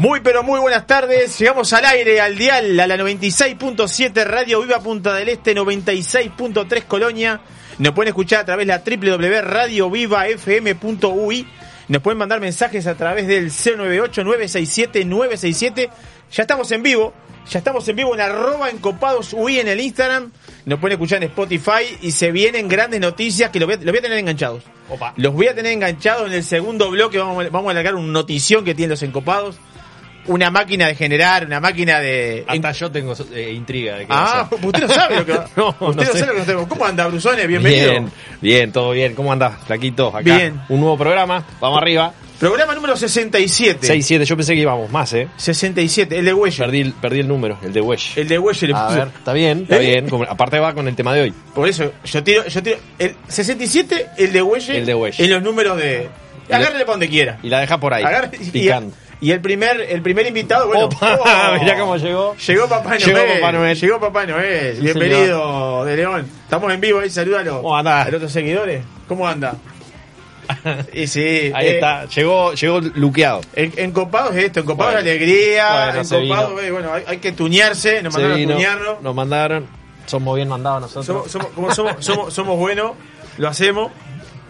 Muy pero muy buenas tardes, llegamos al aire, al dial, a la 96.7 Radio Viva Punta del Este, 96.3 Colonia. Nos pueden escuchar a través de la www.radiovivafm.ui. Nos pueden mandar mensajes a través del 098-967-967. Ya estamos en vivo, ya estamos en vivo en arroba encopados UI en el Instagram. Nos pueden escuchar en Spotify y se vienen grandes noticias que los voy a, los voy a tener enganchados. Opa. Los voy a tener enganchados en el segundo bloque. Vamos, a- vamos a alargar un notición que tienen los encopados. Una máquina de generar, una máquina de. Hasta yo tengo eh, intriga de qué Ah, va a usted no sabe lo que va. No, usted no no, sé. sabe lo que ¿Cómo anda, Brusones? Bienvenido. Bien, bien, todo bien. ¿Cómo andás, flaquito? Acá, Bien. Un nuevo programa. Vamos arriba. Programa número 67. 6, 7. Yo pensé que íbamos más, ¿eh? 67, el de Huella. Perdí el, perdí el número, el de Wesh. El de Huella le A puso. ver, está bien, está ¿Eh? bien. Como- aparte va con el tema de hoy. Por eso, yo tiro, yo tiro. El 67, el de Huella. El de Huella. En los números de. Y Agárrele para donde quiera. Y la deja por ahí. Agarre- y, picando. Y el primer, el primer invitado, bueno. Opa, oh, mirá cómo llegó. Llegó Papá Noel. Llegó Papá Noel. Llegó Papá Noel. Sí, Bienvenido, de León. Estamos en vivo ahí, salúdalo. ¿Cómo anda? A los otros seguidores. ¿Cómo anda? y sí. Ahí eh, está. Llegó, llegó luqueado. En, es esto, encopados Bueno. es alegría, Bueno, vino. eh, bueno, hay, hay que tuñarse, nos Se mandaron a vino, tuñarnos. Nos mandaron. Somos bien mandados nosotros. Somos, somos, como somos, somos, somos buenos, lo hacemos.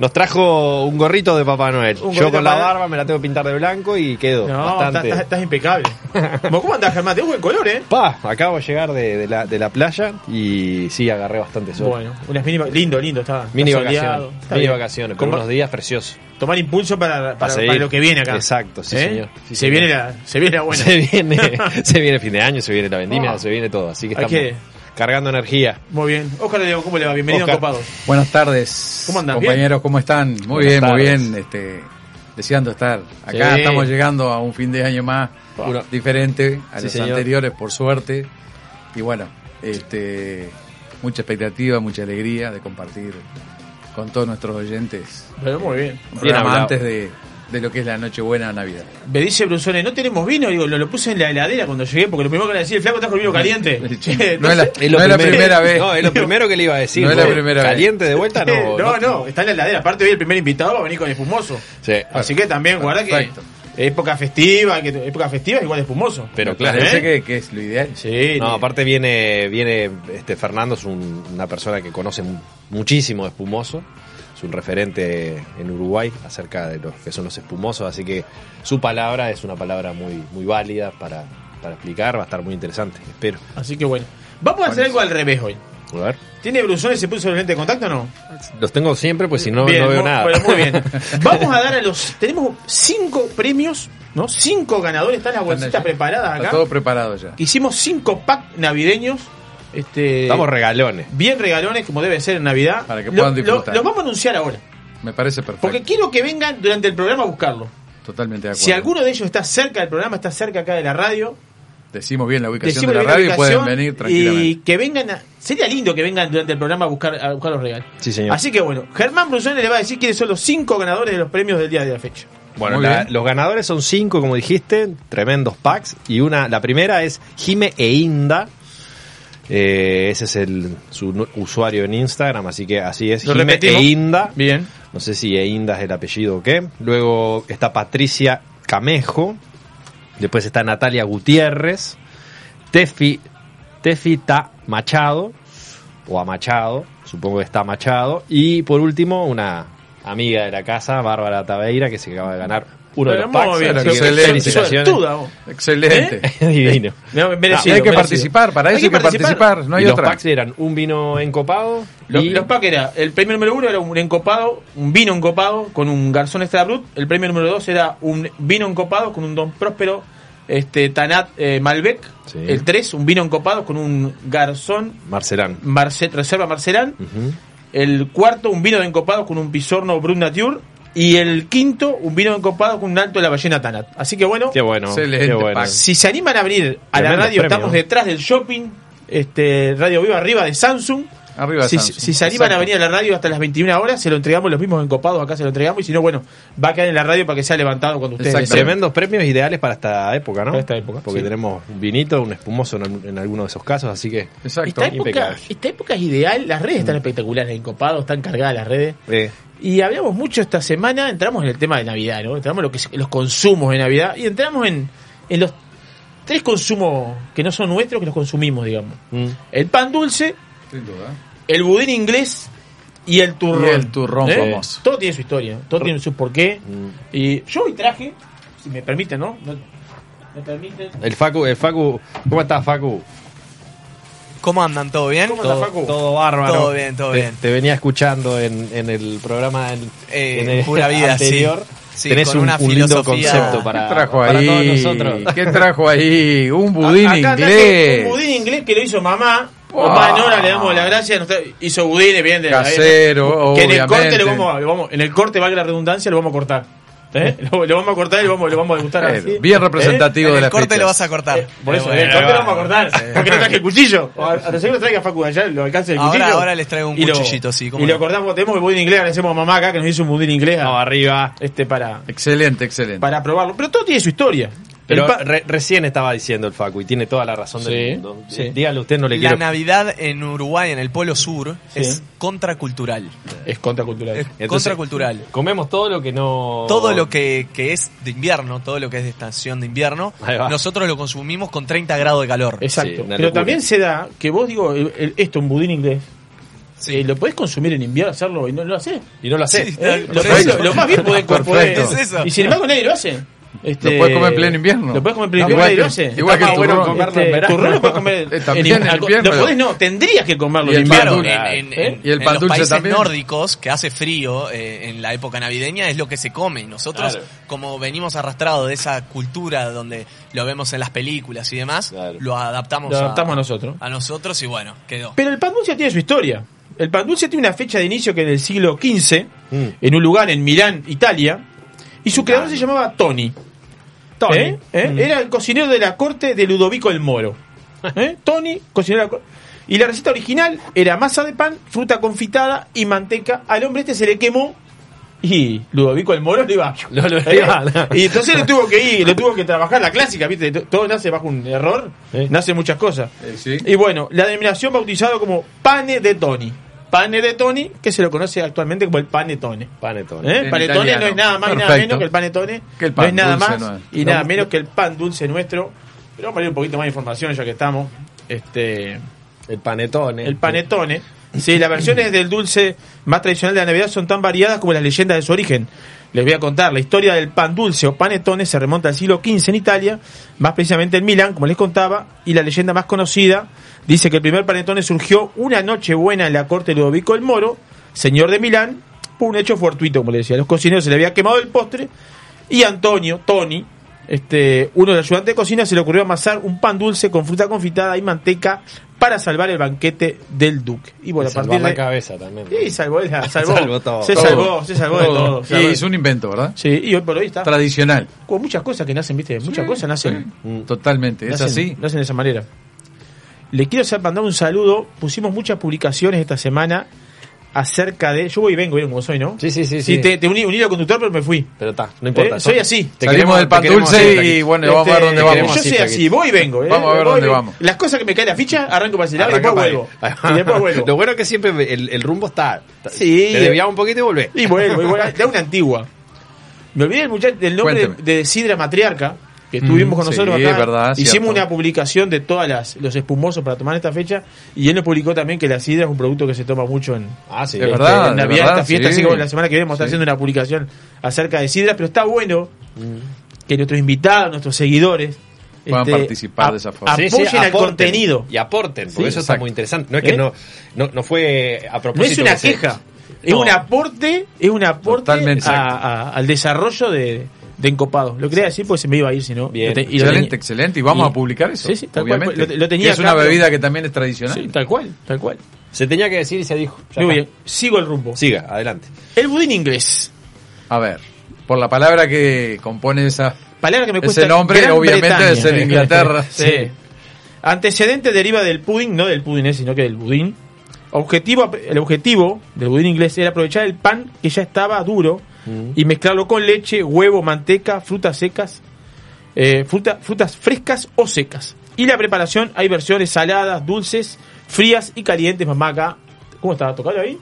Nos trajo un gorrito de Papá Noel. Yo con la barba me la tengo que pintar de blanco y quedo No, bastante. estás, estás- impecable. Bueno, ¿Cómo andás, Germán? Tenés buen color, ¿eh? Pa, acabo de llegar de, de la, de la playa y sí, agarré bastante sol. Bueno, unas mini, lindo, lindo, está. Mini vacaciones. Mini vacaciones, Como- unos días preciosos. Tomar impulso para, para, lo que viene acá. Exacto, sí, ¿Eh? señor. Sí, se, señor. Viene la, se viene la buena. Se viene, se viene fin de año, se viene la vendimia, Ah. se viene todo. Así que estamos que- cargando energía. Muy bien. León, ¿cómo le va? Bienvenido Oscar. a Copados. Buenas tardes, ¿Cómo andan? compañeros, ¿cómo están? Muy Buenas bien, muy bien, este, deseando estar. Acá Sí. estamos llegando a un fin de año más diferente a Sí, los señor. anteriores, por suerte. Y bueno, este, mucha expectativa, mucha alegría de compartir con todos nuestros oyentes Pero muy bien. un Bien programa hablado. antes de, de lo que es la Nochebuena Navidad. Me dice Brusone, ¿no tenemos vino? Digo, lo, lo puse en la heladera cuando llegué, porque lo primero que le decía, el flaco trajo el vino caliente. No es la, sé. Es lo no es la primero- primera vez. No, es lo primero que le iba a decir. No es la primera vez. Caliente de vuelta, no. no, no, está en la heladera. Aparte hoy el primer invitado va a venir con espumoso. Sí. Así que también, guarda que época festiva, que época festiva es igual espumoso. Pero Me claro, ¿eh? que, que es lo ideal. Sí, No, aparte viene, viene este Fernando es un- una persona que conoce mu- muchísimo de espumoso, es un referente en Uruguay acerca de los que son los espumosos, así que su palabra es una palabra muy, muy válida para, para explicar, va a estar muy interesante, espero. Así que bueno. Vamos a hacer algo al revés hoy. A ver. ¿Tiene Brusone se puso el lente de contacto o no? Los tengo siempre, pues si no, Bien, no veo nada. pero muy bien. Vamos a dar a los. Tenemos cinco premios, ¿no? Cinco ganadores. Están las bolsitas preparadas Está acá. todo preparado ya. Hicimos cinco packs navideños. Este, Estamos regalones. bien regalones, como debe ser en Navidad. Para que puedan lo- disfrutar. los vamos a anunciar ahora. Me parece perfecto. Porque quiero que vengan durante el programa a buscarlo. Totalmente de acuerdo. Si alguno de ellos está cerca del programa, está cerca acá de la radio, Decimos bien la ubicación decimos de la radio y pueden venir y tranquilamente. que vengan. a- sería lindo que vengan durante el programa a buscar, a buscar los regalos. Sí, señor. Así que bueno, Germán Brusone le va a decir quiénes son los cinco ganadores de los premios del día de la fecha. Bueno, la- los ganadores son cinco, como dijiste, tremendos packs. Y una, la primera es Jime e Inda. Eh, ese es el, su usuario en Instagram, así que así es. ¿Lo Jime repetimos? e. Bien. No sé si Einda es el apellido o qué. Luego está Patricia Camejo. Después está Natalia Gutiérrez. Tefi, Tefita Machado. O a Machado. Supongo que está Machado. Y por último, una amiga de la casa, Bárbara Tabeira, que se acaba de ganar uno de Pero los packs. bien, excelente. Excelente. Divino. Me- merecido, hay que merecido. participar, para eso hay que participar, no hay y los otra. packs eran un vino encopado. Los, y los packs era, el premio número uno era un encopado, un vino encopado con un garzón extra brut. El premio número dos era un vino encopado con un don próspero este Tanat eh, Malbec. Sí. El tres, un vino encopado con un garzón Marcelán. Marce- reserva Marcelán. Ujú. El cuarto, un vino de encopado con un pisorno Brut Nature. Y el quinto, un vino encopado con un alto de la ballena Tanat. Así que bueno, Qué bueno. Qué bueno. si se animan a venir a la radio, estamos detrás del shopping. Este, Radio Viva arriba de Samsung. Arriba de Si, Samsung. si se animan a venir a la radio hasta las 21 horas, se lo entregamos los mismos encopados, acá se lo entregamos, y si no, bueno, va a quedar en la radio para que sea levantado cuando ustedes deseen. Tremendos premios ideales para esta época, ¿no? Para esta época, Porque sí. tenemos un vinito, un espumoso en, en alguno de esos casos, así que. Exacto. Esta época, esta época es ideal, las redes están espectaculares, encopados, están cargadas las redes. eh, Y hablamos mucho esta semana, entramos en el tema de Navidad, ¿no? Entramos en lo que es- los consumos de Navidad y entramos en en los tres consumos que no son nuestros que los consumimos, digamos. Mm. El pan dulce, Sin duda. el budín inglés y el turrón. Y el turrón famoso. Todo tiene su historia, todo tiene su porqué. Mm. Y yo hoy traje, si me permiten, ¿no? No- ¿Me permiten? El Facu, el Facu, ¿cómo estás, Facu? ¿Cómo andan? ¿Todo bien? ¿Cómo Todo, Facu? todo bárbaro. Todo bien, todo Te- bien. Te, venía escuchando en, en el programa en, Eh, en el Pura Vida, anterior. sí. Sí, Tenés con un, una un lindo concepto para, ¿Qué trajo para ahí? todos nosotros. ¿Qué trajo ahí? Un budín A- acá inglés. Un budín inglés que lo hizo mamá. Wow. Mamá Nora, le damos las gracias. Hizo budines bien de Casero, Que en el corte lo vamos, lo vamos- en el corte, valga la redundancia, lo vamos a cortar. ¿Eh? Lo, lo vamos a cortar y lo vamos, lo vamos a degustar así. bien representativo En de el la corte fecha. lo vas a cortar. Eh, Por eso, Eh, el corte lo va. vamos a cortar. Porque no traje el cuchillo. O A no lo traiga Facu allá, lo alcance el Ahora- cuchillo. ahora les traigo un y lo- cuchillito, sí, cómo Y lo no. cortamos, tenemos el budín inglés, agradecemos a mamá acá que nos hizo un budín inglés. Vamos arriba. Este para, Excelente, excelente. para probarlo. Pero todo tiene su historia. Pero re- recién estaba diciendo el Facu y tiene toda la razón Sí, del mundo. sí. Dígale usted, no le La quiero. Navidad en Uruguay, en el Polo Sur, Sí. es contracultural. es contracultural. Es Entonces, contracultural. Comemos todo lo que no. Todo lo que, que es de invierno, todo lo que es de estación de invierno, nosotros lo consumimos con 30 grados de calor. Exacto. Pero también se da que vos digo, el- el- esto, un budín inglés, Sí. eh, lo podés consumir en invierno, hacerlo y no lo haces. Y no lo hace. Sí, ¿eh? Lo, más bien podés. Es eso. Y sin embargo nadie lo hace. Este, Lo podés comer en pleno invierno. Lo podés comer en pleno invierno, igual que- igual que el bueno comerlo Este, en verano. turrón lo podés comer Eh, también en invierno. Lo podés no, tendrías que comerlo en invierno. en, en- en- Y el en pan los dulce países también. nórdicos que hace frío eh, en la época navideña es lo que se come. Y nosotros, Claro. como venimos arrastrados de esa cultura donde lo vemos en las películas y demás, Claro. lo adaptamos, Lo adaptamos a nosotros. a nosotros y bueno, quedó. Pero el pan dulce tiene su historia. El pan dulce tiene una fecha de inicio que en el siglo XV, Mm. en un lugar en Milán, Italia, y su creador se llamaba Tony. Tony. ¿Eh? ¿Eh? Mm. Era el cocinero de la corte de Ludovico el Moro. ¿Eh? Tony, cocinero de la corte. Y la receta original era masa de pan, fruta confitada y manteca. Al hombre este se le quemó y Ludovico el Moro le iba. Lo- lo ¿Eh? iba. Y entonces le tuvo que ir, le tuvo que trabajar la clásica, ¿viste? Todo nace bajo un error, ¿Eh? nace muchas cosas. Eh, sí. Y bueno, la denominación bautizado como pane de Tony. Pane de Tony, que se lo conoce actualmente como el panetone. Panetone. ¿Eh? En Panetone italiano. no es nada más y nada menos que el panetone. Que el no pan es nada dulce, más no es. y No, nada no. menos que el pan dulce nuestro. Pero vamos a poner un poquito más de información ya que estamos. Este, El panetone. el panetone. Sí, las versiones del dulce más tradicional de la Navidad son tan variadas como las leyendas de su origen. Les voy a contar, la historia del pan dulce o panetone se remonta al siglo XV en Italia, más precisamente en Milán, como les contaba, y la leyenda más conocida dice que el primer panetone surgió una noche buena en la corte de Ludovico el Moro, señor de Milán, por un hecho fortuito, como le decía. A los cocineros se le había quemado el postre y Antonio, Tony, este, uno de los ayudantes de cocina, se le ocurrió amasar un pan dulce con fruta confitada y manteca para salvar el banquete del duque. Y bueno, a partir la de... cabeza también. Sí, salvó, la- salvó, Salvó todo. Se Todo. salvó, se salvó de todo. Y salvó es un invento, ¿verdad? Sí, y hoy por hoy está. Tradicional. Con muchas cosas que nacen, ¿viste? Muchas cosas nacen. Mm. Totalmente. Es así. Nacen de esa manera. Le quiero hacer mandar un saludo. Pusimos muchas publicaciones esta semana acerca de. Yo voy y vengo, ¿vieron cómo soy, no? Sí, sí, sí. Sí, sí. te, te uní, uní al conductor, pero me fui. Pero está, no importa. Eh, soy así. Te Salimos queremos- del pan dulce y bueno, Este, vamos a ver dónde te vamos. Yo soy así, voy y vengo. ¿eh? Vamos a ver Voy dónde vamos. Las cosas que me cae la ficha, arranco para ese lado y después vuelvo. Y después vuelvo. Lo bueno es que siempre el, el rumbo está. Sí. Te desviamos un poquito y volvés. Y vuelvo, y vuelvo. Da una antigua. Me olvidé del, muchacho, del nombre de, de Sidra Matriarca, que estuvimos con sí, nosotros es acá. verdad, Hicimos cierto. una publicación de todas las los espumosos para tomar esta fecha. Y él nos publicó también que la sidra es un producto que se toma mucho en, Ah, sí. Es verdad. en Navidad, verdad, esta fiesta. sí. Así como la semana que viene vamos a estar Sí. haciendo una publicación acerca de sidra. Pero está bueno que nuestros invitados, nuestros seguidores, Puedan este, participar de esa forma. Sí, apoyen sí, al aporten. contenido. Y aporten, porque Sí, eso está muy interesante. No es que ¿Eh? no, no, no fue a No propósito. es una que se- queja, es No. un aporte, es un aporte a- a- al desarrollo de, de Encopado. Lo quería decir porque se me iba a ir si no. Bien. Lo te- y lo Excelente, tenía- excelente. Y vamos y- a publicar eso. Sí, sí, tal cual, obviamente. lo- lo tenía Y es acá, una pero- bebida que también es tradicional. Sí, tal cual, tal cual. Se tenía que decir y se dijo. Ya Muy bien, sigo el rumbo. Siga, adelante. El budín inglés. A ver, por la palabra que compone esa. Palabra que me cuesta Ese nombre, Gran obviamente, Bretaña. debe ser Inglaterra. sí. Antecedente deriva del pudding, no del pudín, sino que del budín. Objetivo, el objetivo del budín inglés era aprovechar el pan que ya estaba duro y mezclarlo con leche, huevo, manteca, frutas secas, eh, fruta- frutas frescas o secas. Y la preparación, hay versiones saladas, dulces, frías y calientes. Mamá acá, ¿cómo estaba? ¿Tocado ahí?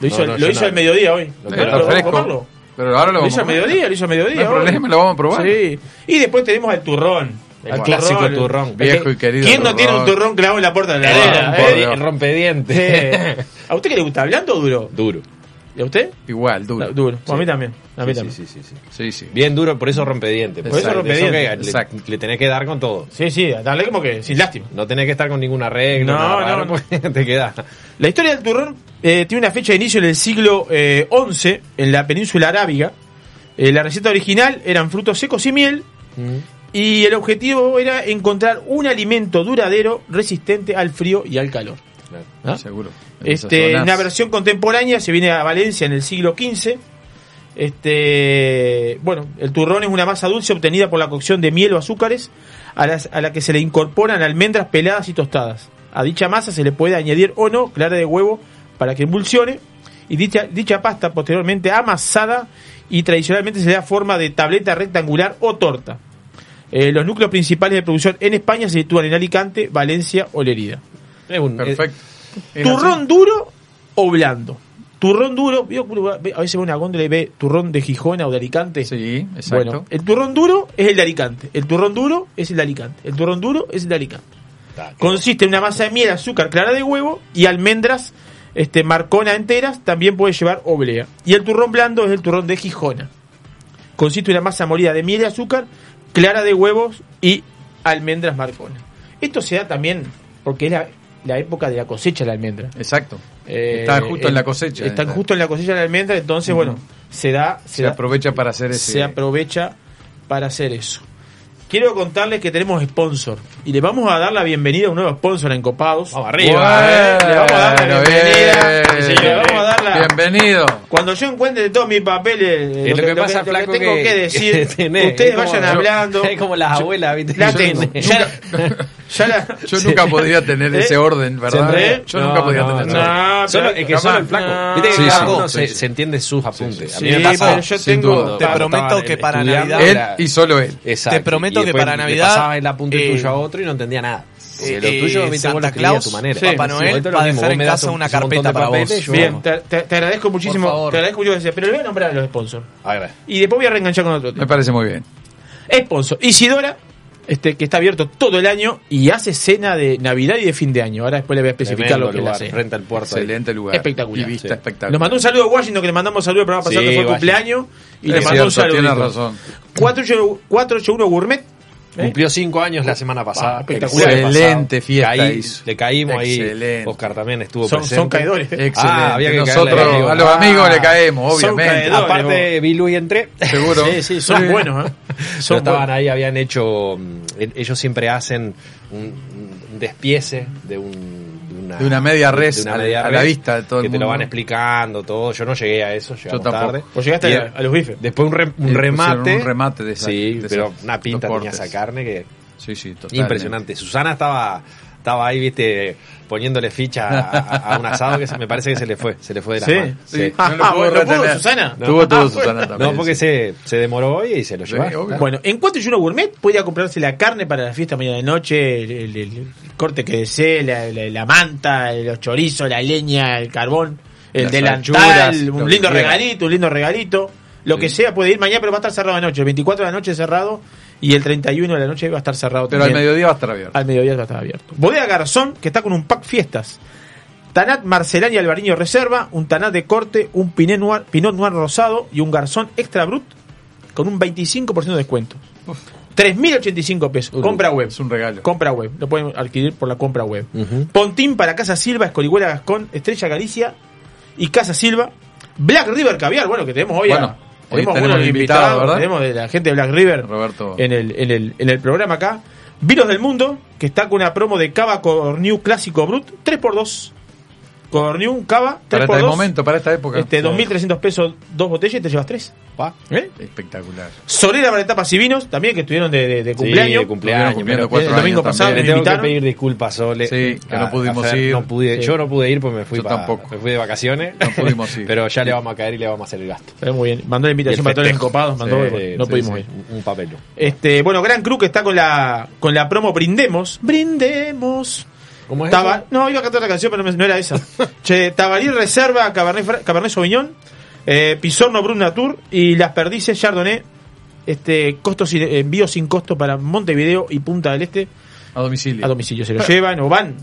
Lo hizo, No, no, lo hizo no. al mediodía hoy. Lo está ¿Vamos a comerlo? Pero ahora lo Lo vamos hizo a al mediodía, lo hizo al mediodía. No hay problema, lo vamos a probar. Sí. Y después tenemos el turrón. El clásico turrón. turrón. Viejo y querido. ¿Quién no tiene un turrón clavado en la puerta de la El heladera? rompe- eh? el rompediente. Eh, ¿A usted qué le gusta? ¿Blando o duro? Duro. ¿Y a usted? Igual, duro. No, duro. A mí también. A mí Sí, también. sí, sí, sí. Sí, sí. Bien duro, por eso rompediente. Por eso rompediente. que le- Exacto. Le, tenés que dar con todo. Sí, sí, darle como que sin lástima. No tenés que estar con ninguna regla. No, nada no, raro, no. te queda. La historia del turrón eh, tiene una fecha de inicio en el siglo eh, XI en la península arábiga. Eh, la receta original eran frutos secos y miel. Y el objetivo era encontrar un alimento duradero resistente al frío y al calor. ¿Ah? Seguro. En Este, una versión contemporánea se viene a Valencia en el siglo XV. Este, bueno, el turrón es una masa dulce obtenida por la cocción de miel o azúcares a, las- a la que se le incorporan almendras peladas y tostadas. A dicha masa se le puede añadir o no clara de huevo para que emulsione y dicha, dicha pasta posteriormente amasada y tradicionalmente se le da forma de tableta rectangular o torta. Eh, los núcleos principales de producción en España se sitúan en Alicante, Valencia o Lerida. Es un, Perfecto. ¿Es ¿Turrón así? duro o blando? Turrón duro, a veces ve una góndola y ve turrón de Gijona o de Alicante. Sí, exacto. Bueno, el turrón duro es el de Alicante. El turrón duro es el de Alicante. El turrón duro es el de Alicante. Consiste en una masa de miel, azúcar, clara de huevo y almendras este, marcona enteras. También puede llevar oblea. Y el turrón blando es el turrón de Gijona. Consiste en una masa molida de miel y azúcar, clara de huevos y almendras marcona. Esto se da también porque es la, la época de la cosecha de la almendra. Exacto. Eh, Está justo en eh, la cosecha. Están Está- justo en la cosecha de la almendra, entonces, bueno, se da, se, Se da- aprovecha para hacer ese. se aprovecha para hacer eso. Quiero contarles que tenemos sponsor y le vamos a dar la bienvenida a un nuevo sponsor en Copados. Vamos arriba. eh, le vamos a dar la bienvenida. bien. Sí, le vamos a Bienvenido. Cuando yo encuentre todos mis papeles, eh, lo que pasa, lo flaco, tengo que- que decir, tenés, ustedes como- vayan yo- hablando. es como las abuelas, ¿viste? La Yo tengo. nunca- Ya, ya la- Yo nunca podía tener ¿Eh? ese orden, ¿verdad? ¿Eh? Yo No, nunca podía no, tener ese no. orden. Solo, pero- es que solo el flaco. no. Viste que Sí, cada sí, uno se, sí. se entiende sus apuntes. A mí Sí, me pasa. pero yo tengo. Te prometo que para Navidad- Él y solo él. Exacto. Te prometo que para Navidad, pasaba el apunte eh, tuyo a otro y no entendía nada. Eh, lo tuyo, eh, vos lo Santa escribías a tu Claus, manera. Papá Sí, Noel esto es lo va a dejar en me casa un- una carpeta para papeles, vos. yo- Bien, te, te- te agradezco muchísimo. Te agradezco mucho, pero le voy a nombrar a los sponsors. A ver. Y después voy a reenganchar con otro Me tema. parece muy bien. Sponsor. Isidora, este, que está abierto todo el año y hace cena de Navidad y de fin de año. Ahora después le voy a especificar Tremendo lo que es la lugar, cena. frente al puerto. ahí. Excelente lugar. Espectacular. Y vista Sí. espectacular. Nos mandó un saludo a Washington, que le mandamos saludo el programa pasado, Sí, que fue el Washington. cumpleaños. Y Es le mandó un saludo. tienes razón. 481 Gourmet. ¿Eh? Cumplió cinco años la semana pasada. Ah, espectacular. Excelente fiesta Caí- hizo. le caímos ahí. Excelente. Oscar también estuvo Son, presente. son caidores. ¿eh? Excelente. Ah, había que Nosotros caerle ahí. a los Ah, amigos le caemos, obviamente. Aparte, vi Lu y entré. Seguro. Sí, sí, son buenos. ¿eh? Son estaban buenos. ahí, habían hecho. mm, el- Ellos siempre hacen un, un despiece de un. De una media res una a- media a la res vista de todo el que te lo van explicando todo. Yo no llegué a eso, llegamos tampoco. tarde. Vos llegaste Y a, a los bifes. Después un, re- un remate. un remate de esa- Sí, de pero una pinta tenía esa carne que. Sí, sí, totalmente. Impresionante. Susana estaba estaba ahí, viste, poniéndole ficha a, a- a un asado que se, me parece que se le fue, se le fue de las Sí. manos. Sí. Sí. Ah, No lo ah, pudo bueno, ¿no pudo retener. Susana? Tuvo Ah, todo bueno. Susana también. No, porque sí. se, se demoró hoy y se lo obvio. Bueno, en 481 Gourmet podía comprarse la carne para la fiesta mañana de noche, el, el- el corte que desee, la, la- la manta, los chorizos, la leña, el carbón, el Las delantal, anchuras, un lindo regalito, un lindo regalito. Lo que sea puede ir mañana, pero va a estar cerrado de noche. El 24 de la noche cerrado y el 31 de la noche va a estar cerrado Pero al mediodía va a estar abierto. Al mediodía va a estar abierto. Bodega Garzón, que está con un pack fiestas. Tanat Marcelán y Albariño Reserva, un Tanat de corte, un Pinot Noir, Pinot Noir rosado y un Garzón Extra Brut con un 25% de descuento. 3.085 pesos. compra web. Es un regalo. Compra web. Lo pueden adquirir por la compra web. Ujú. Pontín para Casa Silva, Escorihuela Gascón, Estrella Galicia y Casa Silva. Black River Caviar, bueno, que tenemos hoy. Bueno, hoy tenemos, tenemos buenos invitado, invitados, ¿verdad? Tenemos de la gente de Black River Roberto. en el, en el, en el programa acá. Vinos del Mundo, que está con una promo de Cava Cornew Clásico Brut, 3x2. Cornew, Cava, Para 3x2. este momento, para esta época. Este, 2.300 pesos, dos botellas y te llevas tres. Pa. ¿Eh? Espectacular. Solera para etapas y vinos, también que estuvieron de, de- de cumpleaños. de cumpleaños. Cumpliendo cuatro el domingo años pasado Le tengo que invitaron. pedir disculpas, Sole. Sí, que no pudimos Fer, ir. no pude- Sí. Yo no pude ir porque me fui, Yo pa- tampoco. me fui de vacaciones. No pudimos ir. Pero ya le vamos a caer y le vamos a hacer el gasto. Está muy bien. Mandó la invitación el para todos los festejo. encopados, mandó, Sí, no sí, pudimos sí, ir. Un un papelo. Este, bueno, Gran Cruz que está con la con la promo Brindemos. Brindemos. ¿Cómo es Taba- eso? no, iba a cantar la canción, pero no, era esa. che, Tabarí Reserva, Cabernet, Cabernet Sauvignon, eh, Pisorno Brut Natur y Las Perdices Chardonnay este costo sin, envío sin costo para Montevideo y Punta del Este A domicilio. a domicilio. Se lo llevan o van.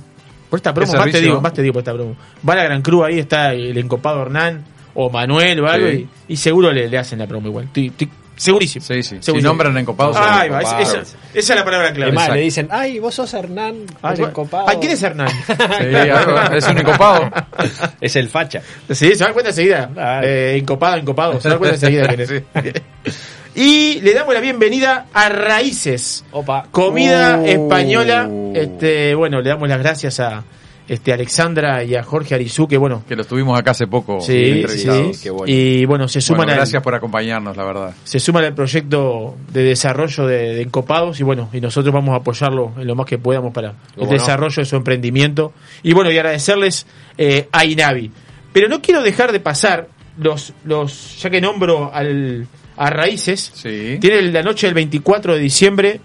Por esta promo, ¿Qué más te digo, más te digo por esta promo. Va la Gran Cruz, ahí está el encopado Hernán o Manuel o algo Sí. y, y seguro le, le hacen la promo igual. Estoy- estoy segurísimo. Sí, sí. Si Segurísimo. nombran encopados. son Ahí va, esa, esa- esa es la palabra clave. Además, le dicen, ay, vos sos Hernán, Ay, el encopado. ay, ¿quién es Hernán? Sí, es un encopado. Es el facha. Sí, se da cuenta enseguida. Eh, encopado, encopado. Se da cuenta enseguida quién es. Y le damos la bienvenida a Raíces. Opa. Comida Uh. española. Este, bueno, le damos las gracias a este Alexandra y a Jorge Arizú, que bueno, Que los tuvimos acá hace poco sí, entrevistados. sí. qué bueno. Y bueno, se suman Bueno, al, gracias por acompañarnos, la verdad. se suman al proyecto de desarrollo de, de encopados y bueno, y nosotros vamos a apoyarlo en lo más que podamos para el desarrollo de su emprendimiento. Y bueno, y agradecerles eh, a Inavi. Pero no quiero dejar de pasar los, los ya que nombro al, a Raíces, Sí. tiene la noche del 24 de diciembre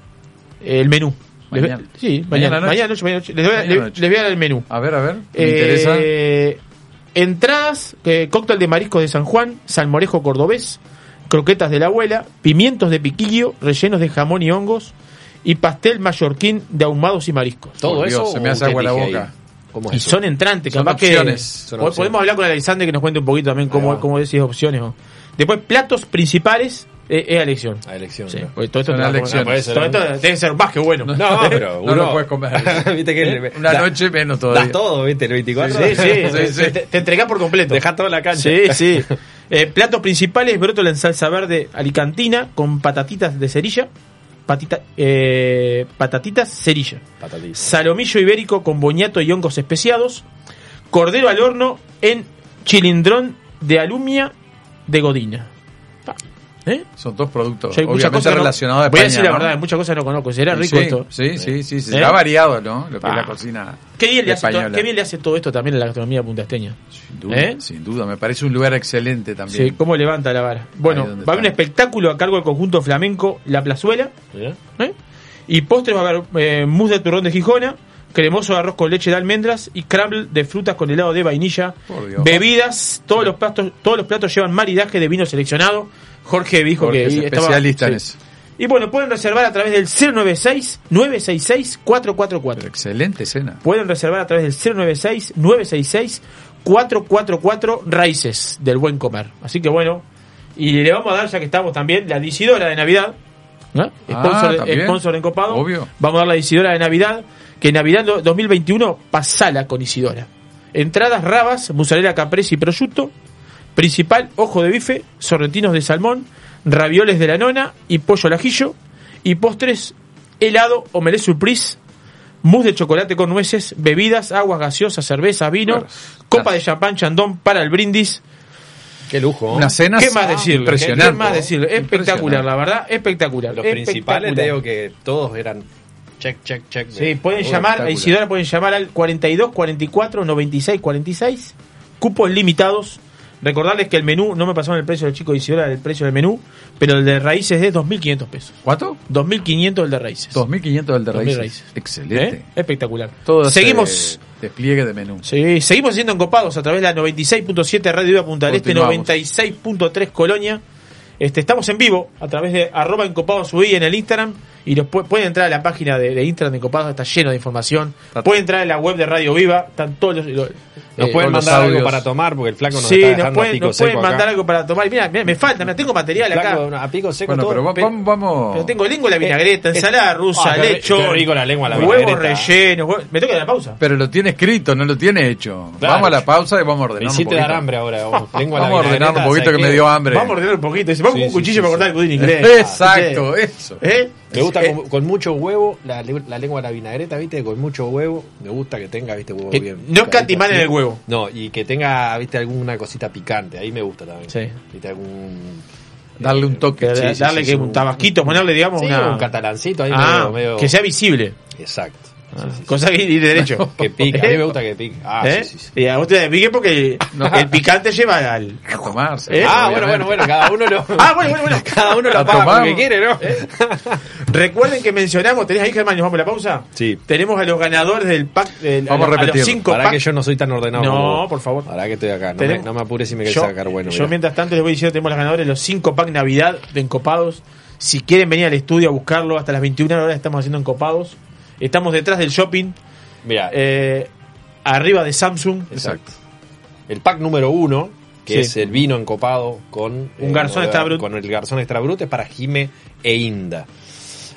el menú. Les Mañana. sí, Mañana mañana, noche. mañana noche, mañana noche. Les voy, a- Mañana les- noche. les voy a dar el menú. A ver, a ver. Me Eh, interesa. entradas, eh, cóctel de mariscos de San Juan, salmorejo cordobés, croquetas de la abuela, pimientos de piquillo, rellenos de jamón y hongos, y pastel mallorquín de ahumados y mariscos. Todo Por Dios, eso. se me hace agua la boca. Y eso? son entrantes, Son capaz que opciones. Son opciones. podemos hablar con Alexander que nos cuente un poquito también cómo, cómo decís opciones. Después, platos principales eh, es a elección. A elección. Sí, ¿no? porque todo esto, te elecciones. Por eso, todo ¿no? esto debe ser más que bueno. No, pero No uno. lo puedes comer. Viste que Una da- noche menos todavía. Das todo, ¿viste? El 24. Sí, sí, Sí, sí. Te, te entregás por completo. Deja toda la cancha. Sí, sí. Eh, platos principales, brótola en salsa verde alicantina con patatitas de cerilla. Patita, eh, patatitas cerilla. Patatitas. Salomillo ibérico con boñato y hongos especiados. Cordero al horno en chilindrón de alumia de Godina. ¿Eh? Son dos productos Yo hay muchas obviamente cosas que no- relacionados a Voy a España. decir la ¿no? verdad, muchas cosas no conozco. ¿Será rico sí, esto? Sí, sí, sí. sí. ¿Eh? Ha variado, ¿no? Lo que es Ah. la cocina. Qué bien, le hace todo, española. qué bien le hace todo esto también a la gastronomía puntasteña. Sin duda, ¿Eh? sin duda. Me parece un lugar excelente también. Sí, cómo levanta la vara. Bueno, va a haber un espectáculo a cargo del conjunto flamenco La Plazuela. ¿Eh? ¿eh? Y postres va a haber eh, mousse de turrón de Gijona, cremoso de arroz con leche de almendras y crumble de frutas con helado de vainilla. Por Dios. Bebidas, todos los platos, todos los platos llevan maridaje de vino seleccionado. Jorge dijo Jorge que es estaba- especialista en sí. eso. Y bueno, pueden reservar a través del 096 966 444. Pero excelente cena. Pueden reservar a través del 096 966 444 Raíces del Buen Comer. Así que bueno, y le vamos a dar, ya que estamos también, la Disidora de Navidad. ¿no? Ah, Sponsor, también. sponsor en Copado. Obvio. Vamos a dar la Disidora de Navidad. Que Navidad do- 2021 pasala con Isidora. Entradas rabas, mozzarella caprese y prosciutto. Principal, ojo de bife, sorrentinos de salmón, ravioles de la nona y pollo al ajillo. Y postres, helado, omelette surprise, mousse de chocolate con nueces, bebidas, aguas gaseosas, cerveza, vino, Bueno, copa de champán chandón para el brindis. Qué lujo. ¿no? Una cena ¿Qué más decirle? impresionante. ¿Qué más decirle? Espectacular, la verdad, espectacular. Los principales, te digo que todos eran check, check, check. Sí, pueden llamar, a. Isidora pueden llamar al 42 44 96 46, cupos limitados. Recordarles que el menú, no me pasaron el precio del chico de Isidora, el precio del menú, pero el de raíces es 2.500 pesos. ¿Cuánto? 2.500 el de raíces. 2.500 del de 2.000 raíces. raíces. Excelente. ¿Eh? Espectacular. Todo Seguimos. despliegue de menú. Sí, seguimos siendo encopados a través de la 96.7 Radio Viva Punta del Este, Continuamos. 96.3 Colonia. Este, estamos en vivo a través de arroba encopados en el Instagram y los pu- pueden entrar a la página de, de Instagram de Encopados, está lleno de información. Pueden entrar a la web de Radio Viva, están todos los... los- Nos eh, pueden mandar algo para tomar porque el flaco nos sí, está nos dejando a pueden, pico nos pueden seco mandar acá. algo para tomar. Mira, mira, me falta, mira, tengo material acá. Flaco, a pico seco Bueno, todo. pero va- pero- vamos, vamos. Pero tengo lengua a la vinagreta, eh, ensalada rusa, ah, qué rico la lengua a la huevos vinagreta. rellenos. huevos- ¿Me toca a la pausa? Pero lo tiene escrito, no lo tiene hecho. Claro. Vamos a la pausa y vamos a Me ordenar un hiciste dar hambre ahora. vos. Lengua a la Vamos a ordenar un vinagreta, poquito ¿sabes que me dio hambre. Vamos a ordenar un poquito. Dice, Vamos con un cuchillo para cortar el budín inglés. Exacto, eso. ¿Eh? Me gusta Eh, con, con mucho huevo, la, la lengua de la vinagreta, viste, con mucho huevo. Me gusta que tenga, viste, huevo bien. no picadito en el huevo. No, y que tenga, viste, alguna cosita picante. Ahí me gusta también. Sí. Viste, algún. Darle un toque. Que Sí, da- sí, darle sí, que un tabasquito, ponerle, digamos, una. un catalancito ahí Ah, medio, medio- que sea visible. Exacto. Sí, Ah, cosa que ir derecho. Que pique. A mí me gusta que pique. Ah, ¿Eh? sí, sí, sí. Y a usted le pique porque el picante lleva al. A tomarse. ¿Eh? Ah, bueno, bueno, bueno, cada uno lo. Ah, bueno, bueno, bueno. Cada uno lo paga porque quiere, ¿no? Recuerden que mencionamos, ¿tenés ahí, Germán? ¿Nos vamos a la pausa? Sí. Tenemos a los ganadores del pack. del- Vamos a los cinco Para que yo no soy tan ordenado. No, como vos. por favor. Para que estoy acá. No, me, no me apures si me querés yo, sacar bueno. yo mirá. mientras tanto les voy diciendo, tenemos los ganadores de los 5 pack Navidad de Encopados. Si quieren venir al estudio a buscarlo, hasta las 21 horas estamos haciendo encopados. Estamos detrás del shopping, Mira, eh, arriba de Samsung. exacto. El pack número uno, que Sí. es el vino encopado con Un garzón eh, con el garzón extra brut, es para Jime e Inda.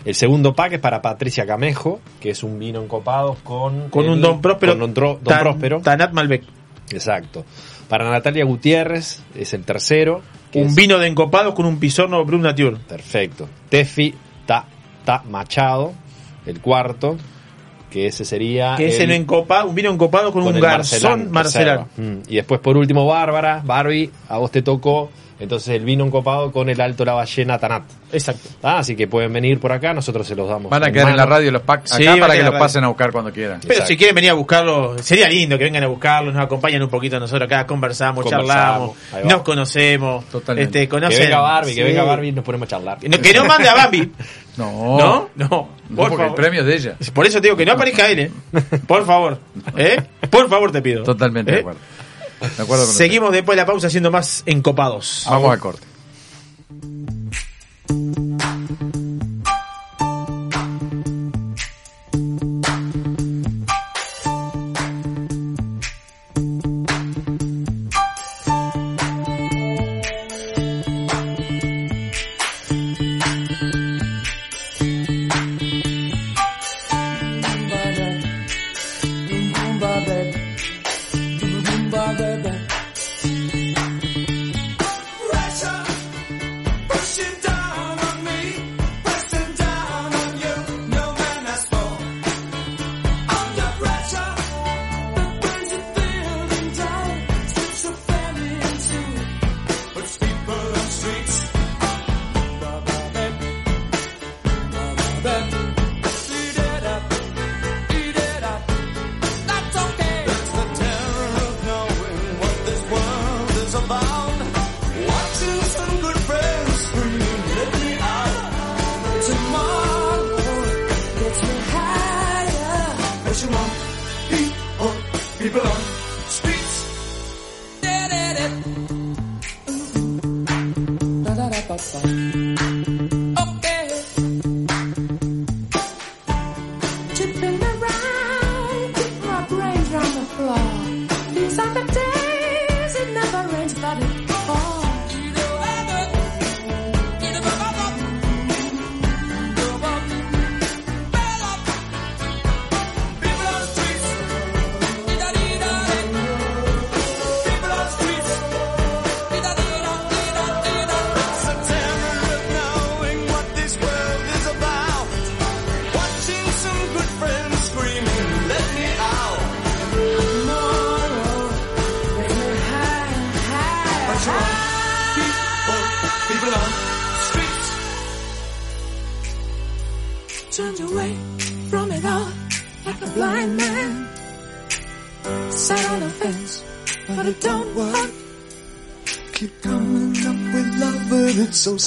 El segundo pack es para Patricia Camejo, que es un vino encopado con Con el- un Don Próspero. con Don Tan- Próspero. Tanat Malbec. Exacto. Para Natalia Gutiérrez es el tercero. Un es- vino de encopados con un pisorno Brut Nature. Perfecto. Tefi Ta, Ta Machado, el cuarto, que ese sería. Que es el- el encopa, un vino encopado con, un garzón. Reserva. Mm. Y después, por último, Bárbara, Barbie, a vos te tocó. Entonces, el vino encopado con el Alto La Ballena Tanat. Exacto. Ah, así que pueden venir por acá, nosotros se los damos. Van a quedar en la radio los packs acá Sí, para que en los radio. pasen a buscar cuando quieran. Pero Exacto. si quieren venir a buscarlo, sería lindo que vengan a buscarlo, nos acompañan un poquito nosotros acá, conversamos, Conversamos, charlamos, nos conocemos, Totalmente. este, Que conocen. venga Barbie, que venga Barbie y nos ponemos a charlar. Que no, que no mande a Bambi, No, ¿no? No, no, por el favor. premio es de ella. Por eso te digo que no aparezca él, ¿eh? Por favor, ¿eh? Por favor te pido. Totalmente ¿Eh? de acuerdo. De acuerdo con Seguimos después de la pausa haciendo más encopados. usted. Vamos al corte.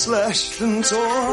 Slashed and torn.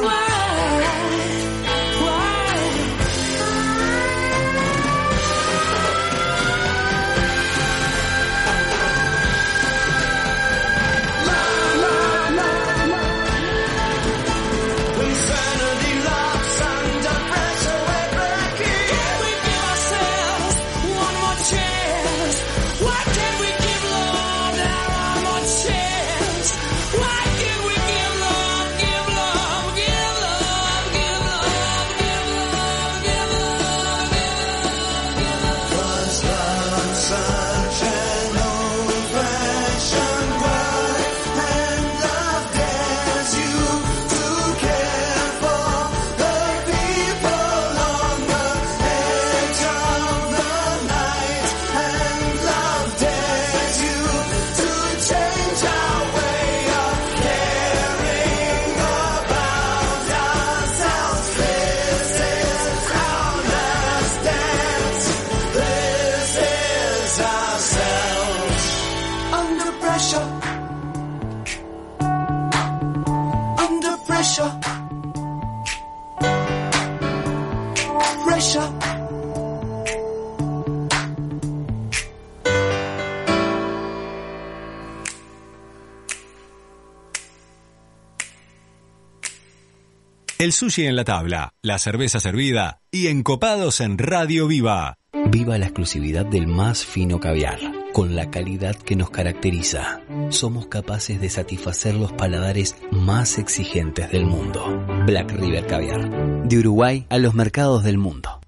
Sushi en la tabla, la cerveza servida y encopados en Radio Viva. Viva la exclusividad del más fino caviar, con la calidad que nos caracteriza. Somos capaces de satisfacer los paladares más exigentes del mundo. Black River Caviar. De Uruguay a los mercados del mundo.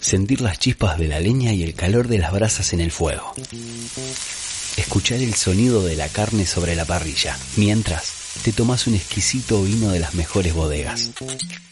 Sentir las chispas de la leña y el calor de las brasas en el fuego. Escuchar el sonido de la carne sobre la parrilla, mientras te tomas un exquisito vino de las mejores bodegas.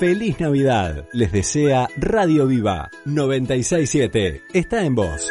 Feliz Navidad. Les desea Radio Viva 967. Está en voz.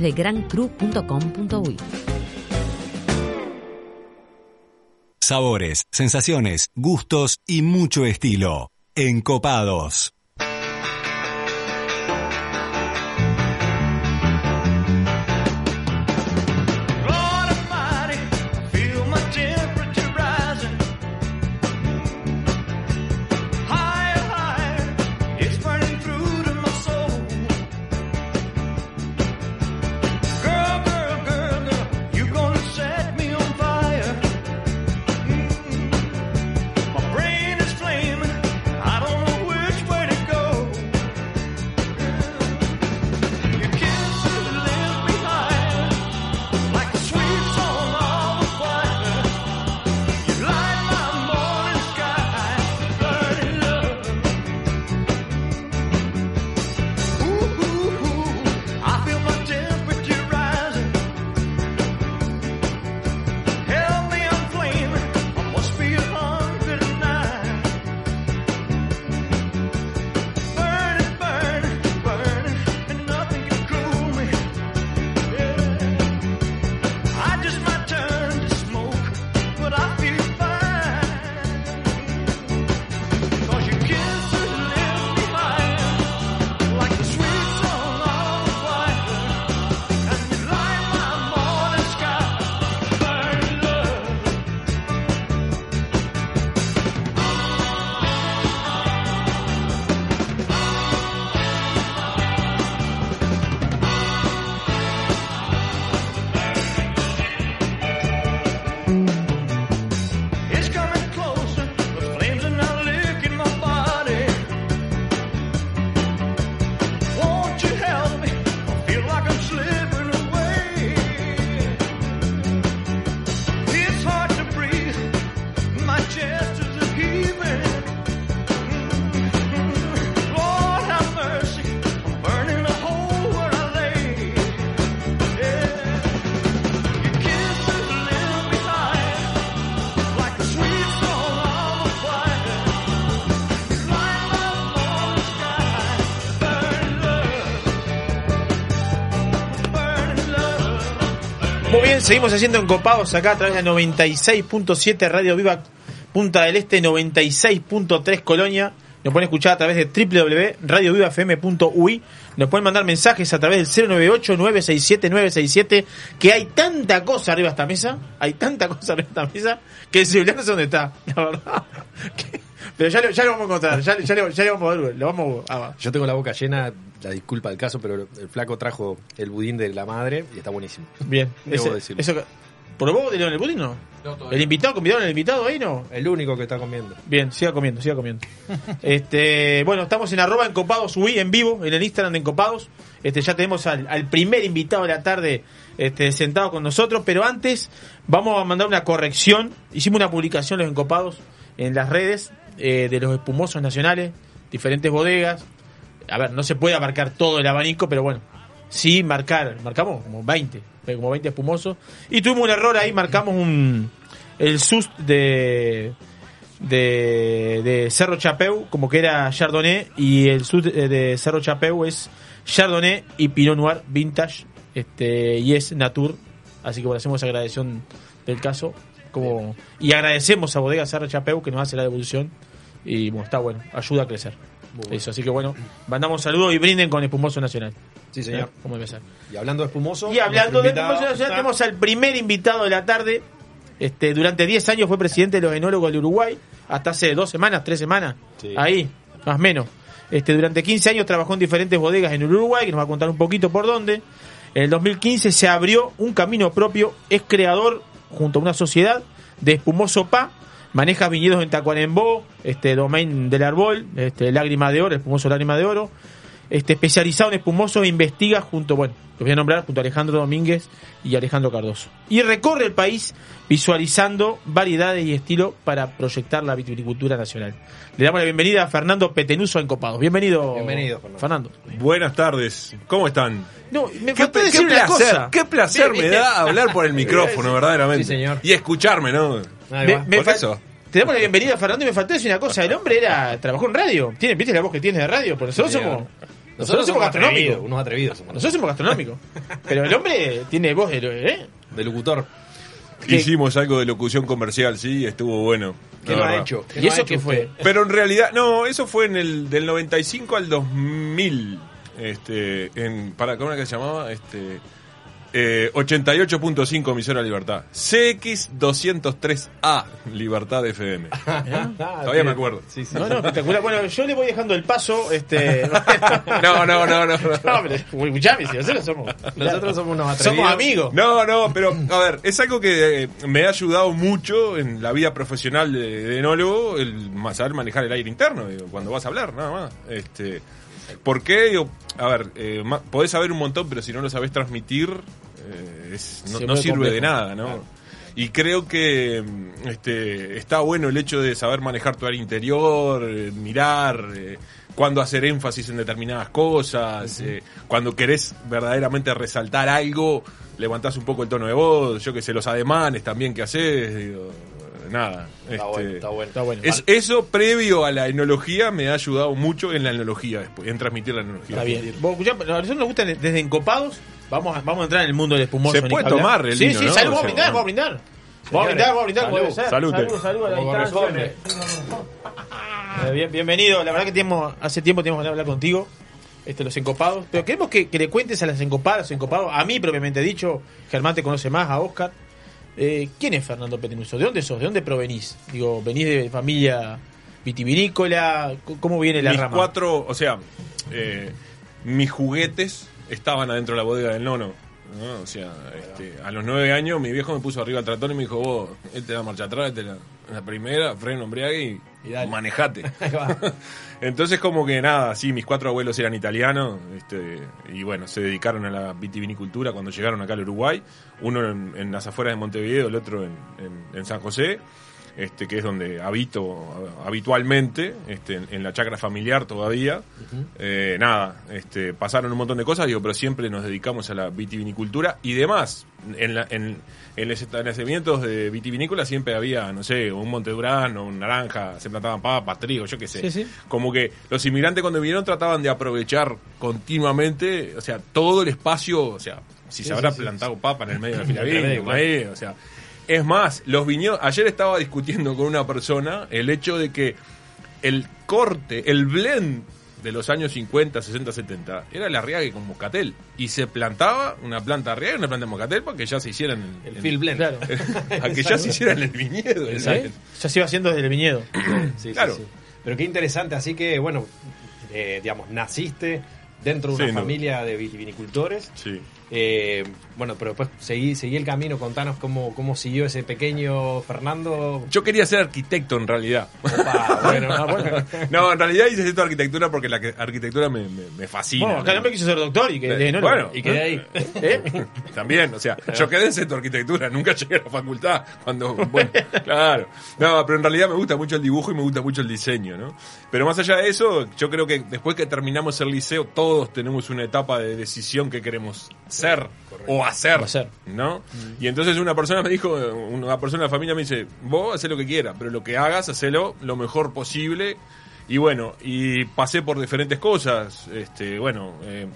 de grancru.com.uy. Sabores, sensaciones, gustos y mucho estilo. Encopados. Seguimos haciendo encopados acá a través de 96.7 Radio Viva Punta del Este, 96.3 Colonia. Nos pueden escuchar a través de www.radiovivafm.ui. Nos pueden mandar mensajes a través del 098-967-967. Que hay tanta cosa arriba de esta mesa. Hay tanta cosa arriba de esta mesa. Que el celular no sé dónde está. La verdad. Pero ya lo, ya lo vamos a encontrar. Ya, ya le vamos a ver. Lo vamos a, Yo tengo la boca llena, la disculpa del caso, pero el flaco trajo el budín de la madre y está buenísimo. Bien. Debo Ese- decirlo. eso, que- ¿Probó de León el Putin no? ¿El invitado? ¿Convidaron al invitado ahí no? El único que está comiendo. Bien, siga comiendo, siga comiendo. este, bueno, estamos en arroba encopados UI en vivo, en el Instagram de encopados. Este, ya tenemos al, al primer invitado de la tarde este, sentado con nosotros, pero antes vamos a mandar una corrección. Hicimos una publicación los encopados en las redes eh, de los espumosos nacionales, diferentes bodegas. A ver, no se puede abarcar todo el abanico, pero bueno, sí marcar, marcamos como 20, como 20 espumosos. Y tuvimos un error ahí, marcamos un el SUS de de, Cerro Chapeu, como que era Chardonnay, y el SUS de, de Cerro Chapeu es Chardonnay y Pinot Noir Vintage, este y es Natur. Así que bueno, hacemos esa agradección del caso. Como, y agradecemos a Bodega Cerro Chapeu que nos hace la devolución. Y bueno, está bueno, ayuda a crecer. Eso, así que bueno, mandamos saludos y brinden con Espumoso Nacional. Sí, señor. ¿Eh? ¿Cómo debe ser? Y hablando de espumoso. Y hablando de Espumoso Nacional, está- tenemos al primer invitado de la tarde. Este, durante 10 años fue presidente de los enólogos del Uruguay, hasta hace dos semanas, tres semanas, Sí. ahí, más o menos. Este, durante 15 años trabajó en diferentes bodegas en Uruguay, que nos va a contar un poquito por dónde. En el 2015 se abrió un camino propio, es creador, junto a una sociedad, de Espumoso Pa, maneja viñedos en Tacuarembó, este, Domain del Arbol, este, Lágrima de Oro, Espumoso Lágrima de Oro, este, especializado en espumosos, investiga junto, bueno, los voy a nombrar, junto a Alejandro Domínguez y Alejandro Cardoso. Y recorre el país visualizando variedades y estilo para proyectar la vitivinicultura nacional. Le damos la bienvenida a Fernando Petenuso en Copados. Bienvenido. Bienvenido, Fernando. Buenas tardes, ¿cómo están? No, me Qué, faltó qué decir una placer, cosa. qué placer me da hablar por el micrófono, verdaderamente. Sí, señor. Y escucharme, ¿no? Me- me Por eso. Te damos la bienvenida, Fernando, y me faltó decir una cosa. El hombre era trabajó en radio. ¿Tiene, ¿Viste la voz que tiene de radio? Porque nosotros somos... Nosotros, somos gastronómicos. atrevidos, unos atrevidos somos. Nosotros somos gastronómicos. Pero el hombre tiene voz de... ¿eh? De locutor. ¿Qué? Hicimos algo de locución comercial, sí, estuvo bueno. ¿Qué lo ha hecho? ¿Qué ¿Y eso qué fue? Pero en realidad, no, eso fue en el del 95 al 2000. Este, en, para, ¿cómo era que se llamaba? Este, eh, 88.5 emisora Libertad. CX203A, Libertad FM. Todavía me acuerdo. Sí, sí. No, no, espectacular. Bueno, yo le voy dejando el paso. Este... No, no, no, no. No, pero si nosotros somos. Nosotros somos unos atrevidos. Somos amigos. No, no, pero a ver, es algo que eh, me ha ayudado mucho en la vida profesional de, de enólogo, el saber manejar el aire interno, digo, cuando vas a hablar, nada más. Este, ¿Por qué? Digo, a ver, eh, podés saber un montón, pero si no lo sabés transmitir, es- no, sirve complejo. de nada, ¿no? Y creo que mm, este, está bueno el hecho de saber manejar tu área interior, eh, mirar, eh, cuándo hacer énfasis en determinadas cosas, eh, cuando querés verdaderamente resaltar algo, levantás un poco el tono de voz, yo que sé, los ademanes también que haces, digo, nada. Está este, bueno, está bueno. Está bueno. es- eso previo a la enología me ha ayudado mucho en la enología después, en transmitir la enología. Está bien. Vos, a nosotros nos gustan desde encopados. Vamos a, vamos a entrar en el mundo del espumoso. Se puede tomar el Sí, vino, sí, ¿no? salud, vamos a brindar, vamos a brindar. Vamos a brindar, vamos a brindar, ser. Salud, salud a la Como distancia. Eh, bien- bienvenido, la verdad que tenemos, hace tiempo tenemos que hablar contigo, este, los encopados, pero queremos que, que le cuentes a las encopadas, los encopados, a mí propiamente dicho, Germán te conoce más, a Oscar. Eh, ¿Quién es Fernando Petenuso? ¿De dónde sos? ¿De dónde provenís? Digo, ¿venís de familia vitivinícola? C- ¿Cómo viene la mis rama? cuatro, o sea, eh, mis juguetes estaban adentro de la bodega del nono. ¿no? O sea, este, a los nueve años mi viejo me puso arriba al tractor y me dijo, vos, él te da marcha atrás, la, la primera, freno, embriague y, manejate. Entonces como que nada, sí, mis cuatro abuelos eran italianos este, y bueno, se dedicaron a la vitivinicultura cuando llegaron acá al Uruguay, uno en, en las afueras de Montevideo, el otro en, en- en San José, este, que es donde habito habitualmente, este, en, en la chacra familiar todavía. Eh, nada, este, pasaron un montón de cosas, digo, pero siempre nos dedicamos a la vitivinicultura y demás. En, la, en, en los establecimientos de vitivinícola siempre había, no sé, un Montedurán o un naranja, se plantaban papas, trigo, yo qué sé. Sí, sí. Como que los inmigrantes cuando vinieron trataban de aprovechar continuamente, o sea, todo el espacio, o sea, si Sí, se habrá plantado papa en el medio de la fila o sea, es más, los viñedos, ayer estaba discutiendo con una persona el hecho de que el corte, el blend de los años 50, 60, 70 era el arriague con moscatel y se plantaba una planta arriague y una planta de moscatel para que ya se hicieran El field blend. Claro. a que ya se hicieran el viñedo. el- ¿Eh? Ya se iba haciendo desde el viñedo. Sí, sí, Claro. sí. Pero qué interesante, así que, bueno, eh, digamos, naciste dentro de una Sí, no. familia de vitivinicultores. Sí. Eh, bueno, pero después seguí, seguí el camino, contanos cómo, cómo siguió ese pequeño Fernando. Yo quería ser arquitecto en realidad. Opa, bueno, ah, bueno. No, en realidad hice esto de arquitectura porque la arquitectura me, me- me fascina. Bueno, acá ¿no? no me quiso ser doctor y que no, bueno, y quedé ahí. ¿Eh? También, o sea, yo quedé en de arquitectura, nunca llegué a la facultad. Cuando, bueno, claro. No, pero en realidad me gusta mucho el dibujo y me gusta mucho el diseño, ¿no? Pero más allá de eso, yo creo que después que terminamos el liceo, todos tenemos una etapa de decisión que queremos ser o hacer, O hacer. ¿no? Y entonces una persona me dijo, una persona de la familia me dice, vos hacé lo que quieras, pero lo que hagas, hacelo lo mejor posible. Y bueno, y pasé por diferentes cosas, este, bueno, eh,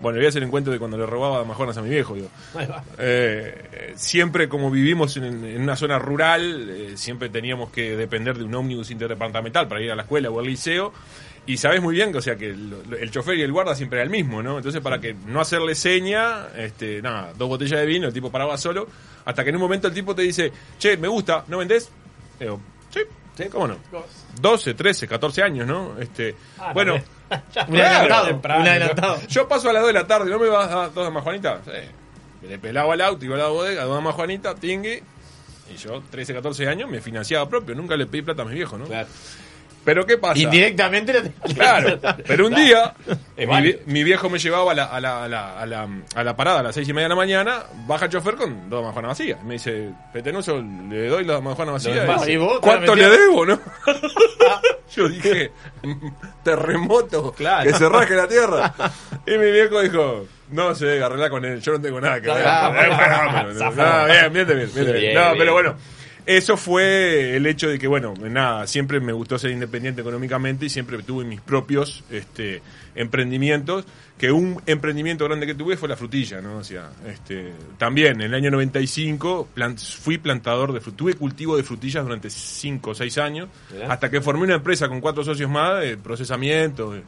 bueno, voy a hacer en cuenta de cuando le robaba damajuanas a mi viejo, digo. Eh, eh, siempre como vivimos en, en una zona rural, eh, siempre teníamos que depender de un ómnibus interdepartamental para ir a la escuela o al liceo. Y sabes muy bien que, o sea, que el, el chofer y el guarda siempre era el mismo, ¿no? Entonces, para que no hacerle seña, este, nada, dos botellas de vino, el tipo paraba solo, hasta que en un momento el tipo te dice, che, me gusta, ¿no vendés? Digo, sí, sí, ¿cómo no? 12, 13, 14 años, ¿no? Este, Ah, no, bueno. Un adelantado, temprano, un adelantado. yo paso a las 2 de la tarde, ¿no me vas a dos damas Juanita? Sí. Le pelaba el auto, iba a la bodega, dos damas Juanita, tingui. Y yo, 13, 14 años, me financiaba propio. Nunca le pedí plata a mi viejo, ¿no? Claro. Pero ¿qué pasa? Indirectamente lo Claro, pero un día mi, vie- mi viejo me llevaba a la, a, la, a, la, a, la, a la parada a las seis y media de la mañana, baja el chofer con dos damas vacías. Me dice, Petenuso, le doy las damas vacías. envase. ¿Y vos? ¿Cuánto ¿Te la le debo, no? Yo dije, terremoto, Claro. que se rasque la tierra. Y mi viejo dijo, no sé, arregla con él, yo no tengo nada que ver. Claro. No, no, bien, bien, bien, bien, bien. Bien, No, bien. pero bueno, eso fue el hecho de que, bueno, nada, siempre me gustó ser independiente económicamente y siempre tuve mis propios este, emprendimientos. Que un emprendimiento grande que tuve fue la frutilla, ¿no? O sea, este, también en el año 95 plan- fui plantador de frutillas. Tuve cultivo de frutillas durante 5 o 6 años, hasta que formé una empresa con cuatro socios más de procesamiento. De,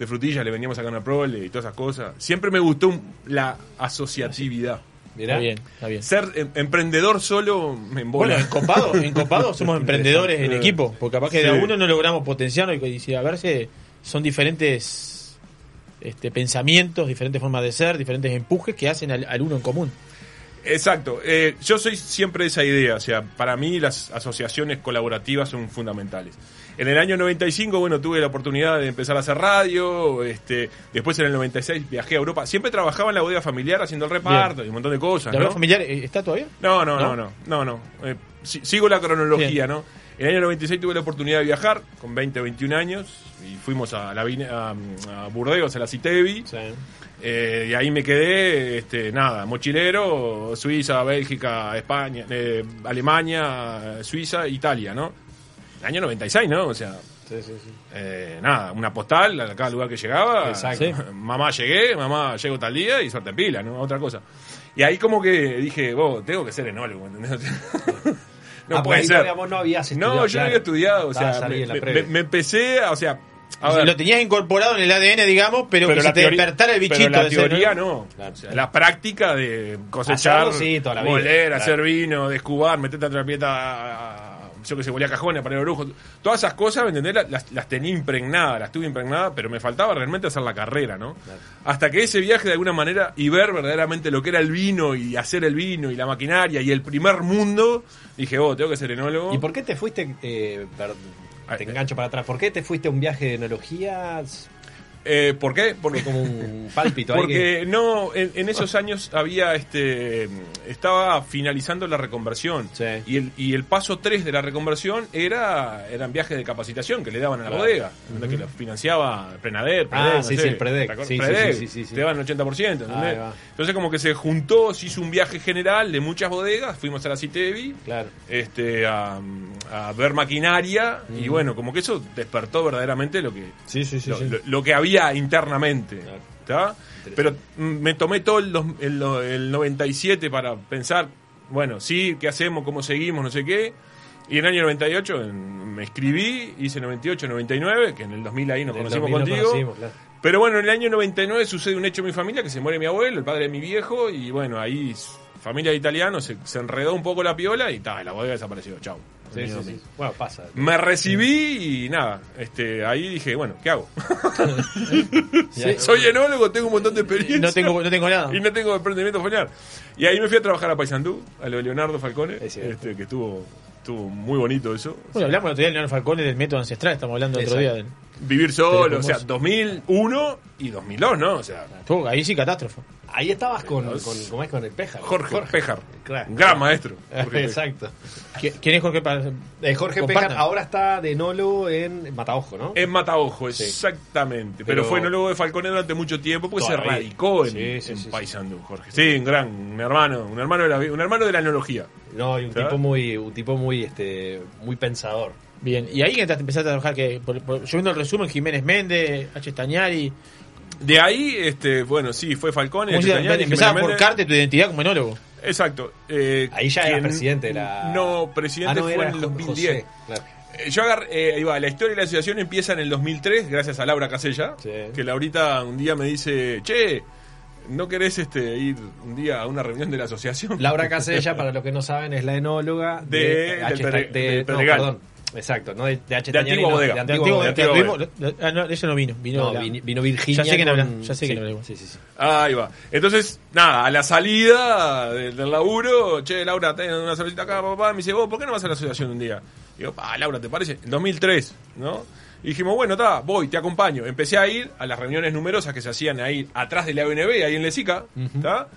de frutillas, le veníamos a una prole y todas esas cosas. Siempre me gustó la asociatividad. Mirá. Está bien, está bien. Ser em- emprendedor solo me embola. Bueno, en Copado, en Copado somos emprendedores en equipo, porque capaz que de a Sí. uno no logramos potenciarlo y, y si a verse son diferentes este, pensamientos, diferentes formas de ser, diferentes empujes que hacen al, al uno en común. Exacto. Eh, yo soy siempre de esa idea. O sea, para mí las asociaciones colaborativas son fundamentales. En el año 95, bueno, tuve la oportunidad de empezar a hacer radio. Este, después en el 96 viajé a Europa. Siempre trabajaba en la bodega familiar haciendo el reparto y un montón de cosas. ¿La ¿no? vida familiar eh, está todavía? No, no, ¿No? no, no, no, no. Eh, si- sigo la cronología, Bien. ¿no? En el año 96 tuve la oportunidad de viajar con 20, 21 años y fuimos a, la, a, a Burdeos, a la Citevi. Eh, y ahí me quedé, este, nada, mochilero, Suiza, Bélgica, España, eh, Alemania, Suiza, Italia, ¿no? El año 96, ¿no? O sea, Sí, sí, sí. eh, nada, una postal a cada lugar que llegaba. Exacto. Mamá llegué, mamá llego tal día y suerte en pila, ¿no? Otra cosa. Y ahí como que dije, vos, tengo que ser enólogo, ¿entendés? no Ah, puede ahí ser. todavía vos no habías estudiado. No, yo no claro. había estudiado, o sea, me, me- me empecé, a- o sea, a O sea, ver, lo tenías incorporado en el ADN, digamos, pero, que se te despertara el bichito. pero la ser, teoría no. Claro. O sea, la práctica de cosechar, Hacerlo, sí, toda la vida. moler, Claro. hacer vino, descubar, meterte a trapieta, yo que sé, volía cajones, poner orujo. Todas esas cosas, ¿me entendés? Las- tenía impregnadas, las tuve impregnadas, pero me faltaba realmente hacer la carrera, ¿no? Hasta que ese viaje de alguna manera y ver verdaderamente lo que era el vino y hacer el vino y la maquinaria y el primer mundo, dije, oh, tengo que ser enólogo. ¿Y por qué te fuiste, eh, per- Ah, te engancho para atrás, por qué te fuiste a un viaje de enología? Eh, ¿Por qué? Porque como un pálpito ahí Porque no, en, en esos años había este estaba finalizando la reconversión Sí. y, el, y el paso 3 de la reconversión era eran viajes de capacitación que le daban a la Claro. bodega, que lo financiaba Prenader, Ah, Predec, sí, no sí, sé, el Predec. Sí, sí, Predec, te daban el 80%, ¿entendés? Ahí va. Entonces como que se juntó, se hizo un viaje general de muchas bodegas, fuimos a la Citevi, Claro. este a, a ver maquinaria y bueno, como que eso despertó verdaderamente lo que Sí, sí, sí. lo, lo- lo que había internamente. Pero mm, me tomé todo el, dos- el, el 97 para pensar, bueno, sí, ¿qué hacemos? ¿Cómo seguimos? No sé qué. Y en el año 98 en- me escribí, hice 98, 99, que en el 2000 ahí nos En conocimos 2000 nos contigo. conocimos, claro. Pero bueno, en el año 99 sucede un hecho en mi familia, que se muere mi abuelo, el padre de mi viejo, y bueno, ahí familia de italianos, se, se enredó un poco la piola y ta, la bodega desapareció, chau. Sí, sí, sí. Bueno, pasa. Me recibí y nada, este, ahí dije, bueno, ¿qué hago? Sí. Soy enólogo, tengo un montón de experiencia. No tengo, no tengo nada. Y no tengo emprendimiento familiar. Y ahí me fui a trabajar a Paysandú, a lo de Leonardo Falcone, este, que estuvo, estuvo muy bonito eso. Bueno, hablamos el otro día de Leonardo Falcone del método ancestral, estamos hablando el otro día. Exacto. del- Vivir solo, o sea, hermoso. 2001 y 2002, ¿no? O sea, Tú, ahí sí catástrofe. Ahí estabas con, con, ¿cómo es? con el Péjar. Jorge, Péjar, Claro. gran maestro. Jorge. Exacto. ¿Qui- ¿Quién es Jorge Paz? Eh, Jorge. Péjar ahora está de enólogo en Mataojo, ¿no? En Mataojo, exactamente. Pero, Pero- fue enólogo de Falcone durante mucho tiempo porque se radicó en, Sí, sí, en. Paysandú, Jorge. Sí, un gran, un hermano, un hermano de la, un hermano de la enología. No, y un ¿Sabes? tipo muy, un tipo muy, este, muy pensador. Bien, y ahí empezaste a trabajar, que por, por- yo viendo el resumen, Jiménez Méndez, H. Stañari. De ahí, este, bueno, sí, fue Falcone. Empezaba Jiménez por Méndez. carte tu identidad como enólogo. Exacto. eh, Ahí ya era presidente, era... No, presidente Ah, no, fue en el Jo- 2010. José, claro. Eh, Yo agarré, eh, ahí va, la historia de la asociación empieza en el 2003, gracias a Laura Casella, que Laurita un día me dice, che, ¿no querés este, ir un día a una reunión de la asociación? Laura Casella, para los que no saben, es la enóloga De- de, no, perdón. Exacto, no de, de H. De Antigua no, Bodega. De Antigua ah, no, ella no vino. vino, No, la- vino- vino Virginia Ya sé quién con- habla, ya sé sí, sí, sí, sí. Ahí va. Entonces, nada, a la salida del, del laburo, che, Laura, tengo una cervecita acá, papá. Me dice, vos, ¿por qué no vas a la asociación un día? Digo, pa, Laura, ¿te parece? En 2003, ¿no? Y dijimos, bueno, está, voy, te acompaño. Empecé a ir a las reuniones numerosas que se hacían ahí atrás de la ONB, ahí en Lesica, ¿está?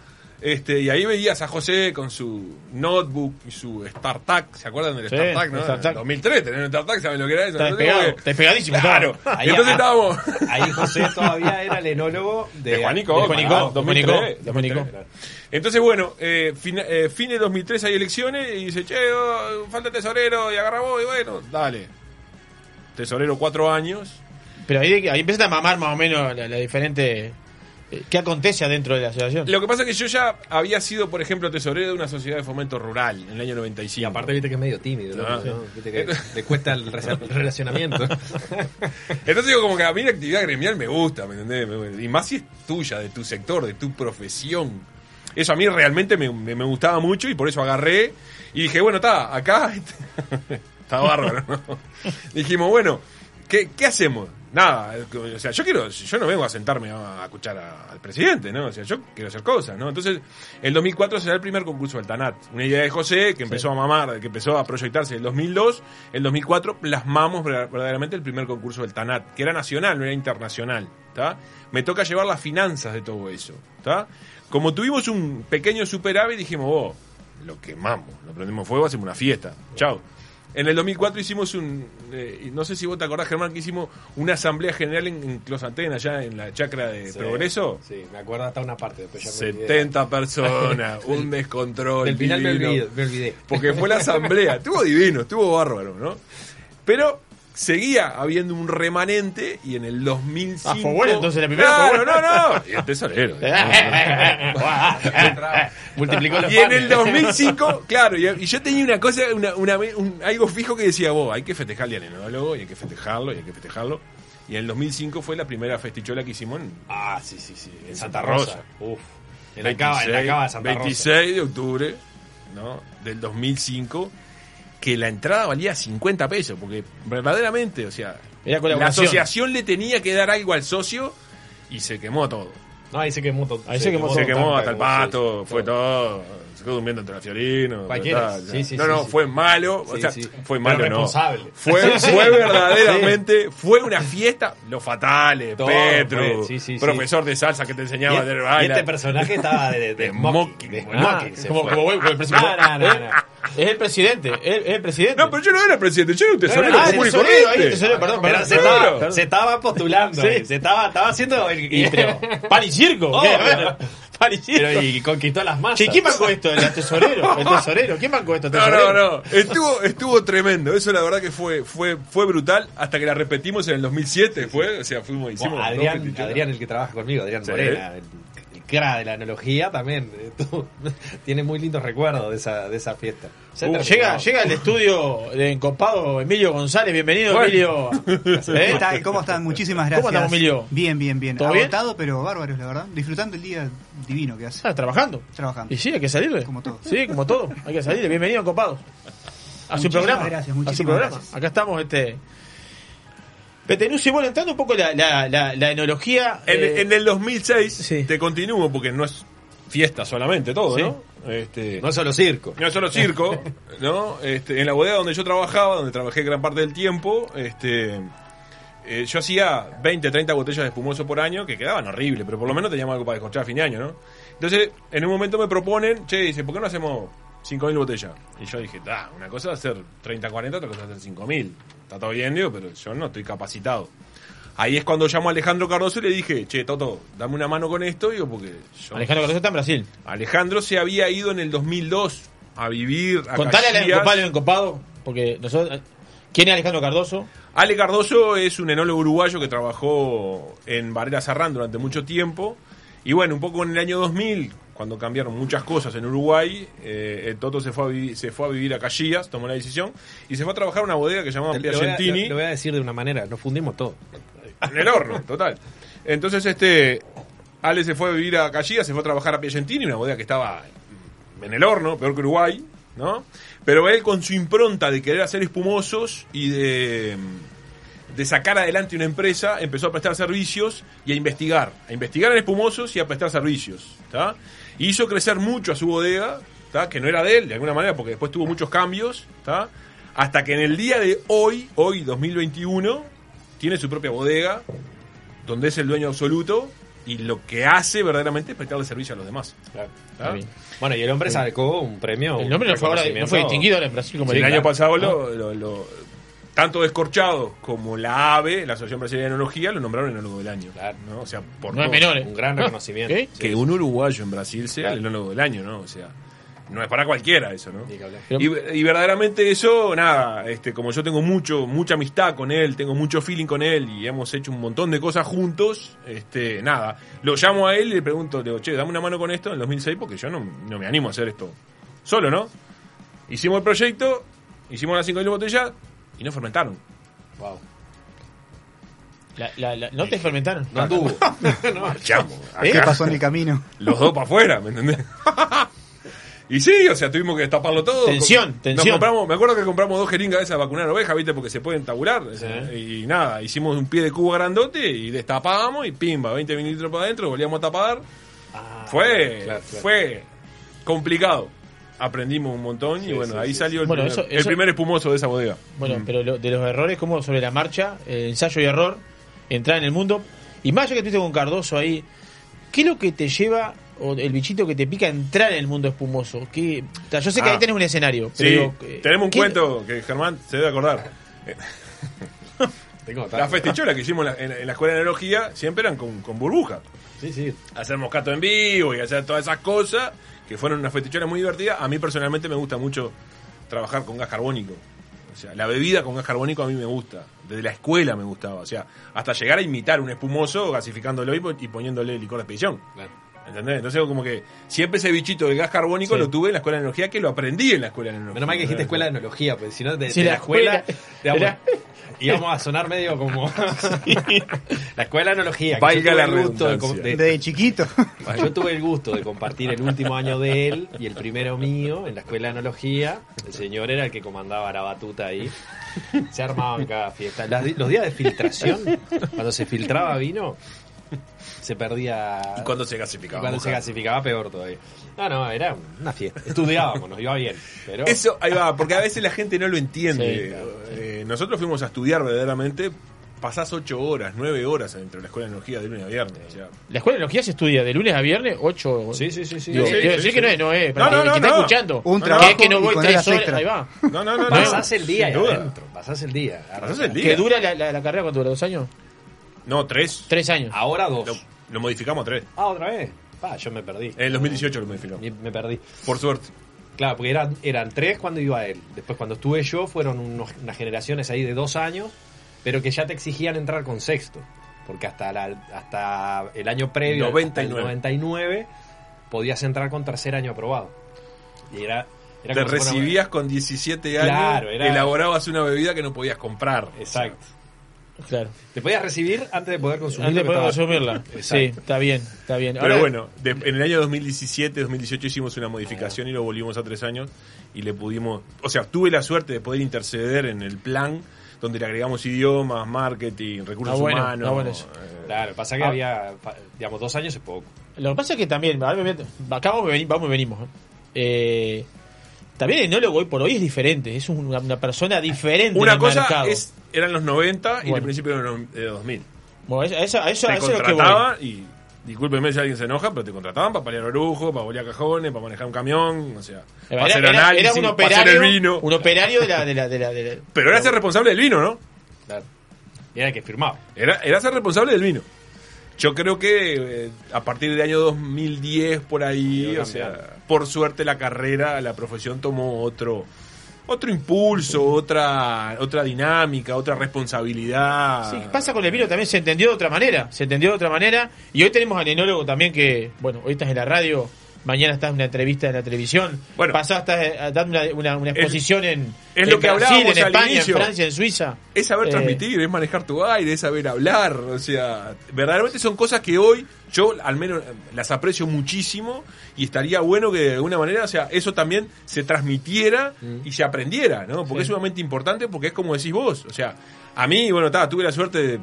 Este, y ahí veías a José con su notebook y su StarTac, ¿se acuerdan del Sí, StarTac, no? el StarTac. En 2003, tener un StarTac, ¿saben lo que era eso? Está No despegado, que- despegadísimo. Claro. Ahí- Entonces estábamos... Ahí José todavía era el enólogo de, De Juanico, de Juanico, de 2003, Juanico, de 2003, Juanico. claro. Entonces, bueno, eh, fin, eh, fin de 2003 hay elecciones y dice, che, oh, falta tesorero y agarra vos y bueno, dale. Tesorero cuatro años. Pero ahí, ahí empezaste a mamar más o menos la, la diferente. ¿Qué acontece adentro de la asociación? Lo que pasa es que yo ya había sido, por ejemplo, tesorero de una sociedad de fomento rural en el año 95. Y aparte viste que es medio tímido, ¿no? Ah. ¿no? Viste que le cuesta el relacionamiento. Entonces digo, como que a mí la actividad gremial me gusta, ¿me entendés? Y más si es tuya, de tu sector, de tu profesión. Eso a mí realmente me, me- me gustaba mucho y por eso agarré y dije, bueno, está, acá está bárbaro, ¿no? Dijimos, bueno, ¿qué, qué hacemos? Nada, o sea, yo quiero, yo no vengo a sentarme a, escuchar a- al presidente, ¿no? O sea, yo quiero hacer cosas, ¿no? Entonces, el 2004 será el primer concurso del TANAT. Una idea de José que empezó a mamar, que empezó a proyectarse en el 2002. El 2004 plasmamos ver- verdaderamente el primer concurso del TANAT, que era nacional, no era internacional, ¿está? Me toca llevar las finanzas de todo eso, ¿está? Como tuvimos un pequeño superávit, dijimos, oh, lo quemamos, lo prendemos fuego, hacemos una fiesta. Chao. En el 2004 hicimos un, eh, no sé si vos te acordás, Germán, que hicimos una asamblea general en, en Closantena, allá en la chacra de Sí, Progreso. Sí, me acuerdo hasta una parte. Después ya me olvidé. 70 personas, un descontrol. Del final me divino. olvidé, me olvidé. Porque fue la asamblea, estuvo divino, estuvo bárbaro, ¿no? Pero seguía habiendo un remanente y en el 2005... Ah, fue bueno, entonces, la primera Claro, fue no, buena. no. Y el tesorero. Multiplicó los y en el 2005, claro, y, y yo tenía una cosa, una, una- un- algo fijo que decía, vos, hay que festejar al enólogo, y hay que festejarlo, y hay que festejarlo. Y en el 2005 fue la primera festichola que hicimos en Ah, sí, sí, sí. En Santa Rosa. Rosa. Uf. En la cava, en la cava de Santa 26 de octubre ¿no? del 2005, que la entrada valía 50 pesos, porque verdaderamente, o sea, Era la asociación le tenía que dar algo al socio y se quemó todo. No, ahí se quemó todo. Ahí se quemó Se todo. quemó hasta el pato, sí, fue todo. Se quedó durmiendo entre la Fiorino. Cualquiera. tal, Sí, sí, no, no, fue malo. o sea, fue Pero malo, no. Fue, fue verdaderamente, fue una fiesta. Los fatales, Todo, sí. profesor de salsa que te enseñaba a hacer y baile. este personaje estaba de, de ah, como, como, el presidente. No, no, no, no. Es el presidente, es, el presidente. No, pero yo no era presidente, yo era un tesorero Ah, el común tesorero, corriente. el tesorero, perdón, Pero perdón. se, Claro. estaba, se estaba postulando, Sí. se estaba, estaba haciendo el, pero, pan y circo. Oh, Pero y conquistó las masas. ¿quién bancó esto? ¿El tesorero? ¿El tesorero? ¿Quién bancó esto? ¿El No, tesorero? no, no. Estuvo, estuvo tremendo. Eso la verdad que fue, fue, fue brutal. Hasta que la repetimos en el 2007. Fue, o sea, fuimos, hicimos. Bueno, Adrián. Adrián, el que trabaja conmigo, Adrián. Morena, el cra de la analogía también. eh, tú- tiene muy lindos recuerdos de esa, de esa fiesta. Uh, llega, llega al estudio de encopado Emilio González. Bienvenido, Bueno. Emilio. ¿Eh? ¿Qué tal? ¿Cómo están? Muchísimas gracias. ¿Cómo andamos, Emilio? Bien, bien, bien. ¿Todo bien? Agotado, pero bárbaros, la verdad. Disfrutando el día divino que hace. Ah, trabajando. Trabajando. Y sí, hay que salir. Como todo. Sí, como todo. Hay que salir. Bienvenido, encopados. A su Muchísimas programa. gracias, a su programa. gracias. Acá estamos, este. Petenucci, bueno, entrando un poco la, la, la, la enología. En, eh, en el 2006, te continúo porque no es fiesta solamente todo, Sí. ¿no? Este, No es solo circo. No es solo circo, ¿no? Este, en la bodega donde yo trabajaba, donde trabajé gran parte del tiempo, este, eh, yo hacía 20, 30 botellas de espumoso por año, que quedaban horribles, pero por lo menos teníamos algo para descorchar a fin de año, ¿no? Entonces, en un momento me proponen, che, dice, ¿por qué no hacemos 5.000 botellas? Y yo dije, "Ta, una cosa es hacer 30, 40, otra cosa es hacer 5.000. Está todo bien, digo, pero yo no estoy capacitado. Ahí es cuando llamo a Alejandro Cardoso y le dije, che, Toto, dame una mano con esto, digo, porque yo... Alejandro Cardoso está en Brasil. Alejandro se había ido en el 2002 a vivir a Contale al Caxias. encopado, encopado, porque nosotros. ¿Quién es Alejandro Cardoso? Ale Cardoso es un enólogo uruguayo que trabajó en Barrera Sarrán durante mucho tiempo. Y bueno, un poco en el año 2000, cuando cambiaron muchas cosas en Uruguay, eh, el Toto se fue, a vivir, se fue a vivir a tomó la decisión, y se fue a trabajar en una bodega que se llamaba Lo voy, a, Piacentini. lo- lo voy a decir de una manera, nos fundimos todo. En el horno, total. Entonces, este. Ale se fue a vivir a Caxias, se fue a trabajar a Piacentini, una bodega que estaba en el horno, peor que Uruguay, ¿no? Pero él con su impronta de querer hacer espumosos y de, de sacar adelante una empresa, empezó a prestar servicios y a investigar. A investigar en espumosos y a prestar servicios, ¿está? Hizo crecer mucho a su bodega, ¿está? Que no era de él, de alguna manera, porque después tuvo muchos cambios, ¿está? Hasta que en el día de hoy, hoy 2021, tiene su propia bodega, donde es el dueño absoluto y lo que hace verdaderamente es prestarle servicio a los demás. ¿Está? Bueno, y el hombre sacó un premio. El nombre no fue, ahora- no fue distinguido en Brasil como Sí, el el año pasado ¿no? lo, lo- lo- tanto Descorchado como la AVE, la Asociación Brasileña de Enología, lo nombraron enólogo del año. ¿no? O sea, por No es todo. menor, ¿eh? Un gran reconocimiento. ¿Qué? Que un uruguayo en Brasil sea el enólogo del año, ¿no? O sea, no es para cualquiera eso, ¿no? Y, y verdaderamente eso, nada, este, como yo tengo mucho, mucha amistad con él, tengo mucho feeling con él y hemos hecho un montón de cosas juntos, este, nada, lo llamo a él y le pregunto, le digo, che, dame una mano con esto en el 2006 porque yo no, no me animo a hacer esto solo, ¿no? Hicimos el proyecto, hicimos las 5.000 botellas y no fermentaron. Wow. La- la- la- ¿No te fermentaron? No anduvo. ¿Qué acá. pasó en el camino? Los dos para afuera, ¿me entendés? y sí, o sea, tuvimos que taparlo todo. Tensión, Nos tensión. compramos, me acuerdo que compramos dos jeringas de esas a vacunar ovejas, ¿viste? Porque se pueden tabular. Y nada, hicimos un pie de cubo grandote y destapábamos y pimba, 20 mililitros para adentro, volvíamos a tapar. fue, claro, claro. fue complicado. Aprendimos un montón y bueno, sí, ahí sí, salió el, Bueno, primer, eso- el eso- primer espumoso de esa bodega. Bueno, Mm. pero lo- de los errores, como sobre la marcha, eh, ensayo y error, entrar en el mundo. Y más allá que estuviste con Cardoso ahí, ¿qué es lo que te lleva, o el bichito que te pica, a entrar en el mundo espumoso? ¿Qué- o sea, yo sé que Ah. ahí tenés un escenario. Sí, digo, eh, tenemos un ¿qué- cuento que Germán se debe acordar. Las festicholas que hicimos en la, en la- en la escuela de enología siempre eran con, con burbuja. Sí, sí. Hacer moscato en vivo y hacer todas esas cosas que fueron unas festicholas muy divertidas. A mí personalmente me gusta mucho trabajar con gas carbónico. O sea, la bebida con gas carbónico a mí me gusta. Desde la escuela me gustaba. O sea, hasta llegar a imitar un espumoso gasificándolo y, po- y poniéndole licor de expedición. ¿Entendés? Entonces, como que siempre ese bichito del gas carbónico Sí. lo tuve en la escuela de energía, que lo aprendí en la escuela de energía. Menos mal que dijiste escuela de enología, porque si no, de, Sí, de la la escuela, era- íbamos a sonar medio como. la escuela de enología. que Valga la el gusto de Desde chiquito. Yo tuve el gusto de compartir el último año de él y el primero mío en la escuela de analogía. El señor era el que comandaba la batuta ahí. Se armaban cada fiesta. Las los días de filtración, cuando se filtraba vino, se perdía. Y cuando se gasificaba. y cuando se gasificaba, peor todavía. No, no, era una fiesta. Estudiábamos, nos iba bien. Pero Eso, ahí va, porque a veces la gente no lo entiende. Sí, claro, Eh, nosotros fuimos a estudiar verdaderamente, pasás ocho horas, nueve horas dentro de la escuela de energía de lunes a viernes. o sea. La escuela de energía se estudia de lunes a viernes, 8. Sí, sí, sí. sí. Digo, Sí, quiero sí, decir sí. que no es, no es. No, Para no, no, que está no. escuchando. Un que trabajo es que no voy horas horas. extra. Ahí va. No, no, no, no. Pasás el día ahí adentro. Pasás el día. Pasás el día. ¿Que dura la, la, la carrera cuánto dura? ¿Dos años? No, tres. Tres años. Ahora dos. Lo, lo modificamos a tres. Ah, otra vez. Ah, yo me perdí. En el 2018 lo modificó. Me, me perdí. Por suerte. Claro, porque eran, eran tres cuando iba él. Después cuando estuve yo fueron unos- unas generaciones ahí de dos años, pero que ya te exigían entrar con sexto. Porque hasta, la- hasta el año previo, hasta 99. el 99, podías entrar con tercer año aprobado. Y era... era Te recibías con 17 años, Claro, era- elaborabas una bebida que no podías comprar. Exacto. Claro. Te podías recibir antes de poder consumir. Antes de poder consumirla. Sí, está bien, está bien. Pero Ahora- bueno, de- en el año 2017, 2018 hicimos una modificación y lo volvimos a tres años y le pudimos, o sea, tuve la suerte de poder interceder en el plan donde le agregamos idiomas, marketing, recursos Ah, bueno, humanos. ah, bueno eso. eh, Claro, pasa que Ah. había, digamos, dos años es poco. Lo que pasa es que también, acá vamos y venimos. ¿eh? También el enólogo hoy por hoy es diferente, es una, una persona diferente. en Una el cosa mercado. es, eran los 90 y Bueno. el principio de los de 2000. Bueno, a eso, a eso, a te eso es lo que voy. y, discúlpeme si alguien se enoja, pero te contrataban para paliar orujo, para bolear cajones, para manejar un camión, o sea, para Era, hacer era- análisis, era un para hacer el vino. un operario de la, de la, de la, de la- Pero era ser responsable del vino, ¿no? Claro. Y era el que firmaba. Era, era ser responsable del vino. Yo creo que eh, a partir del año 2010 por ahí, o sea, cambiando. Por suerte la carrera, la profesión tomó otro otro impulso, otra otra dinámica, otra responsabilidad. Sí, pasa con el vino también se entendió de otra manera, se entendió de otra manera y hoy tenemos al enólogo también que, bueno, hoy estás en la radio, mañana estás en una entrevista en la televisión, Bueno. pasás estás eh, dando una, una, una Es- exposición en, es en lo que Brasil, hablábamos en España, inicio. en Francia, en Suiza. Es saber Eh, transmitir, es manejar tu aire, es saber hablar. O sea, verdaderamente son cosas que hoy yo al menos las aprecio muchísimo y estaría bueno que de alguna manera, o sea, eso también se transmitiera y se aprendiera, ¿no? Porque Sí. es sumamente importante porque es como decís vos. O sea, a mí, bueno, ta, tuve la suerte de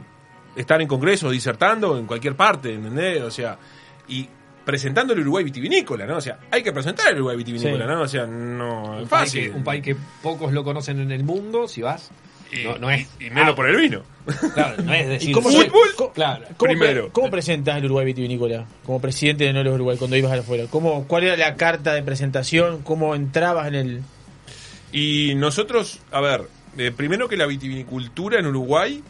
estar en congresos, disertando en cualquier parte, ¿entendés? O sea, y presentando el Uruguay vitivinícola, ¿no? O sea, hay que presentar el Uruguay vitivinícola, Sí. ¿no? O sea, no es país, fácil. que, un país que pocos lo conocen en el mundo, si vas. no, no es. Y menos por el vino. Claro, no es decir. ¿Y cómo, sí, se- co- Claro. cómo primero. ¿Cómo presentás el Uruguay Vitivinícola como presidente de Enólogos Uruguay cuando ibas afuera? ¿Cómo, ¿Cuál era la carta de presentación? ¿Cómo entrabas en el...? Y nosotros, a ver, eh, primero que la vitivinicultura en Uruguay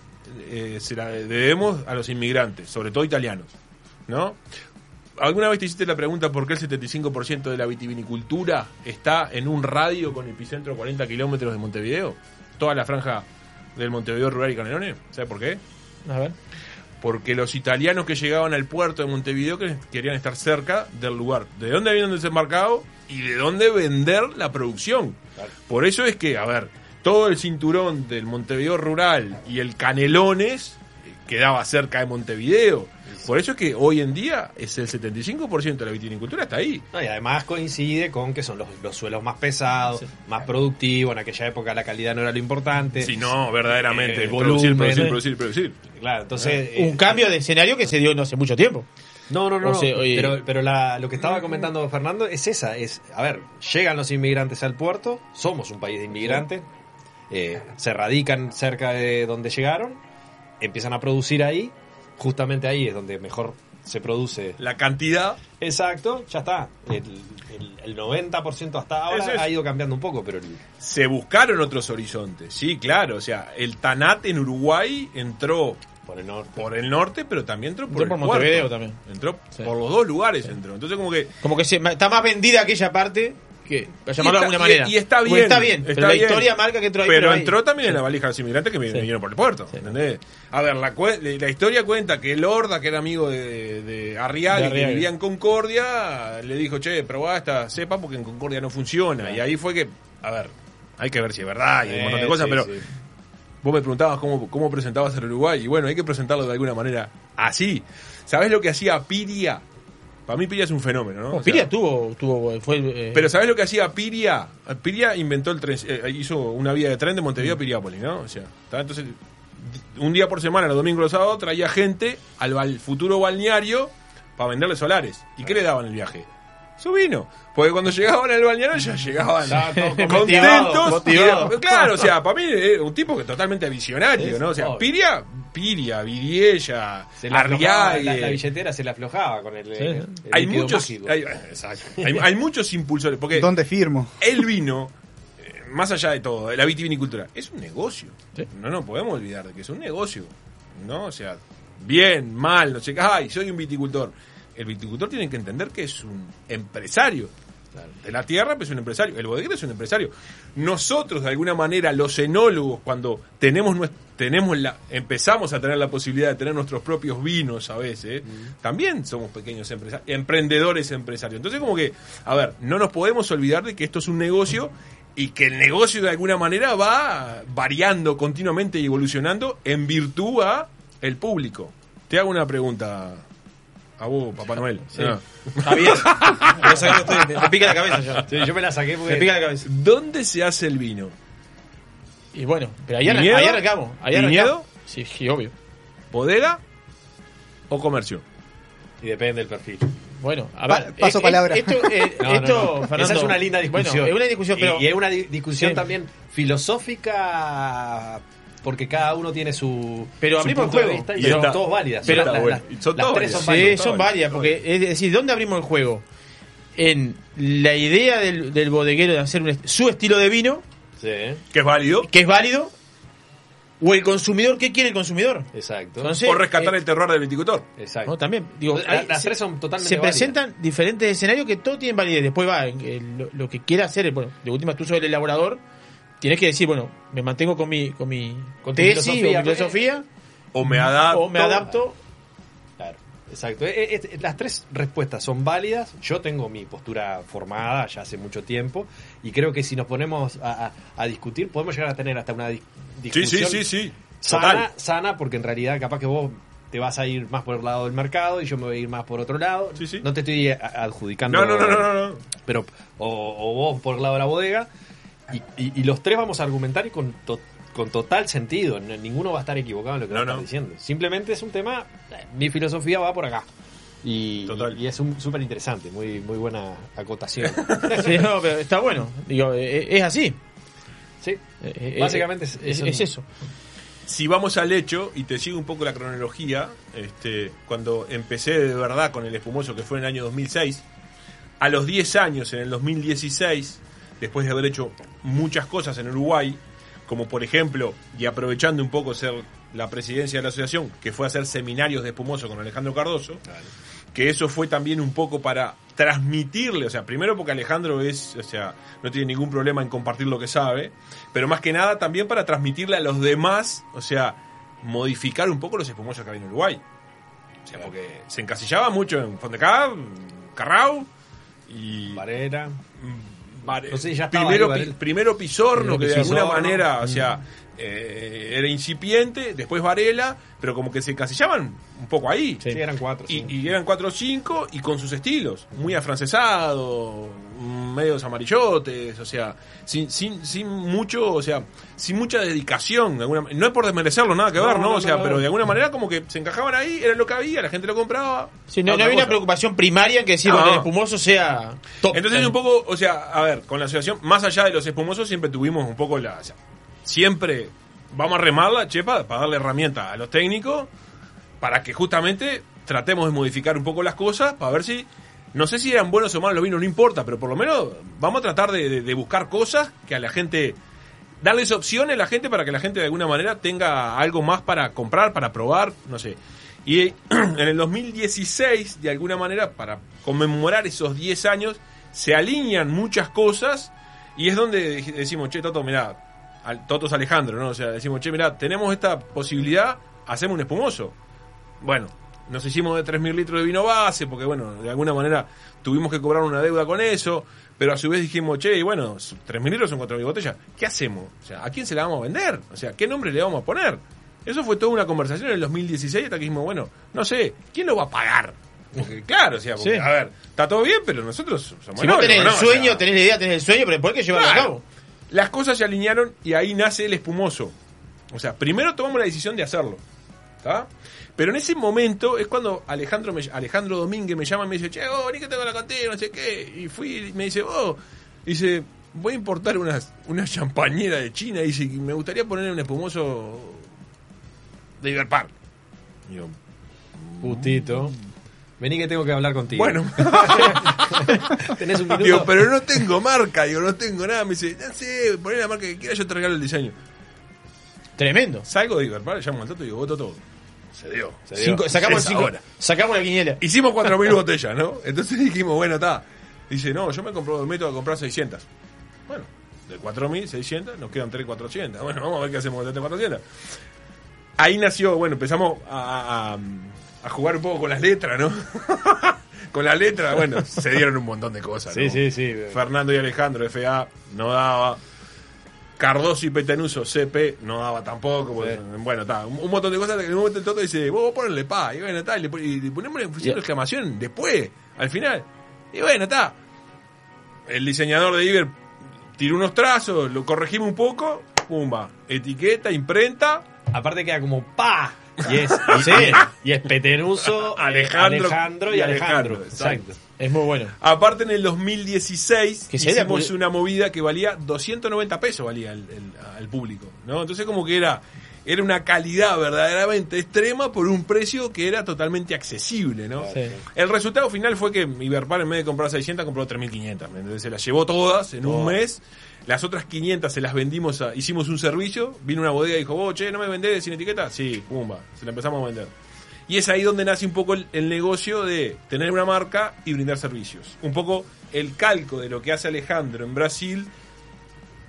eh, se la debemos a los inmigrantes, sobre todo italianos, ¿no? ¿Alguna vez te hiciste la pregunta por qué el 75% de la vitivinicultura está en un radio con epicentro a 40 kilómetros de Montevideo? Toda la franja del Montevideo rural y Canelones. ¿Sabes por qué? A ver. Porque los italianos que llegaban al puerto de Montevideo que- querían estar cerca del lugar de dónde habían desembarcado y de dónde vender la producción. Por eso es que, a ver, todo el cinturón del Montevideo rural y el Canelones eh, quedaba cerca de Montevideo. Por eso es que hoy en día es el 75% de la vitivinicultura está ahí. No, y además coincide con que son los, los suelos más pesados, más productivos. En aquella época la calidad no era lo importante. Si no, verdaderamente, Eh, el producir, volumen. producir, producir, producir. Claro, entonces. eh, un cambio de escenario que se dio no hace mucho tiempo. No, no, no. O no, sea, oye- pero pero la- lo que estaba comentando Fernando es esa. Es, a ver, llegan los inmigrantes al puerto, somos un país de inmigrantes, eh, se radican cerca de donde llegaron, empiezan a producir ahí, justamente ahí es donde mejor se produce. La cantidad. Exacto, ya está. El, el- el 90% hasta ahora es. ha ido cambiando un poco, pero el- Se buscaron otros horizontes, sí, claro. O sea, el Tanat en Uruguay entró por el norte, por el norte pero también entró por Entró el por Montevideo también. Entró por los dos lugares, entró. Entonces, como que Como que se, está más vendida aquella parte que, para llamarlo Y de está- alguna manera. Y, y está O bien. está bien, pero la bien. historia marca que entró ahí. Pero ahí- entró también en la valija de los inmigrantes que vinieron por el puerto. ¿entendés? A ver, la, historia cuenta que el Horda, que era amigo de, de Arriaga, De y que vivía en Concordia, le dijo, che, probá esta cepa porque en Concordia no funciona. Y ahí fue que, a ver, hay que ver si es verdad y un montón de Eh, cosas, sí, pero sí. vos me preguntabas cómo, cómo presentabas el Uruguay. Y bueno, hay que presentarlo de alguna manera así. ¿Sabés lo que hacía Piria? Para mí Piria es un fenómeno, ¿no? Oh, O sea, Piria tuvo, tuvo, fue, eh, pero ¿sabés lo que hacía Piria? Piria inventó el tren, eh, hizo una vía de tren de Montevideo a Piriápolis, ¿no? O sea, ¿tá? entonces un día por semana, los domingos los sábados, traía gente al futuro balneario para venderle solares. ¿Y qué le daban el viaje? Su vino. Porque cuando llegaban al balneario ya llegaban contentos. motivado, motivado. Y, claro, o sea, para mí es un tipo que totalmente visionario, ¿no? O sea. Piria, Piria, Viriella, Arriague. la, la billetera se le aflojaba con el, el hay muchos, hay, exacto. Hay, hay muchos impulsores. Porque ¿Dónde firmo? el vino, eh, más allá de todo, la vitivinicultura, es un negocio. No nos podemos olvidar de que es un negocio. ¿No? O sea, bien, mal, no sé qué. Ay, soy un viticultor. el viticultor tiene que entender que es un empresario. De la tierra, pero es un empresario. El bodeguero es un empresario. Nosotros, de alguna manera, los enólogos, cuando tenemos tenemos la, empezamos a tener la posibilidad de tener nuestros propios vinos a veces, también somos pequeños empresarios, emprendedores empresarios. Entonces, como que, a ver, no nos podemos olvidar de que esto es un negocio y que el negocio de alguna manera va variando continuamente y evolucionando en virtud a el público. Te hago una pregunta a vos, Papá Noel. Sí. Ah. Está bien. Saqué, estoy- me- me pica la cabeza ya. Sí, yo me la saqué porque- Me pica la cabeza. ¿Dónde se hace el vino? Y bueno, pero ahí, arrancamos. Ahí ¿Viñedo? Sí, sí, obvio. ¿Bodega o comercio? Y depende del perfil. Bueno, a Pa- ver. paso eh, palabra. Esto, eh, No, no, esto, no. Fernando, Esa es una linda discusión. Bueno, es una discusión, Y- pero. y, es una di- discusión Sí. también filosófica porque cada uno tiene su Pero su abrimos el de juego. vista y, Y son está- todas válidas. pero- Son las- bueno. las- Y son las todas tres son válidas. Sí, válidas. son varias, porque es decir, ¿dónde abrimos el juego? En la idea del, del bodeguero de hacer un est- su estilo de vino, Sí, ¿Que es válido? que es válido, o el consumidor, ¿qué quiere el consumidor? exacto. Entonces, o rescatar eh, el terror del viticultor. exacto. no, también. Digo, hay- las se- tres son totalmente Se válidas. presentan diferentes escenarios que todos tienen validez. Después va, lo, lo que quiera hacer, bueno, de última tú sos el elaborador, tienes que decir, bueno, me mantengo con mi, con mi Con tu tesis filosofía, o mi filosofía, O me adapto. o me adapto. Claro, exacto. Eh, eh, eh, las tres respuestas son válidas. Yo tengo mi postura formada ya hace mucho tiempo y creo que si nos ponemos a, a- a discutir podemos llegar a tener hasta una di- Sí, discusión sí, sí, sí. sana, Total. sana porque en realidad capaz que vos te vas a ir más por el lado del mercado y yo me voy a ir más por otro lado. Sí, sí. No te estoy a- adjudicando. No, no, no, no, no, no. Pero, o, o vos por el lado de la bodega. Y, y- y los tres vamos a argumentar y con, to- con total sentido. No- ninguno va a estar equivocado en lo que No, no. diciendo. Simplemente es un tema. Mi filosofía va por acá. Y, Total. y es un- súper interesante. Muy, muy buena acotación. Sí, no, pero está bueno. Digo, eh, es así. sí. Eh, eh, Básicamente es- es, es un- es eso. Si vamos al hecho, y te sigo un poco la cronología, este, cuando empecé de verdad con el espumoso, que fue en el año 2006, a los 10 años, en el 2016, después de haber hecho muchas cosas en Uruguay, como por ejemplo, y aprovechando un poco ser la presidencia de la asociación, que fue hacer seminarios de espumoso con Alejandro Cardoso, que eso fue también un poco para transmitirle, o sea, primero porque Alejandro es, o sea, no tiene ningún problema en compartir lo que sabe, pero más que nada también para transmitirle a los demás, o sea, modificar un poco los espumosos que había en Uruguay. O sea, porque se encasillaba mucho en Fondecab, Carrau y Varela. Ya primero, ahí, pi- primero Pisorno, Primero que de alguna manera, o sea, eh, era incipiente, después Varela, pero como que se encasillaban un poco ahí. Sí, eran cuatro. Y, sí. y eran cuatro o cinco y con sus estilos, muy afrancesado, medios amarillotes, o sea, sin, sin, sin mucho, o sea, sin mucha dedicación, de alguna ma- no es por desmerecerlo, nada que No, ver, ¿no? no, o sea, pero de alguna manera como que se encajaban ahí, era lo que había, la gente lo compraba. Sí, no, había una preocupación primaria que decir No. que el espumoso sea top. Entonces un poco, o sea, a ver, con la asociación, más allá de los espumosos, siempre tuvimos un poco la... o sea, siempre vamos a remarla, chepa, para darle herramienta a los técnicos, para que justamente tratemos de modificar un poco las cosas, para ver si... No sé si eran buenos o malos los vinos, no importa, pero por lo menos vamos a tratar de, buscar cosas que a la gente... Darles opciones a la gente para que la gente de alguna manera tenga algo más para comprar, para probar, no sé. Y en el 2016, de alguna manera, para conmemorar esos 10 años, se alinean muchas cosas y es donde decimos, che, Toto, mirá, al, Toto es Alejandro, ¿no? O sea, decimos, che, mirá, tenemos esta posibilidad, hacemos un espumoso. Bueno, nos hicimos de 3.000 litros de vino base, porque bueno, de alguna manera tuvimos que cobrar una deuda con eso, pero a su vez dijimos, che, y bueno, 3.000 litros son 4.000 botellas, ¿qué hacemos? O sea, ¿a quién se la vamos a vender? O sea, ¿qué nombre le vamos a poner? Eso fue toda una conversación en el 2016 hasta que dijimos, bueno, no sé, ¿quién lo va a pagar? Porque claro, o sea, porque, Sí. a ver, está todo bien, pero nosotros somos Si vos enólogos, tenés el ¿no? O sueño, sea, tenés la idea, tenés el sueño, pero hay que llevarlo Claro. a cabo. Las cosas se alinearon y ahí nace el espumoso. O sea, primero tomamos la decisión de hacerlo. ¿Está? Pero en ese momento es cuando Alejandro me- Alejandro Domínguez me llama y me dice, che, oh, vení que tengo la contigo, no sé qué. Y fui y me dice, oh, dice, voy a importar unas, una champañera de China. Y dice, "y me gustaría poner un espumoso de Iberpark. Y yo, Putito. Vení que tengo que hablar contigo. bueno, tenés un minuto. digo, pero no tengo marca, digo, no tengo nada. Me dice, no sé, poné la marca que quieras, yo te regalo el diseño. Tremendo. Salgo de Iberpark, llamo al Toto y digo, vos Toto, se dio. Se dio. Cinco- sacamos, cinco- ahora. sacamos la quiniela. Hicimos 4.000 botellas, ¿no? Entonces dijimos, bueno, está. Dice, no, yo me compro, meto a comprar 600. Bueno, de 4.600 nos quedan 3.400. Bueno, vamos a ver qué hacemos de 3.400. Ahí nació, bueno, empezamos a, a- a jugar un poco con las letras, ¿no? con las letras, bueno, se dieron un montón de cosas. Sí, ¿no? sí, sí. Fernando y Alejandro, FA, no daba. Cardoso y Petenuso, CP, no daba tampoco. porque, Bueno, está, un, un montón de cosas que en un momento el Toto dice, vos ponerle pa, y bueno, está, y, le y ponemos la función de exclamación después, al final. Y bueno, está. El diseñador de Iber tiró unos trazos, lo corregimos un poco, pumba, etiqueta, imprenta. Aparte queda como pa. Y es, y, Sí. y es Petenuso, Alejandro, Alejandro y Alejandro. Exacto. Es muy bueno. Aparte en el 2016 Que se haya hicimos una movida que valía 290 pesos valía el- el- al público, ¿no? Entonces como que era era una calidad verdaderamente extrema por un precio que era totalmente accesible, ¿no? Sí. El resultado final fue que Iberpar en vez de comprar 600 compró 3500, ¿me entendés? Se las llevó todas en un mes. Las otras 500 se las vendimos, a- hicimos un servicio, vino una bodega y dijo, vos, che, ¿no me vendés sin etiqueta? Sí, pumba, se la empezamos a vender. Y es ahí donde nace un poco el negocio de tener una marca y brindar servicios. Un poco el calco de lo que hace Alejandro en Brasil,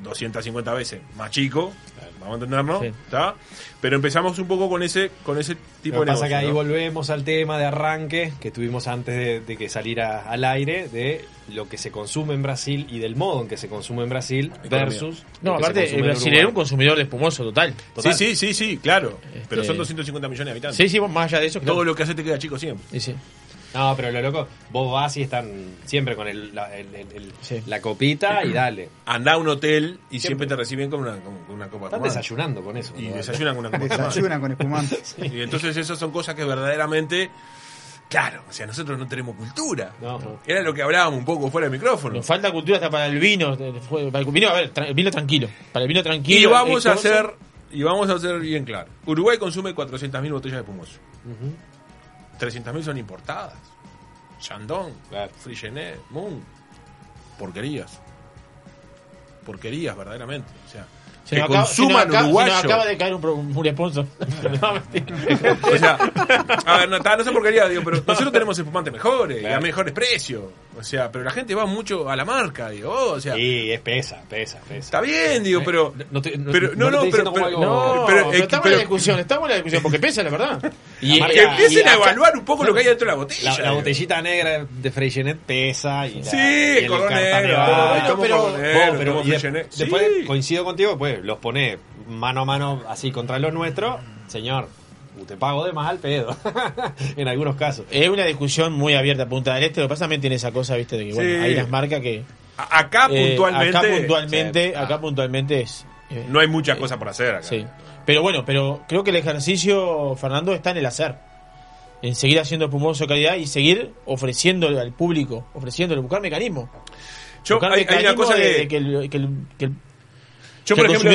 250 veces más chico, vamos a entendernos, Sí. ¿está? Pero empezamos un poco con ese, con ese tipo Lo de que pasa negocio. que ahí ¿no? volvemos al tema de arranque que tuvimos antes de, de que saliera al aire, de lo que se consume en Brasil y del modo en que se consume en Brasil versus. No, aparte, el brasileño es un consumidor de espumoso total. Sí, sí, sí, sí, claro. Pero Este- son 250 millones de habitantes. Sí, sí, más allá de eso, claro. Todo lo que hace te queda chico siempre. Sí, sí. No, pero lo loco, vos vas y están siempre con el, la, el- el- el- Sí. la copita y dale. Anda a un hotel y siempre, Siempre. te reciben con una, con una copa de Están espumante. desayunando con eso. Y ¿no? desayunan con una copa. Desayunan con espumante. Y entonces esas son cosas que verdaderamente, claro, o sea, nosotros no tenemos cultura. No. Era lo que hablábamos un poco fuera del micrófono. Nos falta cultura hasta para el vino. eh, Para el vino, a ver, tra- el vino tranquilo. Para el vino tranquilo. Y vamos a hacer, y vamos a hacer bien claro. Uruguay consume 400.000 botellas de espumoso. 300.000 son importadas. Chandon, Claro. Frigenet, Moon. Porquerías. Porquerías, verdaderamente. O sea, Se que acaba- se se nos uruguayo. acaba de caer un, un sponsor. O sea, a ver, no, no sé porquería, digo, pero nosotros tenemos espumantes mejores y a Claro. mejores precios. O sea, pero la gente va mucho a la marca, digo, oh, o sea, Sí, es pesa, pesa, pesa. está bien, digo, pero. No te- no- pero, no, no pero, No, estamos en la discusión, estamos en la discusión, porque pesa la verdad. La marca- que empiecen y a evaluar un poco lo que hay dentro de la botella. La, botellita negra de Freixenet pesa y la, Sí, y el color negro, pero pero- pero y después coincido contigo, pues los pone mano a mano así contra los nuestros, señor, te pago de más al pedo. en algunos casos. Es una discusión muy abierta Punta del Este. Lo que pasa también tiene esa cosa, viste, de que bueno, hay las marcas que. Acá eh, puntualmente. Acá puntualmente, Sí. acá puntualmente es. eh, No hay muchas eh, cosas por hacer acá. Sí. Pero bueno, pero creo que el ejercicio, Fernando, está en el hacer. En seguir haciendo espumoso de calidad y seguir ofreciendo al público, ofreciéndole, buscar mecanismos. Yo, buscar hay, hay una mecanismos cosa de- que. de que el- que el- que el- Yo, por ejemplo,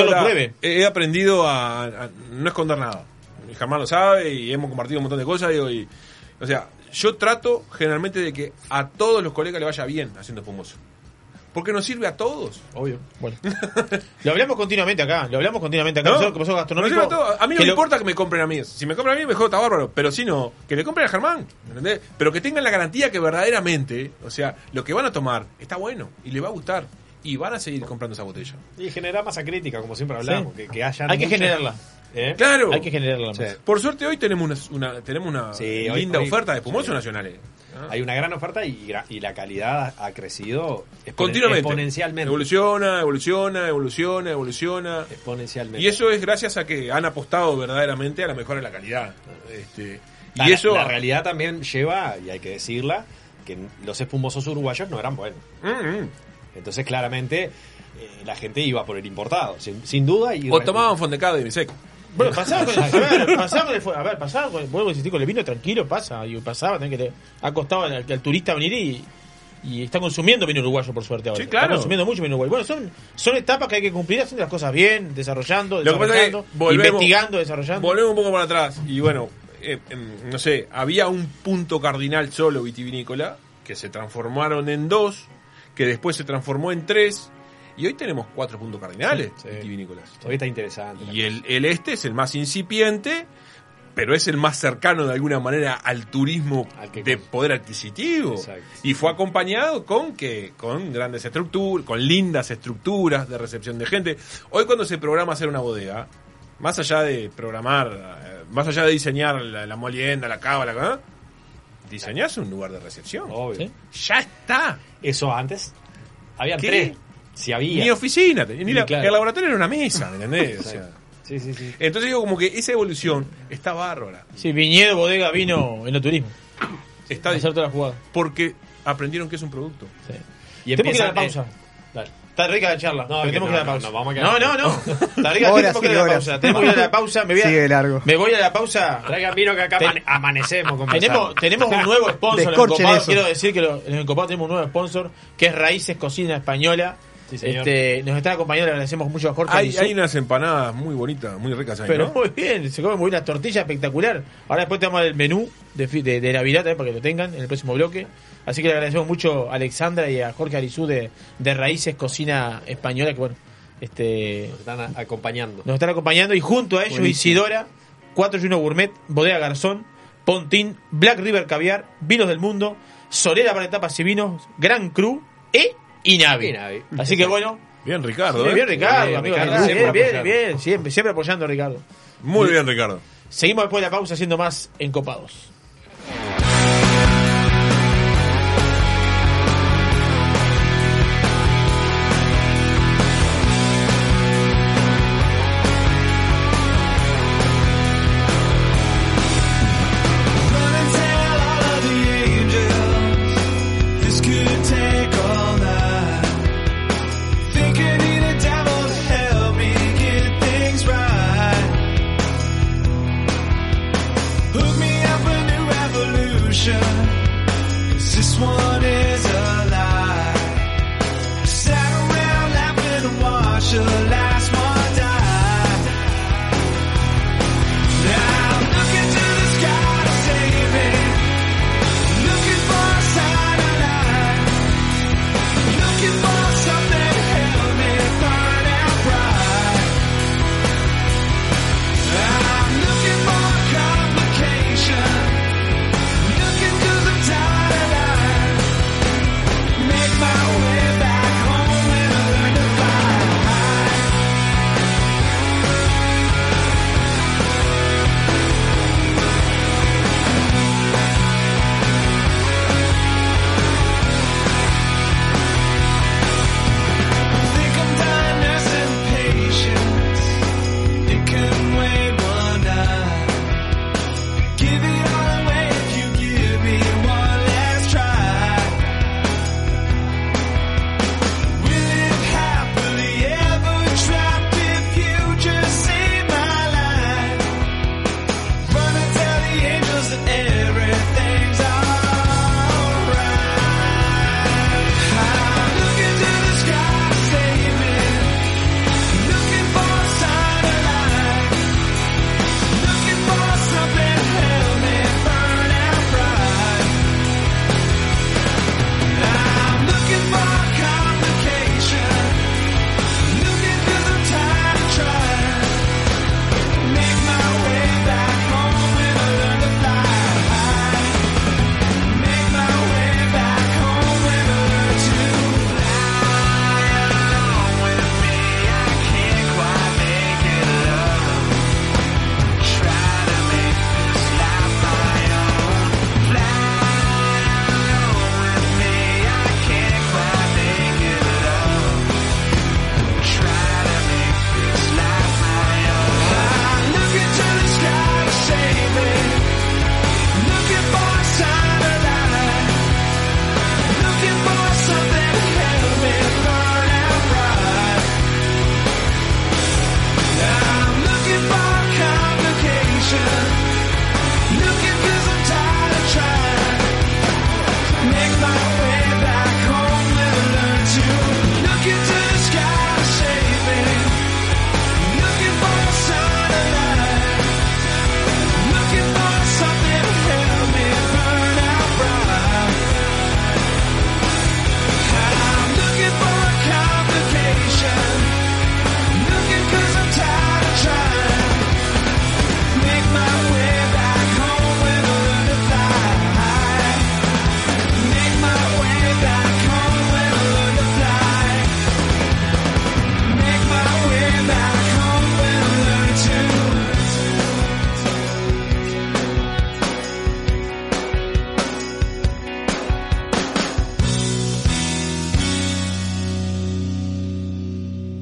he aprendido a, a no esconder nada. Mi Germán lo sabe y hemos compartido un montón de cosas. digo, y, o sea, yo trato generalmente de que a todos los colegas le vaya bien haciendo espumoso. Porque nos sirve a todos. Obvio. Bueno. lo hablamos continuamente acá. Lo hablamos continuamente acá. ¿No? Sirve a mí no me lo- importa que me compren a mí. Si me compran a mí, mejor está bárbaro. Pero si no, que le compren a Germán. ¿entendés? Pero que tengan la garantía que verdaderamente, o sea, lo que van a tomar está bueno y le va a gustar. Y van a seguir comprando esa botella. Y generar masa crítica, como siempre hablamos, Sí. que, que haya Hay que generarla. ¿Eh? Claro. Hay que generarla. Sí. Por suerte hoy tenemos una, una- tenemos una Sí, linda hoy- oferta de espumosos sí. nacionales. ¿no? Hay una gran oferta y, la calidad ha, crecido exponen- Continuamente. exponencialmente. Evoluciona, evoluciona, evoluciona, evoluciona. Exponencialmente. Y eso es gracias a que han apostado verdaderamente a la mejora de la calidad. Este, La, y eso. la realidad también lleva, y hay que decirla, que los espumosos uruguayos no eran buenos. Mm, mm. Entonces, claramente, eh, la gente iba por el importado, sin, sin duda. Y O tomaban fondecado de seco. Bueno, pasaba con el, a ver, pasaba con el, a ver, pasaba con, vuelvo a insistir, con el vino tranquilo, pasa, y pasaba, también que le ha costado al, al turista venir y, y está consumiendo vino uruguayo, por suerte ahora. Sí, claro. Está consumiendo mucho vino uruguayo. Bueno, son, son etapas que hay que cumplir haciendo las cosas bien, desarrollando, Lo que pasa es que desarrollando, volvemos- investigando, desarrollando. Volvemos un poco para atrás. Y bueno, eh, em, no sé, había un punto cardinal solo vitivinícola que se transformaron en dos, que después se transformó en tres. Y hoy tenemos cuatro puntos cardinales Sí, sí. vitivinícolas. Hoy está interesante. Y el, el este es el más incipiente, pero es el más cercano de alguna manera al turismo de poder adquisitivo. Y fue acompañado con que con grandes estructuras, con lindas estructuras de recepción de gente. Hoy cuando se programa hacer una bodega, más allá de programar, eh, más allá de diseñar la, la molienda, la cava, la diseñás un lugar de recepción. Obvio. Ya está. Eso antes. Habían ¿Qué? tres. Si había. Ni oficina, ni la- Claro. el laboratorio era una mesa, ¿me entendés? O sea, Exacto. Sí, sí, sí. entonces digo como que esa evolución está bárbara. Sí, viñedo, bodega, vino, enoturismo. Está Hacer toda la jugada. Porque aprendieron que es un producto. Y tenemos que ir a la pausa. Dale. Está rica la charla. que tenemos no, que ir a la no, pausa. no, vamos a quedar- no, no, no. Está rica, tenemos que ir a la pausa. Tenemos que ir a la pausa. Me voy a, Sigue largo. Me voy a la pausa. Traigan vino que acá Ten- amanecemos. Tenemos, tenemos un nuevo sponsor en eso. Quiero decir que lo- en Encopado tenemos un nuevo sponsor que es Raíces Cocina Española. Sí, señor. este, nos están acompañando, le agradecemos mucho a Jorge Hay, Arizú. hay unas empanadas muy bonitas, muy ricas ahí, Pero ¿no? muy bien, se come muy bien, la tortilla espectacular. Ahora después te vamos el menú de, fi- de, de Navidad también para que lo tengan en el próximo bloque. Así que le agradecemos mucho a Alexandra y a Jorge Arizú de, de Raíces Cocina Española, que bueno, este, Nos están acompañando. nos están acompañando. Y junto a ellos Buenísimo. Isidora, 401 Gourmet, Bodega Garzón, Pontín, Black River Caviar, Vinos del Mundo, Solera para Tapas y Vinos, Gran Cru Y Navi. Así que bueno, Bien, Ricardo. bien, ¿eh? bien, Ricardo, Bien, amigo, Ricardo, bien, siempre bien, apoyando. bien, siempre, siempre apoyando a Ricardo. Muy bien, Ricardo. Seguimos después de la pausa haciendo más encopados.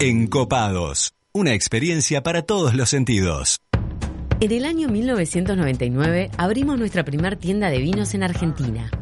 Encopados. Una experiencia para todos los sentidos. En el año 1999 abrimos nuestra primer tienda de vinos en Argentina.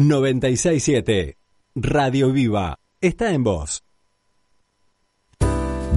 967 Radio Viva. Está en voz.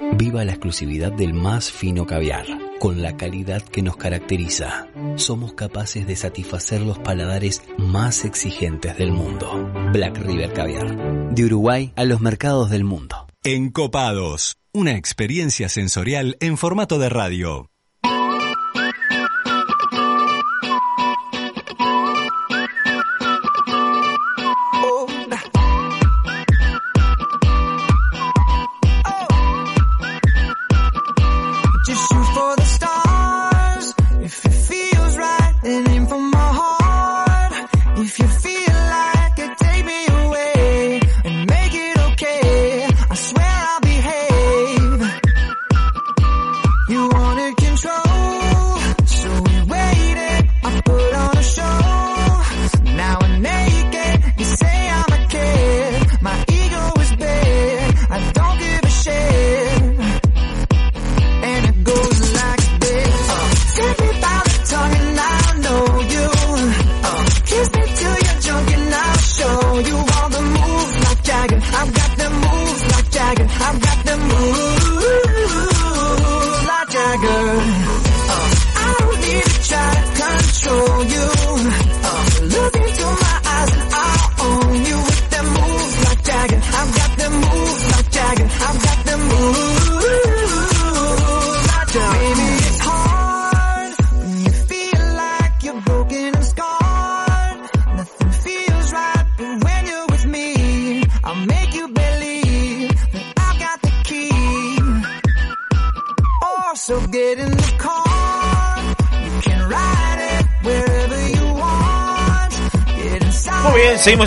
Viva la exclusividad del más fino caviar, con la calidad que nos caracteriza. Somos capaces de satisfacer los paladares más exigentes del mundo. Black River Caviar. De Uruguay a los mercados del mundo. Encopados. Una experiencia sensorial en formato de radio.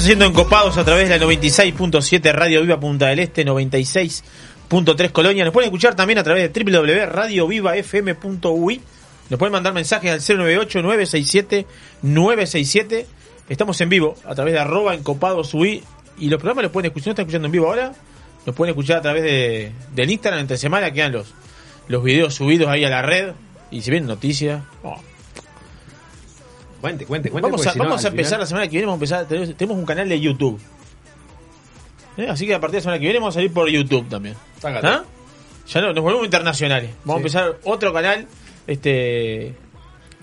Seguimos siendo encopados a través de la 96.7 Radio Viva Punta del Este, 96.3 Colonia. Nos pueden escuchar también a través de www.radiovivafm.ui. Nos pueden mandar mensajes al 098-967-967. Estamos en vivo a través de arroba. Y los programas los pueden escuchar, ¿no están escuchando en vivo ahora? Los pueden escuchar a través de, del Instagram entre semana, quedan los, los videos subidos ahí a la red. Y si ven noticias, oh, Cuente, cuente, cuente. Vamos a, si no, vamos a empezar final- la semana que viene, vamos a empezar, tenemos, un canal de YouTube. ¿Eh? Así que a partir de la semana que viene vamos a salir por YouTube también. ¿Ah? Ya no, nos volvemos internacionales. Vamos Sí. a empezar otro canal este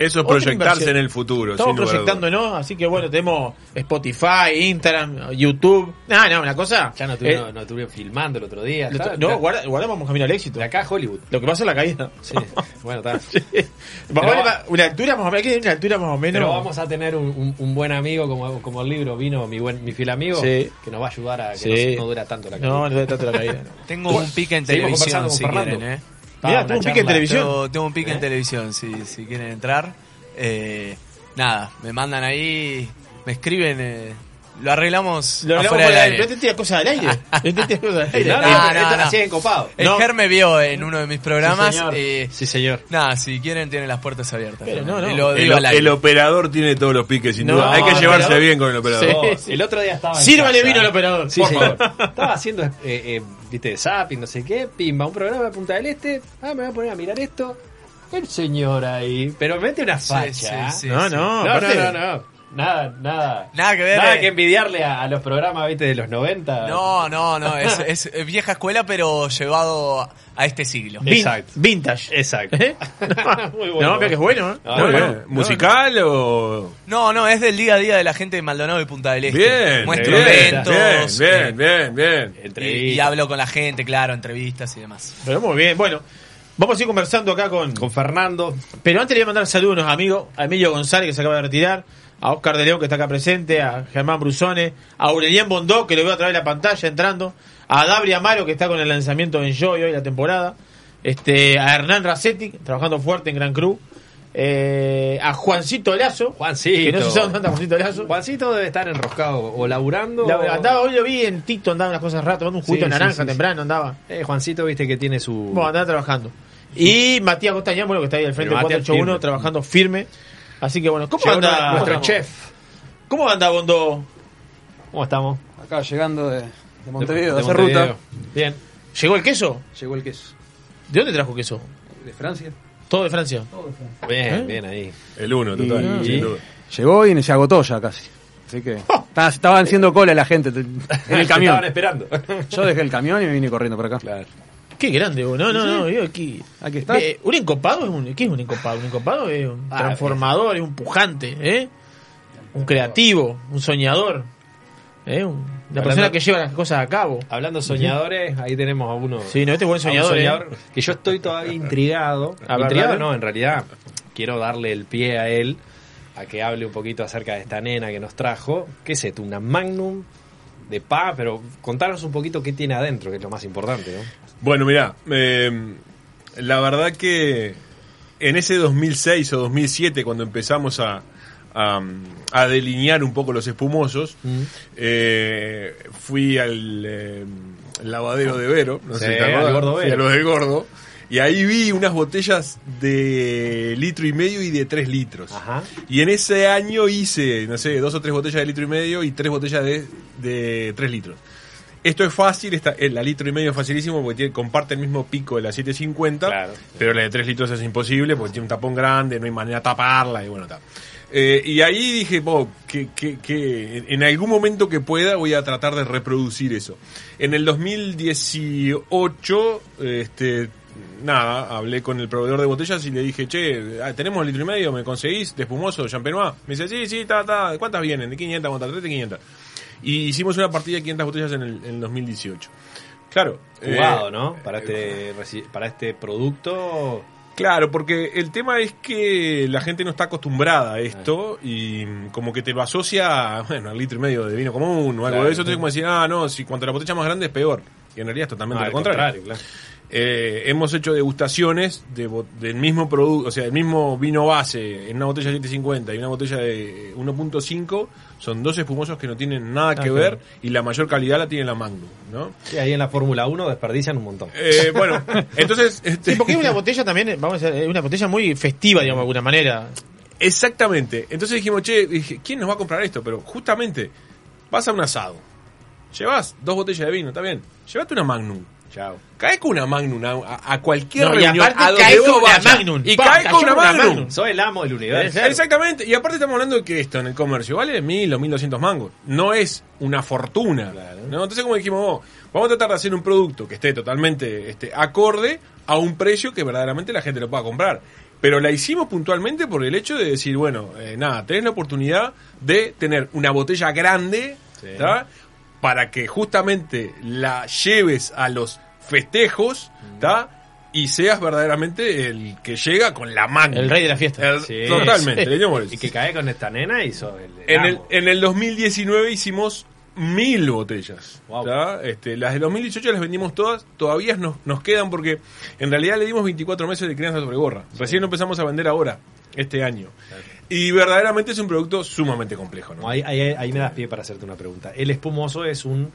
Eso es proyectarse en el futuro. Estamos dudas. proyectándonos, así que bueno, tenemos Spotify, Instagram, YouTube. No, no, una cosa. Ya no eh, estuvieron, no estuvieron filmando el otro día. está- no, guarda- guardamos camino al éxito. de acá a Hollywood. Lo que pasa es la caída. Sí, bueno, está. Vamos a una altura más o menos, ¿qué es una altura más o menos. Pero vamos a tener un, un- un buen amigo, como, como el libro vino mi buen mi fiel amigo, Sí. que nos va a ayudar a que Sí. no, no dura tanto la caída. No, no debe tanto la caída. no. Tengo un pique en televisión, si quieren, ¿eh? Mirá, tuvo un pique en televisión. Tengo, tengo un pique ¿Eh? en televisión, si, si quieren entrar. Eh, nada, me mandan ahí, me escriben, eh, lo arreglamos Lo por del el aire. Pero te tira cosas al aire. Te tira cosas al aire. No, No, no, no. Así copado. El No. Ger me vio en uno de mis programas. Sí, señor. eh, Sí, señor. nada, si quieren tienen las puertas abiertas. Pero no, no. El, digo al aire. el operador tiene todos los piques, sin No, duda. Hay que llevarse operador- bien con el operador. Sí. Oh, El otro día estaba. Sírvale casa. vino al operador. Sí, por señor. favor. Estaba haciendo, eh, eh, viste, zapping, no sé qué, pimba, un programa de Punta del Este. Ah, me voy a poner a mirar esto. El señor ahí. Pero mete una facha. sí, sí, No, sí. no, no, no, no. Nada, nada. Nada que ver. Nada eh. que envidiarle a, a los programas, viste, de los 90. No, no, no, es, vieja escuela, pero llevado a este siglo. Vin- Exacto. Vintage. Exacto. ¿Eh? Muy bueno. No, pero que es bueno. ¿eh? Ah, Muy bueno. bien. ¿Musical o...? No, no, es del día a día de la gente de Maldonado y Punta del Este. Bien, Muestro bien, eventos. bien, eh, bien, bien, bien. y, Entrevista. y hablo con la gente, claro, entrevistas y demás. Pero muy bien. Bueno, vamos a ir conversando acá con. Con Fernando. Pero antes le voy a mandar saludos a unos amigos. A Emilio González, que se acaba de retirar. A Oscar de León, que está acá presente. A Germán Brusone. A Aurelien Bondó, que lo veo a través de la pantalla entrando. A Dabri Amaro, que está con el lanzamiento de Enjoy hoy la temporada. Este, a Hernán Racetti, trabajando fuerte en Gran Cruz. Eh, a Juancito Lazo. Juancito. Que no se sabe dónde anda Juancito Lazo. Juancito debe estar enroscado o laburando. La- andaba, hoy lo vi en Tito, andaba unas cosas raras, tomando un juguito Sí, de naranja sí, temprano, andaba. Eh, Juancito, viste que tiene su. Bueno, andaba trabajando. Y Matías Costañán, bueno, que está ahí al frente del Matías 481, firme. trabajando firme. Así que bueno, ¿cómo Llegó anda nuestro ¿cómo- chef. ¿Cómo anda Bondo? ¿Cómo estamos? Acá llegando de, de Montevideo, De- de, de Montevideo. ruta. Bien. ¿Llegó el queso? Llegó el queso. ¿De dónde trajo queso? ¿De Francia? Todo de Francia. Bien, ¿Eh? bien ahí. El uno, total, Y- sin duda. Llegó y se agotó ya casi. Así que estaba- estaban haciendo cola la gente en el camión. Estaban esperando. Yo dejé el camión y me vine corriendo por acá. Claro. Qué grande, vos. no, no, no, yo aquí. Aquí está. Eh, un encopado es un. ¿Qué es un encopado? Un encopado es un Ah, transformador, es un pujante, ¿eh? Un creativo, un soñador. ¿eh? Un- Hablando- persona que lleva las cosas a cabo. Hablando soñadores, ahí tenemos a uno. Sí, no, este es buen soñador, ¿eh? que yo estoy todavía intrigado. A intrigado no, en realidad quiero darle el pie a él a que hable un poquito acerca de esta nena que nos trajo. ¿Qué es esto? Una Magnum de pa, pero contanos un poquito qué tiene adentro, que es lo más importante, ¿no? Bueno, mira, la verdad que en ese 2006 o 2007, cuando empezamos a, a, a delinear un poco los espumosos, eh, fui al eh, lavadero de Vero, no sé si te al Gordo Vero. a los del Gordo, y ahí vi unas botellas de litro y medio y de tres litros. Ajá. Y en ese año hice, no sé, dos o tres botellas de litro y medio y tres botellas de, de tres litros. Esto es fácil, esta, el- la litro y medio es facilísimo porque tiene- comparte el mismo pico de la 750, Claro. pero la de 3 litros es imposible porque tiene un tapón grande, no hay manera de taparla y bueno, está. Eh, y ahí dije, "Bo, que, que, que en algún momento que pueda voy a tratar de reproducir eso. En el 2018, este, nada, hablé con el proveedor de botellas y le dije, che, ah, tenemos litro y medio, ¿me conseguís de espumoso, champenois? Me dice, sí, sí, ta, ta, ¿cuántas vienen? De 500, ¿cuántas? De 500. Y hicimos una partida de 500 botellas en el, en el 2018. Claro. Jugado, eh, ¿no? Para este, para este producto. Claro, porque el tema es que la gente no está acostumbrada a esto y como que te lo asocia, bueno, al litro y medio de vino común o algo Claro. de eso. Entonces, como decir, ah, no, si cuanto la botella más grande es peor. Y en realidad es totalmente Ah, lo al contrario. claro. Eh, hemos hecho degustaciones de, del mismo producto, o sea, el mismo vino base en una botella de 750 y una botella de 1.5. Son dos espumosos que no tienen nada que Ah, ver y la mayor calidad la tiene la Magnum, ¿no? Sí, ahí en la Fórmula 1 desperdician un montón. Eh, bueno, entonces... Este, Sí, porque es una botella también, vamos a decir, es una botella muy festiva, digamos, de alguna manera. Exactamente. Entonces dijimos, che, dije, ¿quién nos va a comprar esto? Pero justamente, vas a un asado. Llevas dos botellas de vino, está bien. Llévate una Magnum. Chao. Cae con una Magnum a, a cualquier No, y reunión. aparte a donde cae vos con una vayas. Magnum. Y Pa, cae con una Magnum. Magnum. Soy el amo del universo. Exactamente. Y aparte estamos hablando de que esto en el comercio vale mil o mil doscientos mangos. No es una fortuna. ¿no? Entonces como dijimos, oh, vamos a tratar de hacer un producto que esté totalmente este, acorde a un precio que verdaderamente la gente lo pueda comprar. Pero la hicimos puntualmente por el hecho de decir, bueno, eh, nada, tenés la oportunidad de tener una botella grande. Para que justamente la lleves a los festejos, ¿tá? Y seas verdaderamente el que llega con la manga. El rey de la fiesta. El- Sí. Totalmente, Sí. Y que cae con esta nena el, En el, en el 2019 hicimos mil botellas. Wow. Este, las de 2018 las vendimos todas, todavía nos, nos quedan porque en realidad le dimos 24 meses de crianza sobre gorra. Recién lo empezamos a vender ahora, este año. Y verdaderamente es un producto sumamente complejo. ¿no? Ahí, ahí- ahí me das pie para hacerte una pregunta. El espumoso es un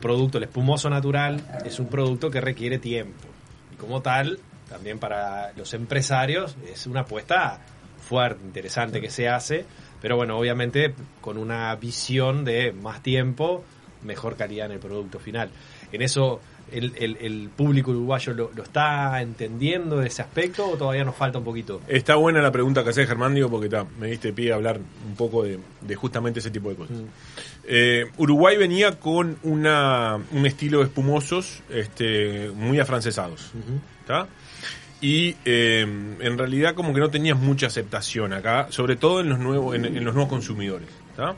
producto, el espumoso natural es un producto que requiere tiempo. Y como tal, también para los empresarios es una apuesta fuerte, interesante que se hace. Pero bueno, obviamente con una visión de más tiempo, mejor calidad en el producto final. En eso, ¿el, el- el público uruguayo lo, lo está entendiendo ese aspecto o todavía nos falta un poquito? Está buena la pregunta que hace Germán, digo, porque ta, me diste pie a hablar un poco de, de justamente ese tipo de cosas. Eh, Uruguay venía con una, un estilo de espumosos este, muy afrancesados. ¿tá? Y eh, en realidad como que no tenías mucha aceptación acá, sobre todo en los nuevos, en, en los nuevos consumidores. ¿tá?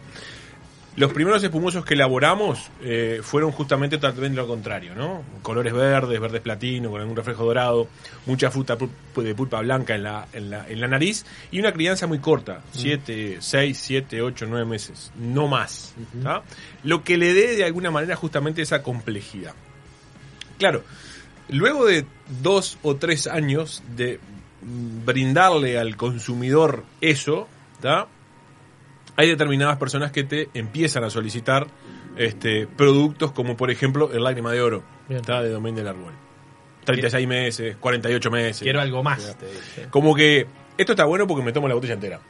Los primeros espumosos que elaboramos eh, fueron justamente totalmente lo contrario, ¿no? Colores verdes, verdes platino, con algún reflejo dorado, mucha fruta de pulpa blanca en la, en la, en la nariz y una crianza muy corta, 7, 6, 7, 8, 9 meses, no más. ¿tá? Lo que le dé de alguna manera justamente esa complejidad. Claro, luego de dos o tres años de mm, brindarle al consumidor eso, ¿tá? Hay determinadas personas que te empiezan a solicitar este, productos como por ejemplo el lágrima de oro, ¿tá? de Domain del Árbol. 36 meses, 48 meses. Quiero algo más. te. Como que esto está bueno porque me tomo la botella entera.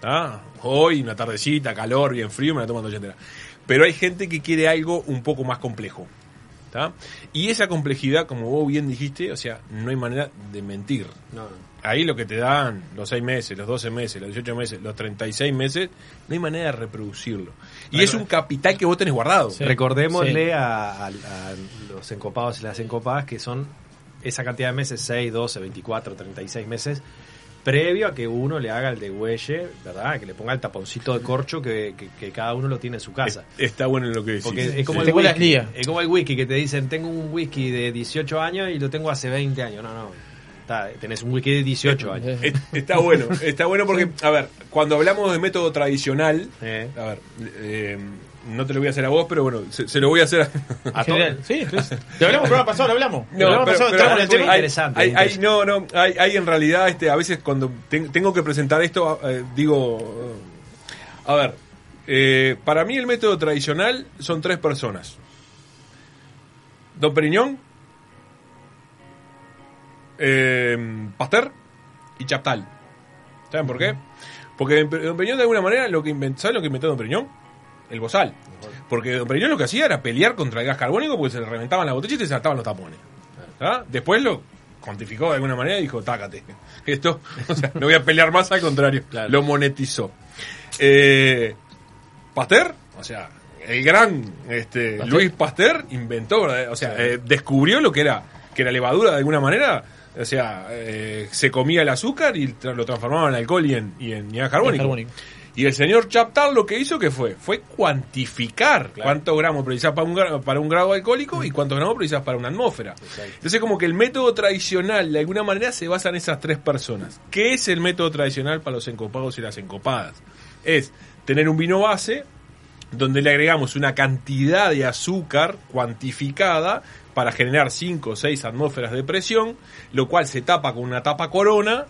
¿tá? Hoy, una tardecita, calor, bien frío, me la tomo la botella entera. Pero hay gente que quiere algo un poco más complejo. ¿tá? Y esa complejidad, como vos bien dijiste, o sea, no hay manera de mentir. No, no. Ahí lo que te dan los 6 meses, los 12 meses, los 18 meses, los 36 meses, no hay manera de reproducirlo. Y es un capital que vos tenés guardado. Recordémosle a, a- a los encopados y las encopadas que son esa cantidad de meses, 6, 12, 24, 36 meses, previo a que uno le haga el degüelle, ¿verdad? Que le ponga el taponcito de corcho que, que- que cada uno lo tiene en su casa. Está bueno lo que decís. Porque es como, Sí. el whisky, es como el whisky que te dicen, tengo un whisky de 18 años y lo tengo hace 20 años. No, no. Está, tenés un whisky de 18 años. Eh, Está bueno, está bueno porque, a ver, cuando hablamos de método tradicional, Eh. a ver, eh, no te lo voy a hacer a vos, pero bueno, se, se lo voy a hacer a, En general, sí, sí. Lo hablamos el programa pasado, lo hablamos. No, programa pero- pasado pero hay- hay- interesante, hay- hay- no, no, hay, hay en realidad, este, a veces cuando ten- tengo que presentar esto, eh, digo, eh, a ver, eh, para mí el método tradicional son tres personas. Don Periñón, eh, Pasteur y Chaptal. ¿Saben por qué? Porque Don Periñón de alguna manera lo que inventó, ¿saben lo que inventó Don Periñón? El bozal. Porque Don Periñón lo que hacía era pelear contra el gas carbónico porque se le reventaban las botellas y se saltaban los tapones. ¿Ah? Después lo cuantificó de alguna manera y dijo, tácate. Esto, o sea, no voy a pelear más, al contrario. Lo monetizó. Eh, Pasteur, o sea, el gran este. Luis Pasteur inventó, ¿verdad? o sea, eh, descubrió lo que era, que era levadura de alguna manera. O sea, eh, se comía el azúcar y tra- lo transformaba en alcohol y en, y en, y en carbónico. carbónico. Y el señor Chaptal lo que hizo que fue, fue cuantificar cuántos gramos precisas para un, gra- para un grado alcohólico y cuántos gramos precisas para una atmósfera. Entonces como que el método tradicional de alguna manera se basa en esas tres personas. ¿Qué es el método tradicional para los encopados y las encopadas? Es tener un vino base donde le agregamos una cantidad de azúcar cuantificada para generar 5 o 6 atmósferas de presión, lo cual se tapa con una tapa corona,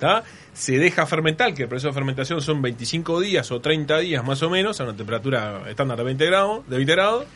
¿tá? se deja fermentar, que el proceso de fermentación son 25 días o 30 días más o menos, a una temperatura estándar de 20 grados, de 20 grados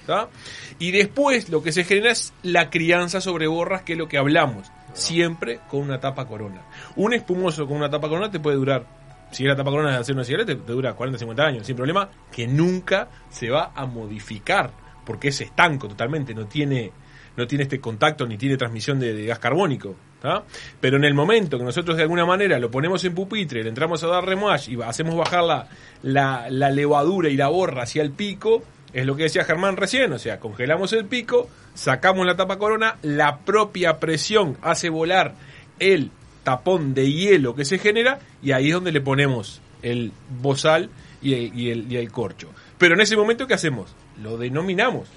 y después lo que se genera es la crianza sobre borras, que es lo que hablamos, siempre con una tapa corona. Un espumoso con una tapa corona te puede durar si es la tapa corona de hacer una cigareta, te dura 40, 50 años, sin problema, que nunca se va a modificar, porque es estanco totalmente, no tiene, no tiene este contacto ni tiene transmisión de, de gas carbónico. ¿tá? Pero en el momento que nosotros de alguna manera lo ponemos en pupitre, le entramos a dar remouage y hacemos bajar la, la, la levadura y la borra hacia el pico, es lo que decía Germán recién, o sea, congelamos el pico, sacamos la tapa corona, la propia presión hace volar el tapón de hielo que se genera y ahí es donde le ponemos el bozal y el, y el, y el corcho. Pero en ese momento, ¿qué hacemos? Lo denominamos.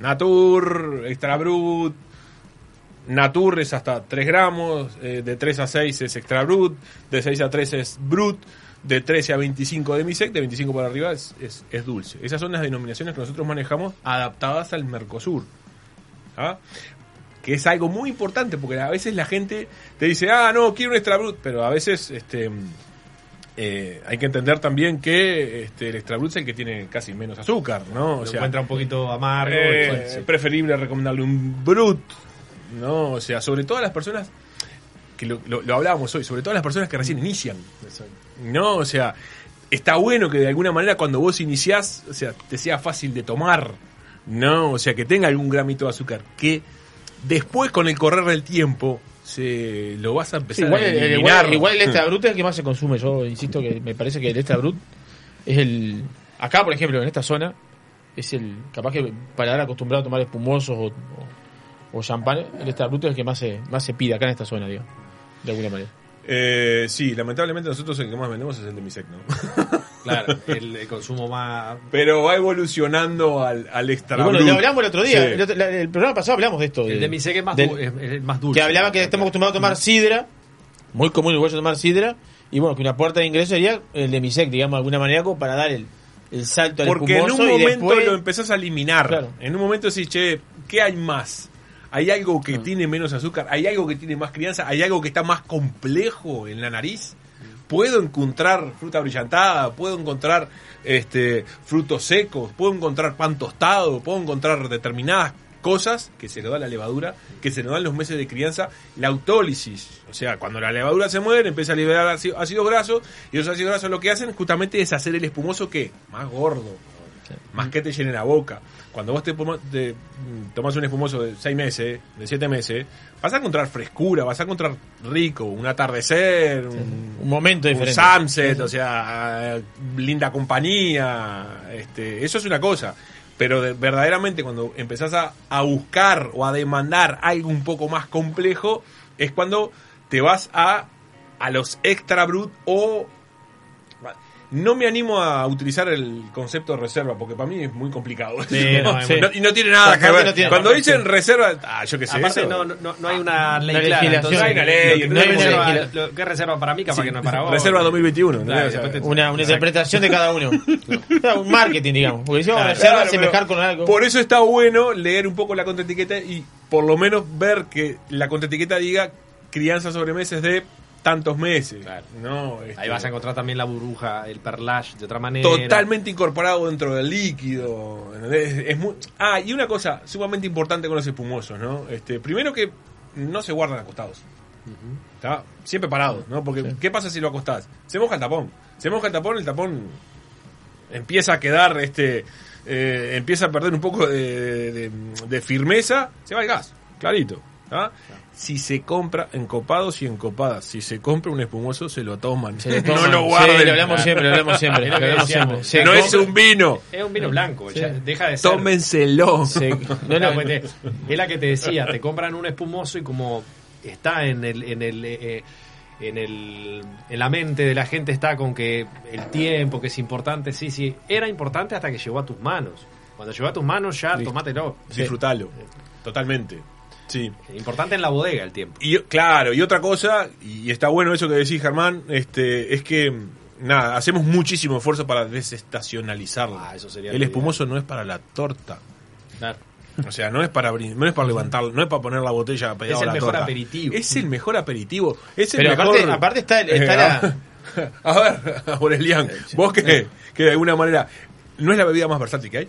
Natur, Extra Brut, Natur es hasta 3 gramos, eh, de 3 a 6 es Extra Brut, de 6 a 3 es Brut, de 13 a 25 de Misec, de 25 para arriba es, es, es dulce. Esas son las denominaciones que nosotros manejamos adaptadas al Mercosur. ¿Ah? Que es algo muy importante porque a veces la gente te dice, ah, no, quiero un Extra Brut, pero a veces este, eh, hay que entender también que este, el Extra Brut es el que tiene casi menos azúcar, ¿no? Lo encuentra un poquito amargo. Eh, y- sí. preferible recomendarle un Brut, ¿no? O sea, sobre todo a las personas que lo, lo- lo hablábamos hoy, sobre todo a las personas que recién inician. No, o sea, está bueno que de alguna manera cuando vos iniciás, o sea, te sea fácil de tomar, ¿no? O sea, que tenga algún gramito de azúcar, que después con el correr del tiempo se lo vas a Sí, empezar igual, a el, eliminar. igual, igual el extra brut es el que más se consume. Yo insisto que me parece que el extra brut es el. Acá, por ejemplo, en esta zona, es el. Capaz que para dar acostumbrado a tomar espumosos o, o, o champán, el extra brut es el que más se, más se pide acá en esta zona, digo. De alguna manera. Eh, sí, lamentablemente nosotros el que más vendemos es el de Misec, ¿no? Claro, el, el consumo más. Pero va evolucionando al, al extra Y bueno, lo hablamos el otro día. Sí. El, otro- la- el programa pasado hablamos de esto. El de Misec es más, del- es, más dulce. que hablaba que estamos acostumbrados a tomar sidra, muy común en Uruguayo tomar sidra, y bueno, que una puerta de ingreso sería el de Misec, digamos, de alguna manera, como para dar el, el salto al Porque en un momento después- lo empezás a eliminar. Claro. En un momento decís, che, ¿qué hay más? ¿Hay algo que tiene menos azúcar? ¿Hay algo que tiene más crianza? ¿Hay algo que está más complejo en la nariz? Puedo encontrar fruta brillantada, puedo encontrar este, frutos secos, puedo encontrar pan tostado, puedo encontrar determinadas cosas que se nos da la levadura, que se nos dan los meses de crianza, la autólisis. O sea, cuando la levadura se muere, empieza a liberar ácido- ácidos grasos, y esos ácidos grasos lo que hacen justamente es hacer el espumoso que más gordo, más que te llene la boca. Cuando vos te, te, mm, tomás un espumoso de 6 meses, de 7 meses, vas a encontrar frescura, vas a encontrar rico, un atardecer, un, un momento un diferente. sunset, o sea, linda compañía, este, eso es una cosa. Pero de- verdaderamente cuando empezás a, a buscar o a demandar algo un poco más complejo, es cuando te vas a, a los extra brut o... No me animo a utilizar el concepto de reserva, porque para mí es muy complicado. Sí, no, es muy- No- y no tiene nada que ver. no tiene- Cuando dicen reserva, ah, yo qué sé. Aparte, eso- no, no, no hay una ley clara. Entonces, No hay una ley, no hay reserva- lo es reserva para mí, capaz Sí, que no es para vos. reserva 2021, Claro, ¿entendés? después te- Una, una interpretación de cada uno. Un marketing, digamos. Porque si Claro, reserva, pero con algo. Por eso está bueno leer un poco la contraetiqueta y por lo menos ver que la contraetiqueta diga crianza sobre meses de tantos meses. No, este, Ahí vas a encontrar también la burbuja, el perlage de otra manera. totalmente incorporado dentro del líquido. ¿entendés? Es muy- ah, y una cosa sumamente importante con los espumosos, ¿no? Este, primero que no se guardan acostados. ¿Está? Siempre parados, ¿no? Porque ¿qué pasa si lo acostás? Se moja el tapón. Se moja el tapón, el tapón empieza a quedar, este, eh, empieza a perder un poco de, de- de firmeza, se va el gas, clarito. ¿Tá? Si se compra encopados y encopadas, si se compra un espumoso, se lo toman. Se lo toman. no lo Sí, guarden. lo hablamos siempre, lo hablamos siempre, lo hablamos siempre. Se no es un vino. Es un vino blanco, Sí. ya deja de ser. Tómenselo. Se- no, Claro, no, pues te- es la que te decía, te compran un espumoso y como está en el, en el eh, en el en la mente de la gente está con que el tiempo que es importante, sí, sí, era importante hasta que llegó a tus manos. Cuando llegó a tus manos ya tomátelo. Disfrutalo. Totalmente. Sí. Importante en la bodega el tiempo. Y claro, y otra cosa, y está bueno eso que decís, Germán, este, es que nada, hacemos muchísimo esfuerzo para desestacionalizarlo. Ah, eso sería el espumoso no es para la torta. Claro. O sea, no es para no es para levantarlo, no es para poner la botella pegada Es el a la mejor torta. aperitivo. Es el mejor aperitivo. Es el Pero mejor- aparte, aparte está, el- está la. A ver, Aurelian, vos que, que de alguna manera no es la bebida más versátil que hay.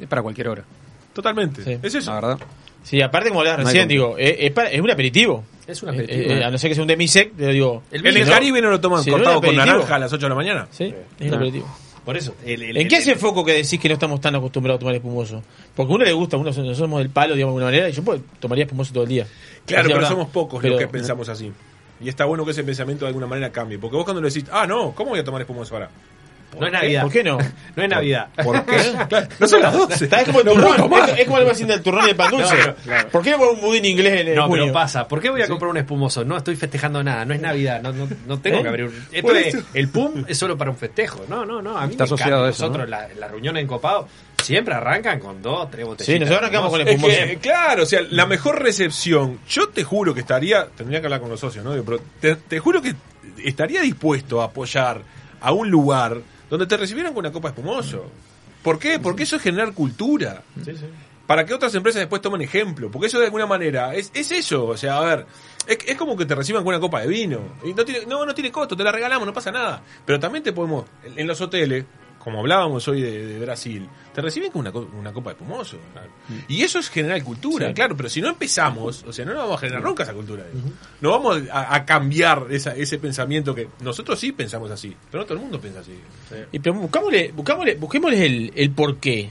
Es para cualquier hora. Totalmente. Sí. Es eso. La verdad. Sí, aparte, como hablabas recién, digo, es, es para- es un aperitivo. Es un Eh, aperitivo. eh, a no ser que sea un demisec, pero digo. en el Caribe no lo toman cortado con naranja a las 8 de la mañana. Sí, es un aperitivo. Por eso. el- el- ¿En qué el- hace foco que decís que no estamos tan acostumbrados a tomar espumoso? Porque a uno le gusta, uno nosotros somos del palo, digamos, de alguna manera, y yo pues, tomaría espumoso todo el día. Claro, pero verdad. somos pocos Pero- los que pensamos así. Y está bueno que ese pensamiento de alguna manera cambie. Porque vos cuando le decís, ah, no, ¿cómo voy a tomar espumoso ahora? No es Navidad. ¿Por qué no? No es Navidad. ¿Por qué? Claro, no son las 12. Está es como el turrón. es, es como algo así del turrón y el pan dulce. No, pero- claro. ¿Por qué no un budín inglés en el No, junio? pero pasa. ¿Por qué voy a comprar un espumoso? No estoy festejando nada. No es Navidad. No, no, no tengo ¿Eh? que abrir un... Esto es- el PUM es solo para un festejo. No, no, no. A mí Está me asociado encanta. a eso, Nosotros, ¿no? la, la reunión en Copado, siempre arrancan con dos, tres botellitas. Sí, nosotros arrancamos con el Es espumoso. que, claro, o sea, la mejor recepción, yo te juro que estaría, tendría que hablar con los socios, ¿no? Pero te, te juro que estaría dispuesto a apoyar a un lugar donde te recibieran con una copa espumoso. ¿Por qué? Porque eso es generar cultura. Para que otras empresas después tomen ejemplo. Porque eso de alguna manera es, es eso. O sea, a ver, es, es como que te reciban con una copa de vino. Y no, tiene, no, no tiene costo, te la regalamos, no pasa nada. Pero también te podemos, en, en los hoteles, como hablábamos hoy de, de Brasil, te reciben con una, co- una copa de espumoso. Y eso es generar cultura, Sí. claro, pero si no empezamos, o sea, no vamos a generar nunca esa cultura. No vamos a, a cambiar esa- ese pensamiento que nosotros sí pensamos así, pero no todo el mundo piensa así. Y pero buscámosle, buscámosle, busquémosle el, el porqué.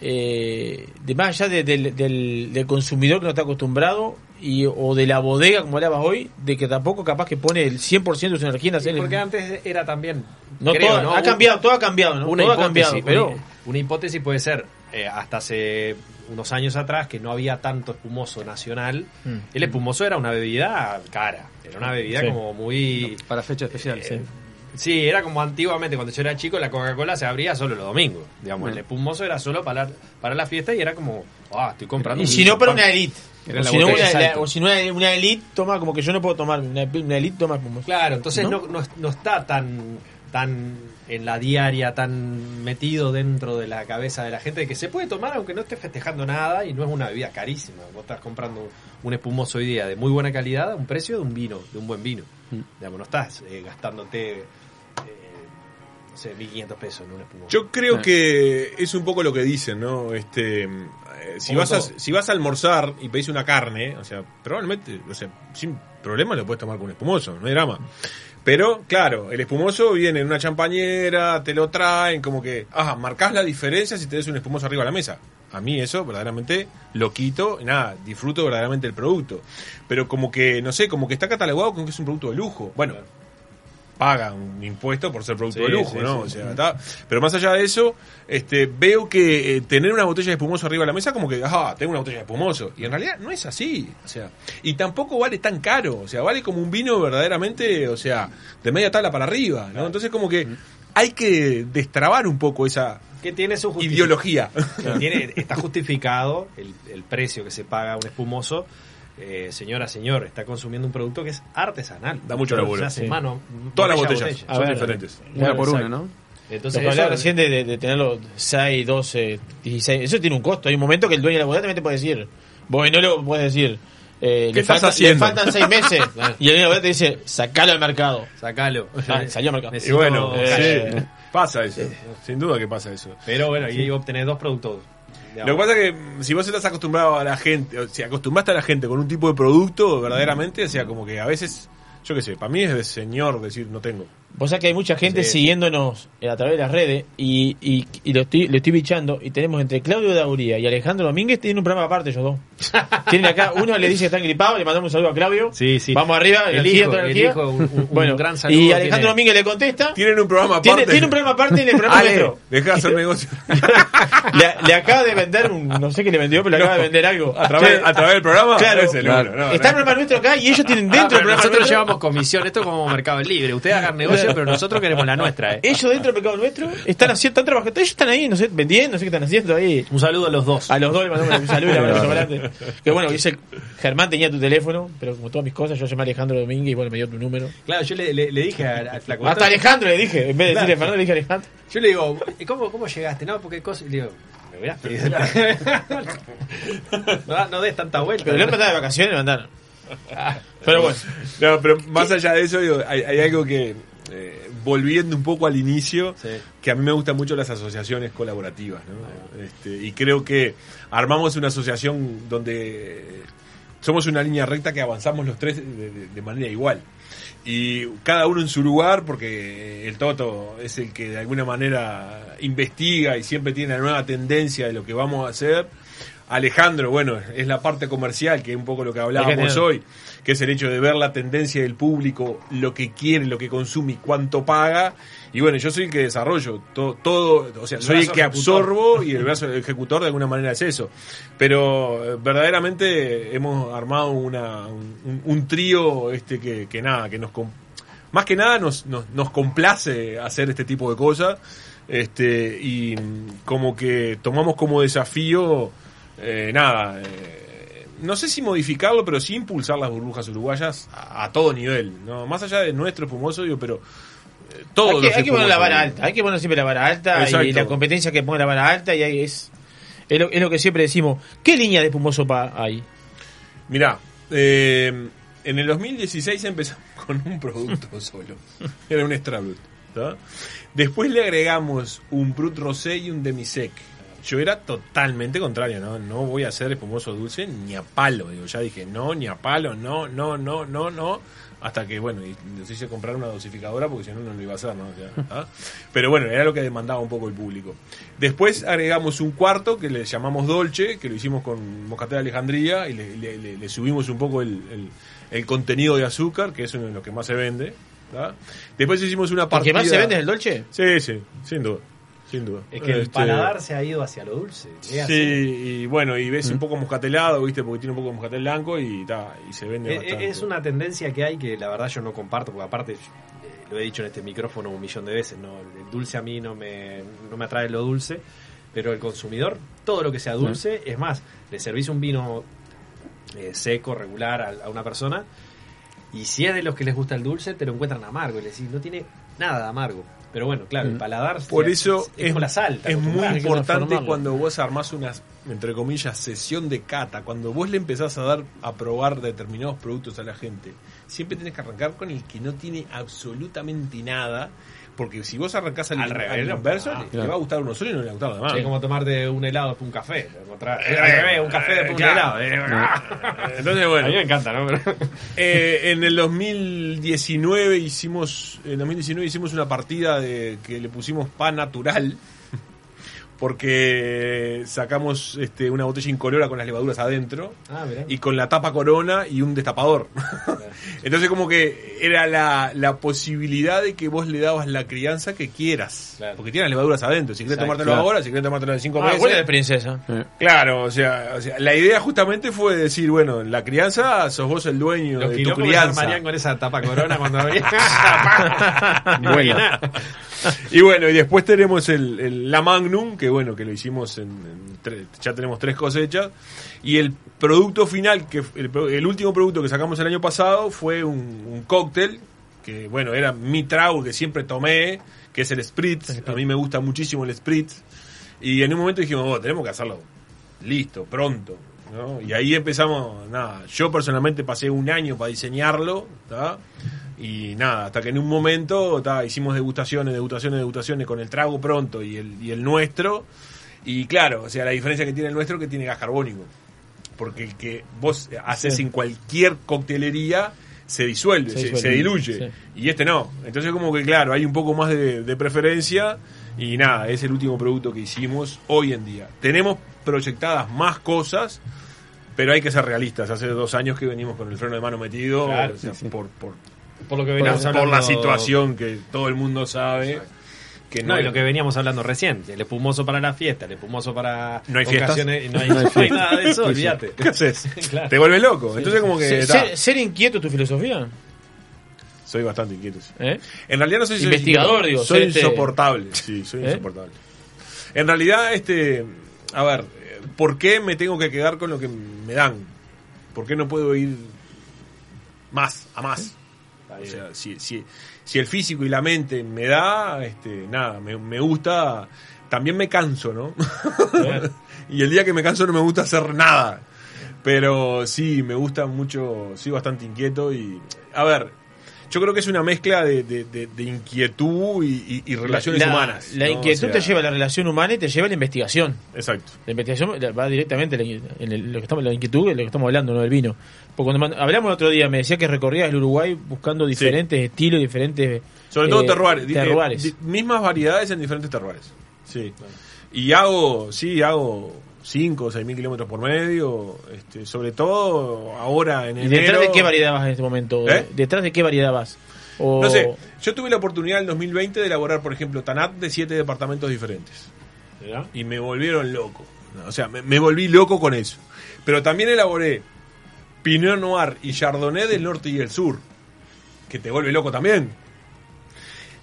Eh, de más allá de- del, del- del consumidor que no está acostumbrado y, o de la bodega, como hablabas hoy, de que tampoco capaz que pone el 100% de su energía en hacer el- Porque antes era también... No, creo, todo- ¿no? ha cambiado, todo ha cambiado, ¿no? Una todo ha hipótesis, cambiado, pero una, una hipótesis puede ser, eh, hasta hace unos años atrás, que no había tanto espumoso nacional. Mm. El espumoso era una bebida cara, era una bebida Sí. como muy... Para fecha especial, Eh, sí. Sí, era como antiguamente, cuando yo era chico, la Coca-Cola se abría solo los domingos. Digamos, Mm. el espumoso era solo para, para la fiesta y era como, ah, estoy comprando y un si no para una champán". elite. Era O la si, no una, la- exacto. o si no una, una elite toma como que yo no puedo tomar, una, una elite toma como... Claro, entonces ¿No? no, no, no está tan, tan en la diaria, tan metido dentro de la cabeza de la gente de que se puede tomar aunque no esté festejando nada y no es una bebida carísima. Vos estás comprando un espumoso hoy día de muy buena calidad a un precio de un vino, de un buen vino. Digamos, no estás eh, gastándote, eh, no sé, 1.500 pesos en un espumoso. Yo creo que es un poco lo que dicen, ¿no? Este, eh, si Como vas a, todo. si vas a almorzar y pedís una carne, o sea, probablemente, o sea, sin problema lo puedes tomar con un espumoso, no hay drama. Pero, claro, el espumoso viene en una champañera, te lo traen, como que, ah, marcás la diferencia si tenés un espumoso arriba de la mesa. A mí eso verdaderamente lo quito, y nada, disfruto verdaderamente el producto. Pero como que, no sé, como que está catalogado como que es un producto de lujo. Bueno, paga un impuesto por ser producto Sí, de lujo, sí, ¿no? sí. O sea, está- pero más allá de eso, este, veo que eh, tener una botella de espumoso arriba de la mesa como que, ah, tengo una botella de espumoso. Y en realidad no es así, o sea, y tampoco vale tan caro, o sea, vale como un vino verdaderamente, o sea, de media tabla para arriba, ¿no? Entonces como que hay que destrabar un poco esa que tiene su ideología. que tiene, está justificado el, el precio que se paga a un espumoso. Eh, señora, señor, está consumiendo un producto que es artesanal. Da mucho laburo. Se hace Sí. mano, Todas las botella botellas botella. son diferentes. Una por una. ¿no? Entonces, Lo que hablaba eso- recién de, de- de tenerlo 6, 12, 16, eso tiene un costo. Hay un momento que el dueño de la bodega también te puede decir, vos no lo puedes decir, eh, ¿Qué le, estás falta- haciendo? le faltan 6 meses y el dueño de la bodega te dice, sacalo al mercado. Sacalo. Ah, salió al mercado. Y bueno, Eh, sí, pasa eso, sin duda que pasa eso. Pero bueno, y obtenés dos productos. Lo que pasa es que mm, si vos estás acostumbrado a la gente, o si acostumbraste a la gente con un tipo de producto, verdaderamente, o sea, como que a veces, yo qué sé, para mí es de señor decir no tengo. Vos sabés que hay mucha gente Sí. siguiéndonos eh, a través de las redes y, y, y lo, estoy, lo estoy bichando y tenemos entre Claudio Dauría y Alejandro Domínguez tienen un programa aparte ellos dos. Tienen acá, uno le dice que está gripado, le mandamos un saludo a Claudio. Sí, sí. Vamos arriba, El hijo, el hijo, un- un- un bueno, gran saludo Y Alejandro tiene. Domínguez le contesta. Tienen un programa aparte. Tiene, tiene un programa aparte en el programa Ale, nuestro. deja de hacer negocio. Le, le acaba de vender un, no sé qué le vendió, pero le acaba de vender algo. A través, Che, a través del programa. Claro, no, está el programa nuestro acá y ellos tienen Ah, dentro pero del programa nosotros nuestro- llevamos comisión, esto es como Mercado Libre. Ustedes hagan negocio, pero nosotros queremos la nuestra. ¿eh? Ellos dentro del mercado nuestro están haciendo, están trabajando, ellos están ahí, no sé, vendiendo, no sé qué están haciendo ahí. Un saludo a los dos. A los dos le mandamos un saludo y un abrazo grande. Que bueno, dice, Germán tenía tu teléfono, pero como todas mis cosas, yo llamé a Alejandro Domínguez y bueno, me dio tu número. Claro, yo le, le- le dije al, flaco. Hasta Alejandro le dije, en vez de decirle Fernando, le dije a Alejandro. Yo le digo, ¿y cómo, cómo llegaste? No, porque cosa. Y le digo, me hubieras pedido. no, no des tanta vuelta. Pero el otro estaba de vacaciones y me mandaron. Pero bueno. No, pero más allá de eso, digo, hay, hay algo que, eh, volviendo un poco al inicio, Sí. que a mí me gustan mucho las asociaciones colaborativas, ¿no? Este, y creo que armamos una asociación donde somos una línea recta que avanzamos los tres de, de- de manera igual. Y cada uno en su lugar, porque el Toto es el que de alguna manera investiga y siempre tiene la nueva tendencia de lo que vamos a hacer. Alejandro, bueno, es la parte comercial, que es un poco lo que hablábamos hoy, que es el hecho de ver la tendencia del público, lo que quiere, lo que consume y cuánto paga. Y bueno, yo soy el que desarrollo todo, todo o sea, El soy el que ejecutor. absorbo y el brazo ejecutor de alguna manera es eso. Pero eh, verdaderamente hemos armado una, un, un trío este que, que nada, que nos más que nada nos, nos, nos complace hacer este tipo de cosas. Este, y mm, como que tomamos como desafío, eh, nada, eh, no sé si modificarlo, pero sí impulsar las burbujas uruguayas a, a todo nivel, ¿no? Más allá de nuestro espumoso, digo, pero eh, todos hay que, hay que poner la vara alta, hay que poner siempre la vara alta y la competencia que pone la vara alta y ahí es, es, lo, es lo que siempre decimos. ¿Qué línea de espumoso pa hay? Mirá, eh, en el 2016 empezamos con un producto solo. Era un extra brut. ¿tá? Después le agregamos un brut rosé y un demisec. Yo era totalmente contrario, ¿no? No voy a hacer espumoso dulce ni a palo. Digo, ya dije, no, ni a palo, no, no, no, no, no. Hasta que, bueno, y les hice comprar una dosificadora porque si no, no lo iba a hacer, ¿no? O sea, ¿tá? Pero bueno, era lo que demandaba un poco el público. Después agregamos un cuarto que le llamamos Dolce, que lo hicimos con Moscatel Alejandría y le, le- le- le subimos un poco el, el- el contenido de azúcar, que es uno de los que más se vende. ¿tá? Después hicimos una ¿El partida... que más se vende es el Dolce? Sí, sí, sin duda. Sin duda. Es que el Este, paladar se ha ido hacia lo dulce. es así. Sí, y bueno, y ves un poco moscatelado, ¿viste? Porque tiene un poco de moscatel blanco y, ta, y se vende Eh, bastante. Es una tendencia que hay que la verdad yo no comparto, porque aparte eh, lo he dicho en este micrófono un millón de veces, ¿no? el dulce a mí no me, no me atrae lo dulce, pero el consumidor, todo lo que sea dulce, es más, le servís un vino eh, seco, regular a, a una persona, y si es de los que les gusta el dulce, te lo encuentran amargo, y le decís, no tiene nada de amargo. Pero bueno, claro, el paladar Por se- eso es, como la salta. es muy importante cuando vos armás una, entre comillas, sesión de cata, cuando vos le empezás a dar a probar determinados productos a la gente, siempre tenés que arrancar con el que no tiene absolutamente nada, porque si vos arrancás al, Al revés, al inverso, ah, le, claro. le va a gustar uno solo y no le va a gustar los demás. Es como tomarte un helado después un café. Eh, al revés, un café después un helado. Entonces, bueno. A mí me encanta, ¿no? Eh, en el 2019 hicimos en 2019 hicimos una partida de que le pusimos pan natural porque sacamos este, una botella incolora con las levaduras adentro Ah, y con la tapa corona y un destapador. Entonces como que era la, la posibilidad de que vos le dabas la crianza que quieras. Porque tiene las levaduras adentro. Si querés Exacto. tomártelo Claro. ahora, si querés tomártelo en cinco Ah, meses. buena de princesa. Claro, o sea, o sea, la idea justamente fue decir, bueno, la crianza sos vos el dueño Los de tu crianza. armarían con esa tapa corona cuando habría. Bueno. y bueno, y después tenemos el, el- la Magnum, que bueno, que lo hicimos en, en tre- ya tenemos tres cosechas. Y el producto final, que el, último producto que sacamos el año pasado fue un, un cóctel, que bueno, era mi trago que siempre tomé, que es el Spritz. A mí me gusta muchísimo el Spritz. Y en un momento dijimos, "Oh, tenemos que hacerlo listo, pronto. ¿no? Y ahí empezamos, nada, yo personalmente pasé un año para diseñarlo, ¿tá? Y nada, hasta que en un momento ¿tá? hicimos degustaciones, degustaciones, degustaciones con el trago pronto y el, y el nuestro, y claro, o sea, la diferencia que tiene el nuestro es que tiene gas carbónico, porque el que vos haces Sí. en cualquier coctelería se disuelve, Se se, disuelve, se diluye, sí. y este no, entonces como que claro, hay un poco más de, de preferencia, y nada, es el último producto que hicimos hoy en día. Tenemos proyectadas más cosas, pero hay que ser realistas. Hace dos años que venimos con el freno de mano metido Claro, o sea, sí, sí. Por, por, Por lo que por- veníamos por hablando- la situación que todo el mundo sabe. Que No, no, y lo que veníamos hablando recién, el espumoso para la fiesta, el espumoso para ¿No hay fiestas? ocasiones, no hay, No hay no hay fiestas. nada de eso, olvídate. ¿Qué haces? Claro. Te vuelve loco. Sí. Entonces como que... Ser, ser inquieto tu filosofía. soy bastante inquieto. sí. ¿Eh? En realidad no soy Investigador, digo, Soy este- insoportable. Sí, soy ¿Eh? insoportable. En realidad, este... A ver, ¿por qué me tengo que quedar con lo que me dan? ¿Por qué no puedo ir más, a más? O sea, si, si, si el físico y la mente me da, este, nada, me, me gusta, también me canso, ¿no? y el día que me canso no me gusta hacer nada. Pero sí, me gusta mucho, soy bastante inquieto y, a ver, yo creo que es una mezcla de, de- de- de inquietud y, y- y relaciones La- humanas. La ¿no? inquietud O sea, te lleva a la relación humana y te lleva a la investigación. Exacto. La investigación va directamente en en el- lo que estamos, la inquietud de lo que estamos hablando, no del vino. Porque cuando hablamos el otro día, me decía que recorrías el Uruguay buscando diferentes estilos, diferentes. Sobre todo eh, eh, mismas variedades en diferentes terroires. Sí. Y hago, sí, hago 5 o 6 mil kilómetros por medio, este, sobre todo ahora en ¿Y enero. detrás de qué variedad vas en este momento? ¿Eh? ¿Detrás de qué variedad vas? O- No sé, yo tuve la oportunidad en 2020 de elaborar, por ejemplo, Tanat de siete departamentos diferentes. Y me volvieron loco. O sea, me, me volví loco con eso. Pero también elaboré Pinot Noir y Chardonnay del norte y el sur. Que te vuelve loco también.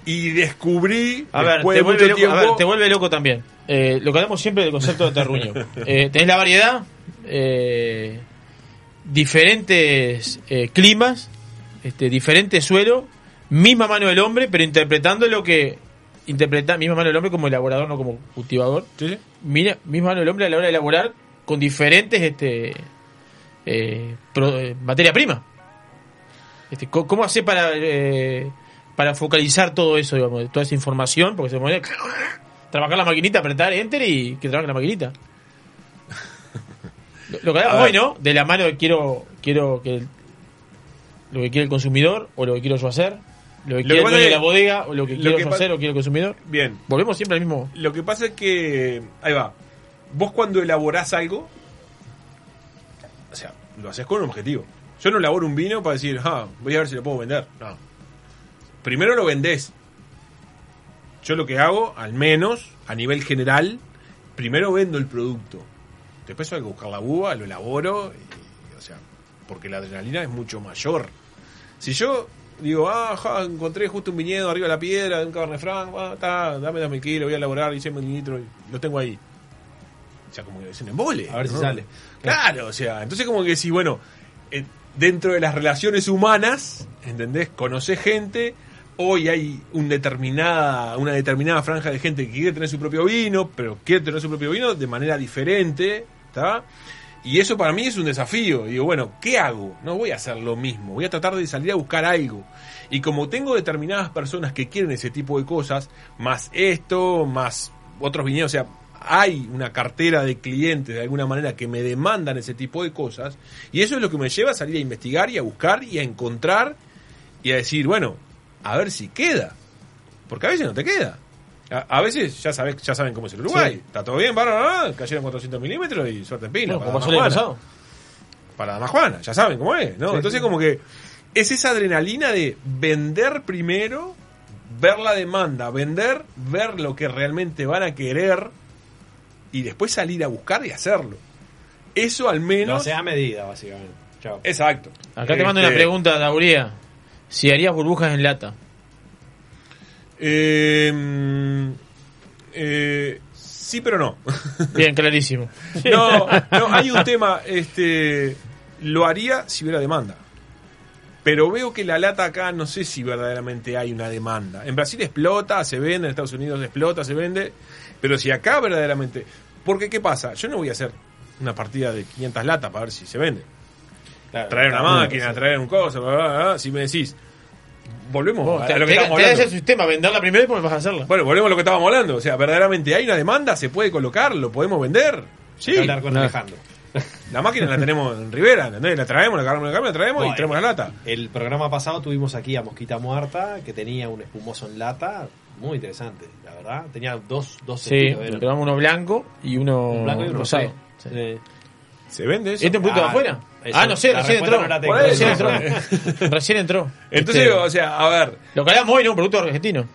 Y descubrí, A ver, te vuelve, loco, tiempo, a ver, te vuelve loco también. Eh, lo que hablamos siempre del concepto de terruño. Eh, tenés la variedad, eh, diferentes eh, climas, este, diferente suelo, misma mano del hombre, pero interpretando lo que interpreta misma mano del hombre como elaborador, no como cultivador. Mira, misma mano del hombre a la hora de elaborar con diferentes este eh, pro- eh, materia prima. Este, ¿Cómo hace para eh, para focalizar todo eso, digamos, toda esa información? Porque se pone trabajar la maquinita, apretar enter y que trabaje la maquinita. Lo, que hablamos hoy, ¿no? De la mano de quiero quiero que el- lo que quiere el consumidor o lo que quiero yo hacer, lo que Lo quiere que el de la bodega o lo que lo quiero que yo hacer o quiere el consumidor. Bien. Volvemos siempre al mismo. Lo que pasa es que, ahí va, vos cuando elaborás algo, o sea, lo haces con un objetivo. Yo no elaboro un vino para decir, ah, voy a ver si lo puedo vender. No. Primero lo vendés. Yo lo que hago, al menos a nivel general, primero vendo el producto. Después hay que buscar la uva, lo elaboro, y, o sea, porque la adrenalina es mucho mayor. Si yo digo, ah, ja, encontré justo un viñedo arriba de la piedra de un Cabernet Franc, ah, ta, dame 2000 kilos, voy a elaborar, hice mililitros, y lo tengo ahí. O sea, como que es un embole. A ver si sale. Claro, o sea, entonces como que si, bueno, eh, dentro de las relaciones humanas, ¿entendés? Conoces gente, hoy hay determinada, una determinada franja de gente que quiere tener su propio vino, pero quiere tener su propio vino de manera diferente, ¿está? Y eso para mí es un desafío. Digo, bueno, ¿qué hago? No voy a hacer lo mismo, voy a tratar de salir a buscar algo. Y como tengo determinadas personas que quieren ese tipo de cosas, más esto, más otros viñedos, o sea, hay una cartera de clientes de alguna manera que me demandan ese tipo de cosas, y eso es lo que me lleva a salir a investigar y a buscar y a encontrar y a decir, bueno, a ver si queda. Porque a veces no te queda. A, a veces ya sabes, ya saben cómo es el Uruguay. Sí. Está todo bien, bárbaro, cayeron 400 milímetros y suerte en pila. Bueno, para pasado. Para Dama Juana, ya saben cómo es, ¿no? Sí, Entonces sí. como que es esa adrenalina de vender primero, ver la demanda, vender, ver lo que realmente van a querer y después salir a buscar y hacerlo. Eso al No menos... sea a medida, básicamente. Chao. Exacto. Acá te mando una Este, pregunta, Dauría. Si harías burbujas en lata. Eh, mm, eh, sí, pero no. Bien, clarísimo. No, no, hay un tema, este, lo haría si hubiera demanda. Pero veo que la lata acá no sé si verdaderamente hay una demanda. En Brasil explota, se vende, en Estados Unidos explota, se vende. Pero si acá verdaderamente... Porque ¿qué pasa? Yo no voy a hacer una partida de 500 latas para ver si se vende. Traer una máquina, bien. traer un coso, bla, bla, bla. si me decís... Volvemos Vos, a, te- a lo que te- estamos te hablando. el sistema, venderla primero y después vas a hacerla. Bueno, volvemos a lo que estábamos hablando. O sea, verdaderamente hay una demanda, se puede colocar, lo podemos vender. Sí. Hablar con No. Alejandro. La máquina la tenemos en Rivera, ¿entendés? La traemos, la cargamos en la cambio, la traemos Bueno, y traemos la lata. El programa pasado tuvimos aquí a Mosquita Muerta, que tenía un espumoso en lata, muy interesante, la verdad. Tenía dos, dos Sí, uno blanco y uno Un blanco y un rosado. ¿Se vende eso? ¿Este es un producto de Ah, afuera? Eso, Ah, no sé, la recién respuesta entró. no la tengo. Recién entró. recién entró. Entonces, Este, o sea, a ver, lo que hablamos hoy, ¿no? Un producto argentino.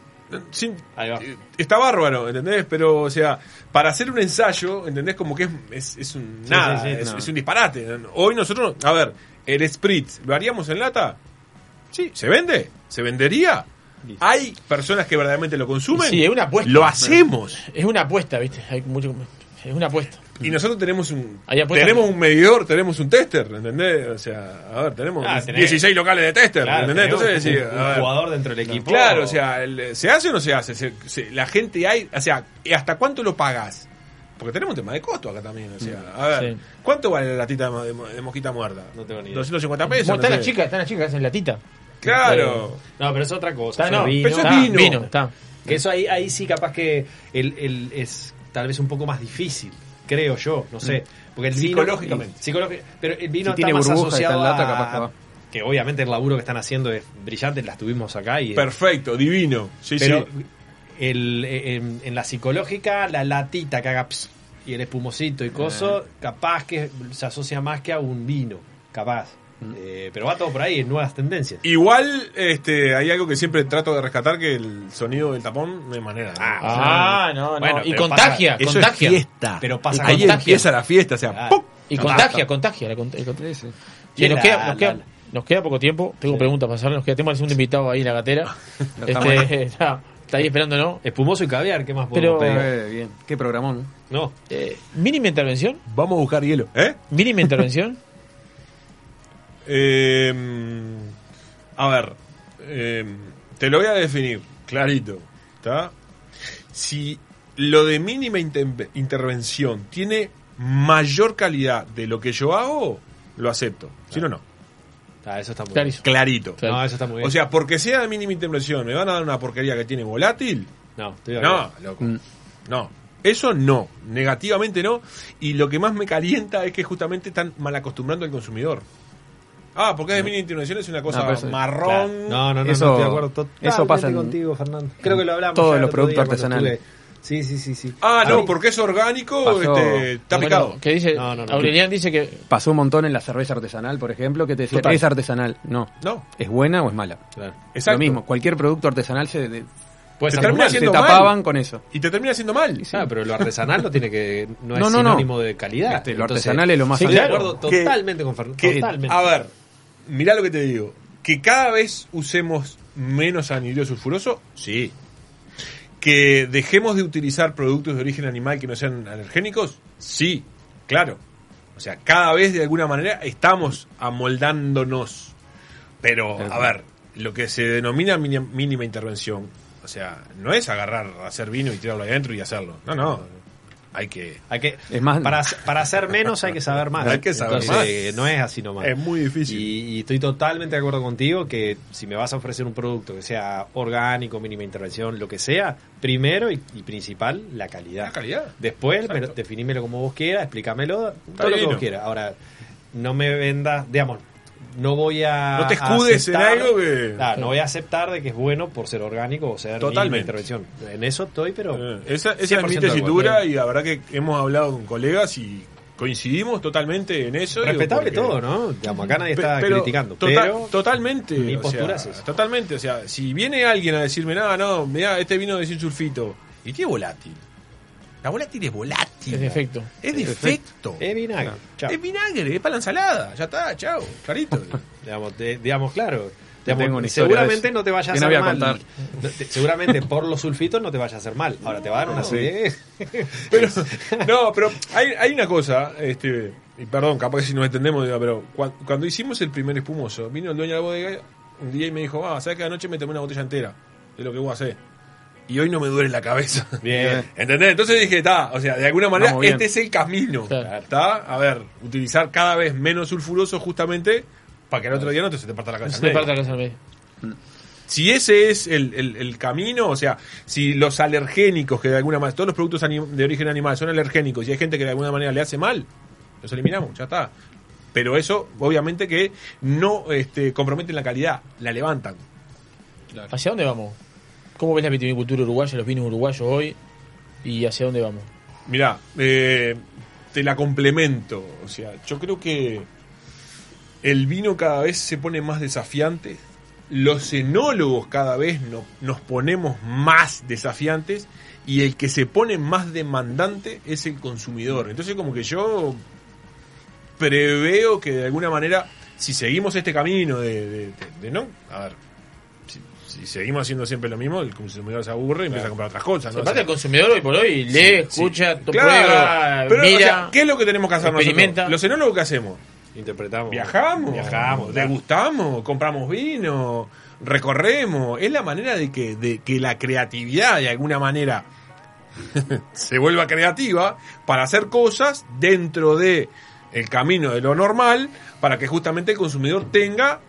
sin- Ahí va. eh, está bárbaro, ¿entendés? Pero, o sea, para hacer un ensayo, ¿entendés? Como que es, es, es un Sí, nada, sí, sí, es, no. es un disparate. Hoy nosotros, a ver, el Spritz, ¿lo haríamos en lata? Sí, ¿se vende? ¿Se vendería? ¿Hay personas que verdaderamente lo consumen? Sí, es una apuesta. Lo hacemos. Es una apuesta, ¿viste? Hay mucho, es una apuesta. Y nosotros tenemos un tenemos un medidor, tenemos un tester, ¿entendés? O sea, a ver, tenemos Ah, tenés- 16 locales de tester, Claro, ¿entendés? Entonces, un, decir, un jugador dentro del equipo. Claro, o sea, el- ¿se hace o no se hace? Se- se- la gente hay, o sea, ¿hasta cuánto lo pagas? Porque tenemos un tema de costo acá también, o sea, a ver, Sí. ¿cuánto vale la latita de, de mosquita muerta? No tengo ni idea. 250 pesos. Bueno, están no las sé. chicas, están las chicas que hacen latita. Claro. No, pero es otra cosa. Está, eso no, es vino. pero eso es Está, vino. vino, está. Que eso ahí, ahí sí capaz que el, el- es tal vez un poco más difícil, creo yo, no sé. Porque el vino, Psicológicamente. psicológi- pero el vino Si tiene está más asociado lata, a- capaz que va. que obviamente el laburo que están haciendo es brillante, las tuvimos acá y Perfecto, divino. Sí, pero sí. el, en, en la psicológica la latita que haga ps, y el espumosito y coso, capaz que se asocia más que a un vino, capaz. Eh, pero va todo por ahí, en nuevas tendencias. Igual, este, hay algo que siempre trato de rescatar, que el sonido del tapón no hay manera. Ah, no, no. Bueno, y pero contagia, pasa- eso contagia. es fiesta. Pero pasa Ahí contagia. empieza la fiesta, o sea, Ah. ¡pum! Y Ah, contagia, ah. contagia. la Sí, nos, La- queda, nos, queda, la- nos queda poco tiempo. Tengo preguntas para hacer. Nos queda, tenemos al segundo invitado ahí en la gatera. Está este, está, está ahí esperando, ¿no? Espumoso y caviar, ¿qué más Pero- podemos pedir? Eh, bien, qué programón. No. Eh, mínima intervención. Vamos a buscar hielo. ¿Eh? Mínima intervención. Eh, a ver, eh, te lo voy a definir clarito. ¿Está? Si lo de mínima intervención tiene mayor calidad de lo que yo hago, lo acepto. Si no, no. Ah, eso está muy Clarísimo. Clarito. No, eso está muy bien. O sea, porque sea de mínima intervención, ¿me van a dar una porquería que tiene volátil? no, estoy de No, acuerdo. loco. No. Eso no. Negativamente no. Y lo que más me calienta es que justamente están mal acostumbrando al consumidor. Ah, porque es de mínima intervención, es una cosa No, pero eso- marrón. No, no, no, Eso- no estoy de acuerdo. Totalmente eso pasa en- contigo, Fernando. Creo que lo hablamos. todos ya el los otro productos día cuando artesanales. estuve. Sí, sí, sí, sí. Ah, no, porque es orgánico, Pasó- este, está Bueno, picado. ¿Qué dice? No, no, no. Aurelian dice que Pasó un montón en la cerveza artesanal, por ejemplo, que te decía, Total. es artesanal. No. No. ¿Es buena o es mala? Claro. Exacto. Lo mismo, cualquier producto artesanal se, de- Puede Te ser termina normal. se siendo tapaban mal. con eso. Y te termina haciendo mal. Ah, pero lo artesanal no tiene que no es No, sinónimo de calidad. Este, lo Entonces, artesanal es lo más Sí, Estoy de acuerdo Que- totalmente con Fernando. Que, Totalmente. a ver, mirá lo que te digo. Que cada vez usemos menos anhidro sulfuroso, sí. Que dejemos de utilizar productos de origen animal que no sean alergénicos, sí, claro. O sea, cada vez de alguna manera estamos amoldándonos. Pero, a ver, lo que se denomina mínima intervención, o sea, no es agarrar, hacer vino y tirarlo ahí adentro y hacerlo. No, no. Hay que... Hay que, Es más- para, para hacer menos hay que saber más. Hay que saber Entonces, más. No es así nomás. Es muy difícil. Y, y estoy totalmente de acuerdo contigo que si me vas a ofrecer un producto que sea orgánico, mínima intervención, lo que sea, primero y, y principal, la calidad. La calidad. Después, definímelo como vos quieras, explícamelo, todo lo que vos quieras. Ahora, no me vendas, digamos, no voy a. No te escudes en algo que- no voy a aceptar de que es bueno por ser orgánico o ser Totalmente. intervención. En eso estoy, pero. Eh, esa, esa es 100% mi tesitura y la verdad que hemos hablado con colegas y coincidimos totalmente en eso. digo, Respetable porque- todo, ¿no? Digamos, acá nadie está pero criticando. total- pero totalmente. mi o postura sea, es esa. Totalmente. O sea, si viene alguien a decirme, nada, no, mira, este vino de sin sulfito, y tiene volátil. La volátil es volátil. es defecto. Es defecto. es vinagre. Chao. Es vinagre, es para la ensalada. Ya está, chao. Clarito. Digamos, de- digamos, claro. Digamos, seguramente no te vaya a no hacer voy a mal. contar. Te- seguramente por los sulfitos no te vaya a hacer mal. Ahora te va a dar una acidez. Pero, no, pero hay, hay una cosa, este, y perdón, capaz que si nos entendemos, pero cuan- cuando, hicimos el primer espumoso, vino el dueño de la bodega un día y me dijo, ah, ¿sabes que anoche me tomé una botella entera de lo que vos hacés? Y hoy no me duele la cabeza. Bien. ¿Entendés? Entonces dije, está, o sea, de alguna manera Vamos bien. este es el camino. Claro. ¿Está? A ver, utilizar cada vez menos sulfuroso justamente para que el otro día no te, se te parta la cabeza. Se me parte la cabeza. Si ese es el, el- el camino, o sea, si los alergénicos, que de alguna manera, todos los productos de origen animal son alergénicos y hay gente que de alguna manera le hace mal, los eliminamos, ya está. Pero eso, obviamente, que no este, comprometen la calidad, la levantan. ¿Hacia dónde vamos? ¿Cómo ves la vitivinicultura uruguaya, los vinos uruguayos hoy? ¿Y hacia dónde vamos? Mirá, eh, te la complemento. O sea, yo creo que el vino cada vez se pone más desafiante. Los enólogos cada vez no- nos ponemos más desafiantes. Y el que se pone más demandante es el consumidor. Entonces, como que yo preveo que de alguna manera, si seguimos este camino de- de no, a ver, si, seguimos haciendo siempre lo mismo, el consumidor se aburre y empieza a comprar otras cosas. ¿no? O sea, el consumidor hoy por hoy lee, Sí, escucha, sí. prueba, Claro. Pero, o mira, sea, ¿qué es lo que tenemos que hacer experimenta. nosotros? Los enólogos, ¿qué hacemos? Interpretamos. Viajamos, Viajamos. degustamos, compramos vino, recorremos. Es la manera de que, de que la creatividad de alguna manera se vuelva creativa para hacer cosas dentro de el camino de lo normal para que justamente el consumidor tenga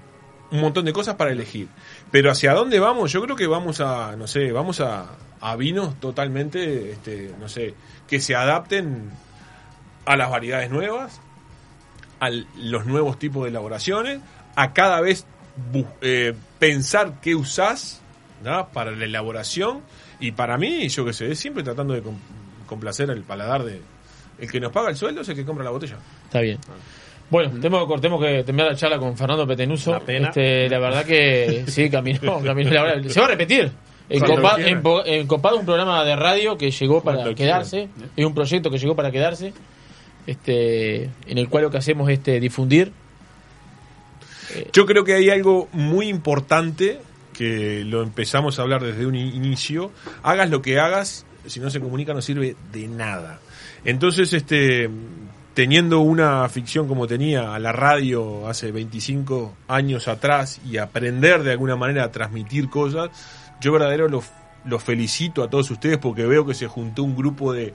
un montón de cosas para elegir. Pero hacia dónde vamos, yo creo que vamos a, no sé, vamos a, a vinos totalmente, este, no sé, que se adapten a las variedades nuevas, a los nuevos tipos de elaboraciones, a cada vez eh, pensar qué usás ¿no? para la elaboración y para mí, yo qué sé, siempre tratando de com- complacer el paladar de, el que nos paga el sueldo es el que compra la botella. Está bien. Bueno, tenemos, que- tenemos que terminar la charla con Fernando Petenuso. Pena. Este, la verdad que sí, caminó, caminó la hora. Se va a repetir. En, Cuando Copa- quiera. en Po- en Copado es un programa de radio que llegó para Cuando quedarse. Es un proyecto que llegó para quedarse. Este, en el cual lo que hacemos es este, difundir. Yo creo que hay algo muy importante que lo empezamos a hablar desde un inicio. Hagas lo que hagas, si no se comunica no sirve de nada. Entonces, este, teniendo una ficción como tenía a la radio hace 25 años atrás y aprender de alguna manera a transmitir cosas, yo verdadero los los felicito a todos ustedes porque veo que se juntó un grupo de,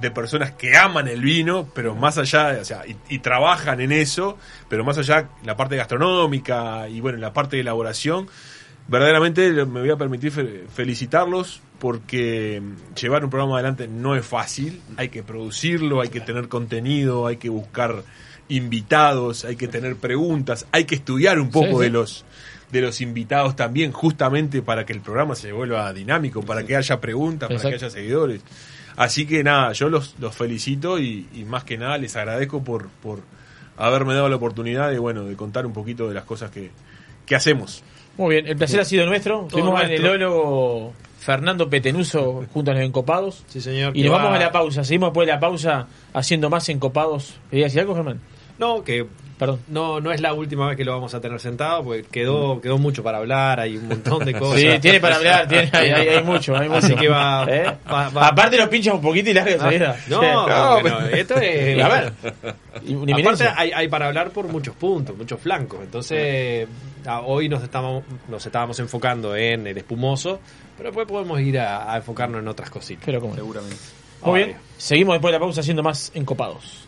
de personas que aman el vino, pero más allá, o sea, y, y trabajan en eso, pero más allá la parte gastronómica y bueno, la parte de elaboración, verdaderamente me voy a permitir fe- felicitarlos porque llevar un programa adelante no es fácil, hay que producirlo, hay que tener contenido, hay que buscar invitados, hay que tener preguntas, hay que estudiar un poco Sí, sí. de los de los invitados también, justamente para que el programa se vuelva dinámico, para que haya preguntas, para que haya seguidores. Así que nada, yo los, los felicito y, y más que nada les agradezco por, por haberme dado la oportunidad de bueno de contar un poquito de las cosas que, que hacemos. Muy bien, el placer ha sido nuestro. Estuvimos en el nuestro. ólogo Fernando Petenuso junto a los encopados. Sí, señor. Y nos va- vamos a la pausa. Seguimos después de la pausa haciendo más encopados. ¿Querías decir algo, Germán? No, que Perdón. no, no es la última vez que lo vamos a tener sentado, porque quedó, quedó mucho para hablar, hay un montón de cosas. Sí, tiene para hablar, tiene, hay, hay- hay mucho, hay mucho. Así que va, ¿Eh? va- va- Aparte lo pinchas un poquito y larga salida. No, Sí. no, bueno, esto es. A ver. Aparte, hay, hay para hablar por muchos puntos, muchos flancos. Entonces, a- hoy nos estamos, nos estábamos enfocando en el espumoso, pero después podemos ir a, a enfocarnos en otras cositas. Pero como no. Seguramente. Muy bien, seguimos después de la pausa haciendo más encopados.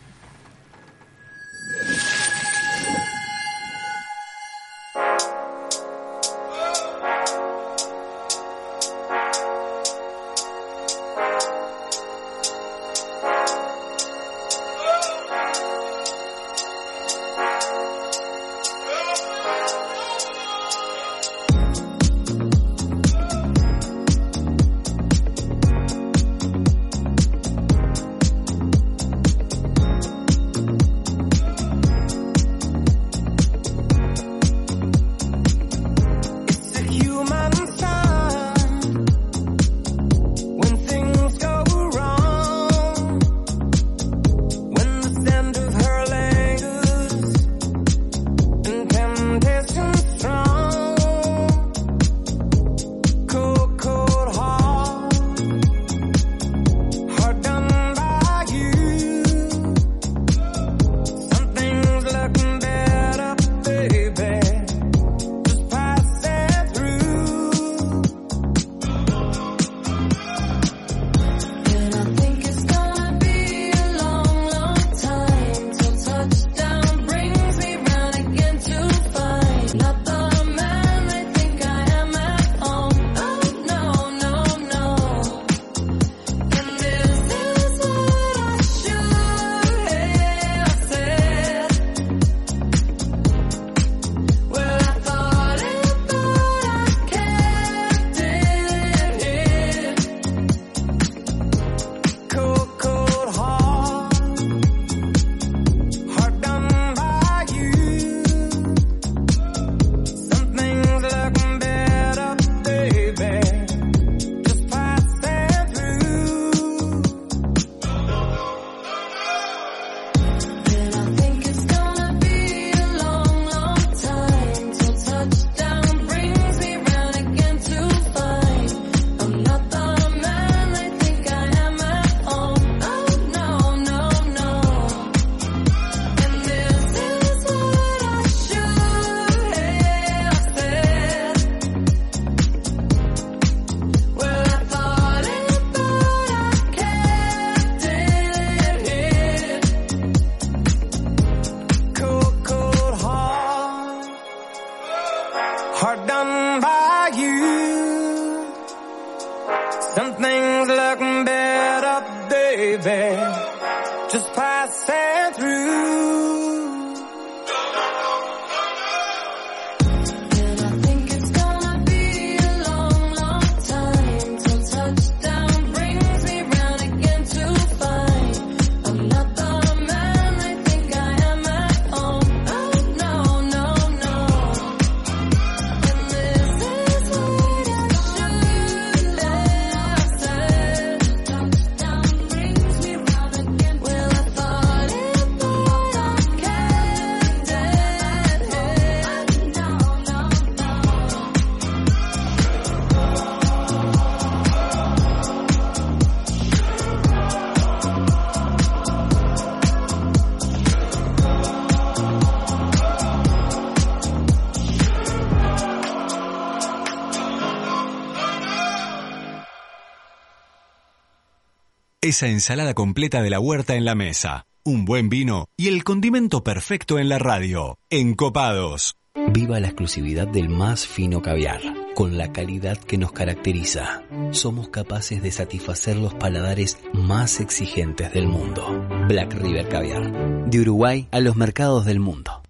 Esa ensalada completa de la huerta en la mesa, un buen vino y el condimento perfecto en la radio. Encopados. Viva la exclusividad del más fino caviar, con la calidad que nos caracteriza. Somos capaces de satisfacer los paladares más exigentes del mundo. Black River Caviar, de Uruguay a los mercados del mundo.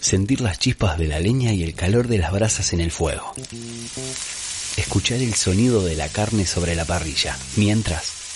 Sentir las chispas de la leña y el calor de las brasas en el fuego. Escuchar el sonido de la carne sobre la parrilla, mientras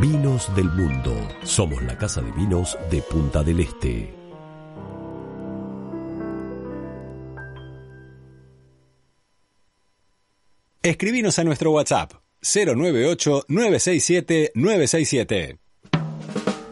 Vinos del Mundo. Somos la casa de vinos de Punta del Este. Escribinos a nuestro WhatsApp 098-967-967.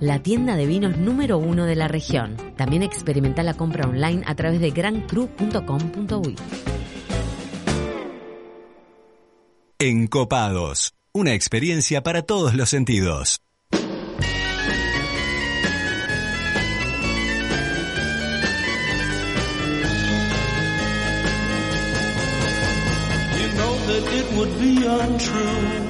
la tienda de vinos número uno de la región. También experimenta la compra online a través de grancru.com.uy. Encopados. Una experiencia para todos los sentidos. You know that it would be untrue.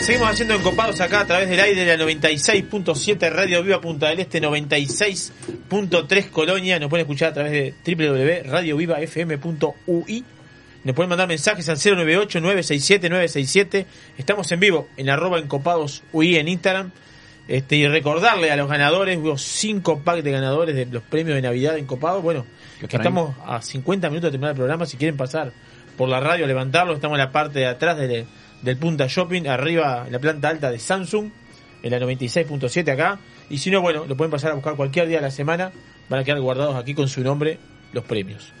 Seguimos haciendo encopados acá a través del aire de la 96.7 Radio Viva Punta del Este, 96.3 Colonia. Nos pueden escuchar a través de www.radiovivafm.ui. Nos pueden mandar mensajes al 098-967-967. Estamos en vivo en arroba encopados UI en Instagram. Este, y recordarle a los ganadores, hubo cinco packs de ganadores de los premios de Navidad encopados. Bueno, que estamos a 50 minutos de terminar el programa. Si quieren pasar por la radio levantarlo, estamos en la parte de atrás del, del Punta Shopping, arriba en la planta alta de Samsung, en la 96.7 acá. Y si no, bueno, lo pueden pasar a buscar cualquier día de la semana. Van a quedar guardados aquí con su nombre los premios.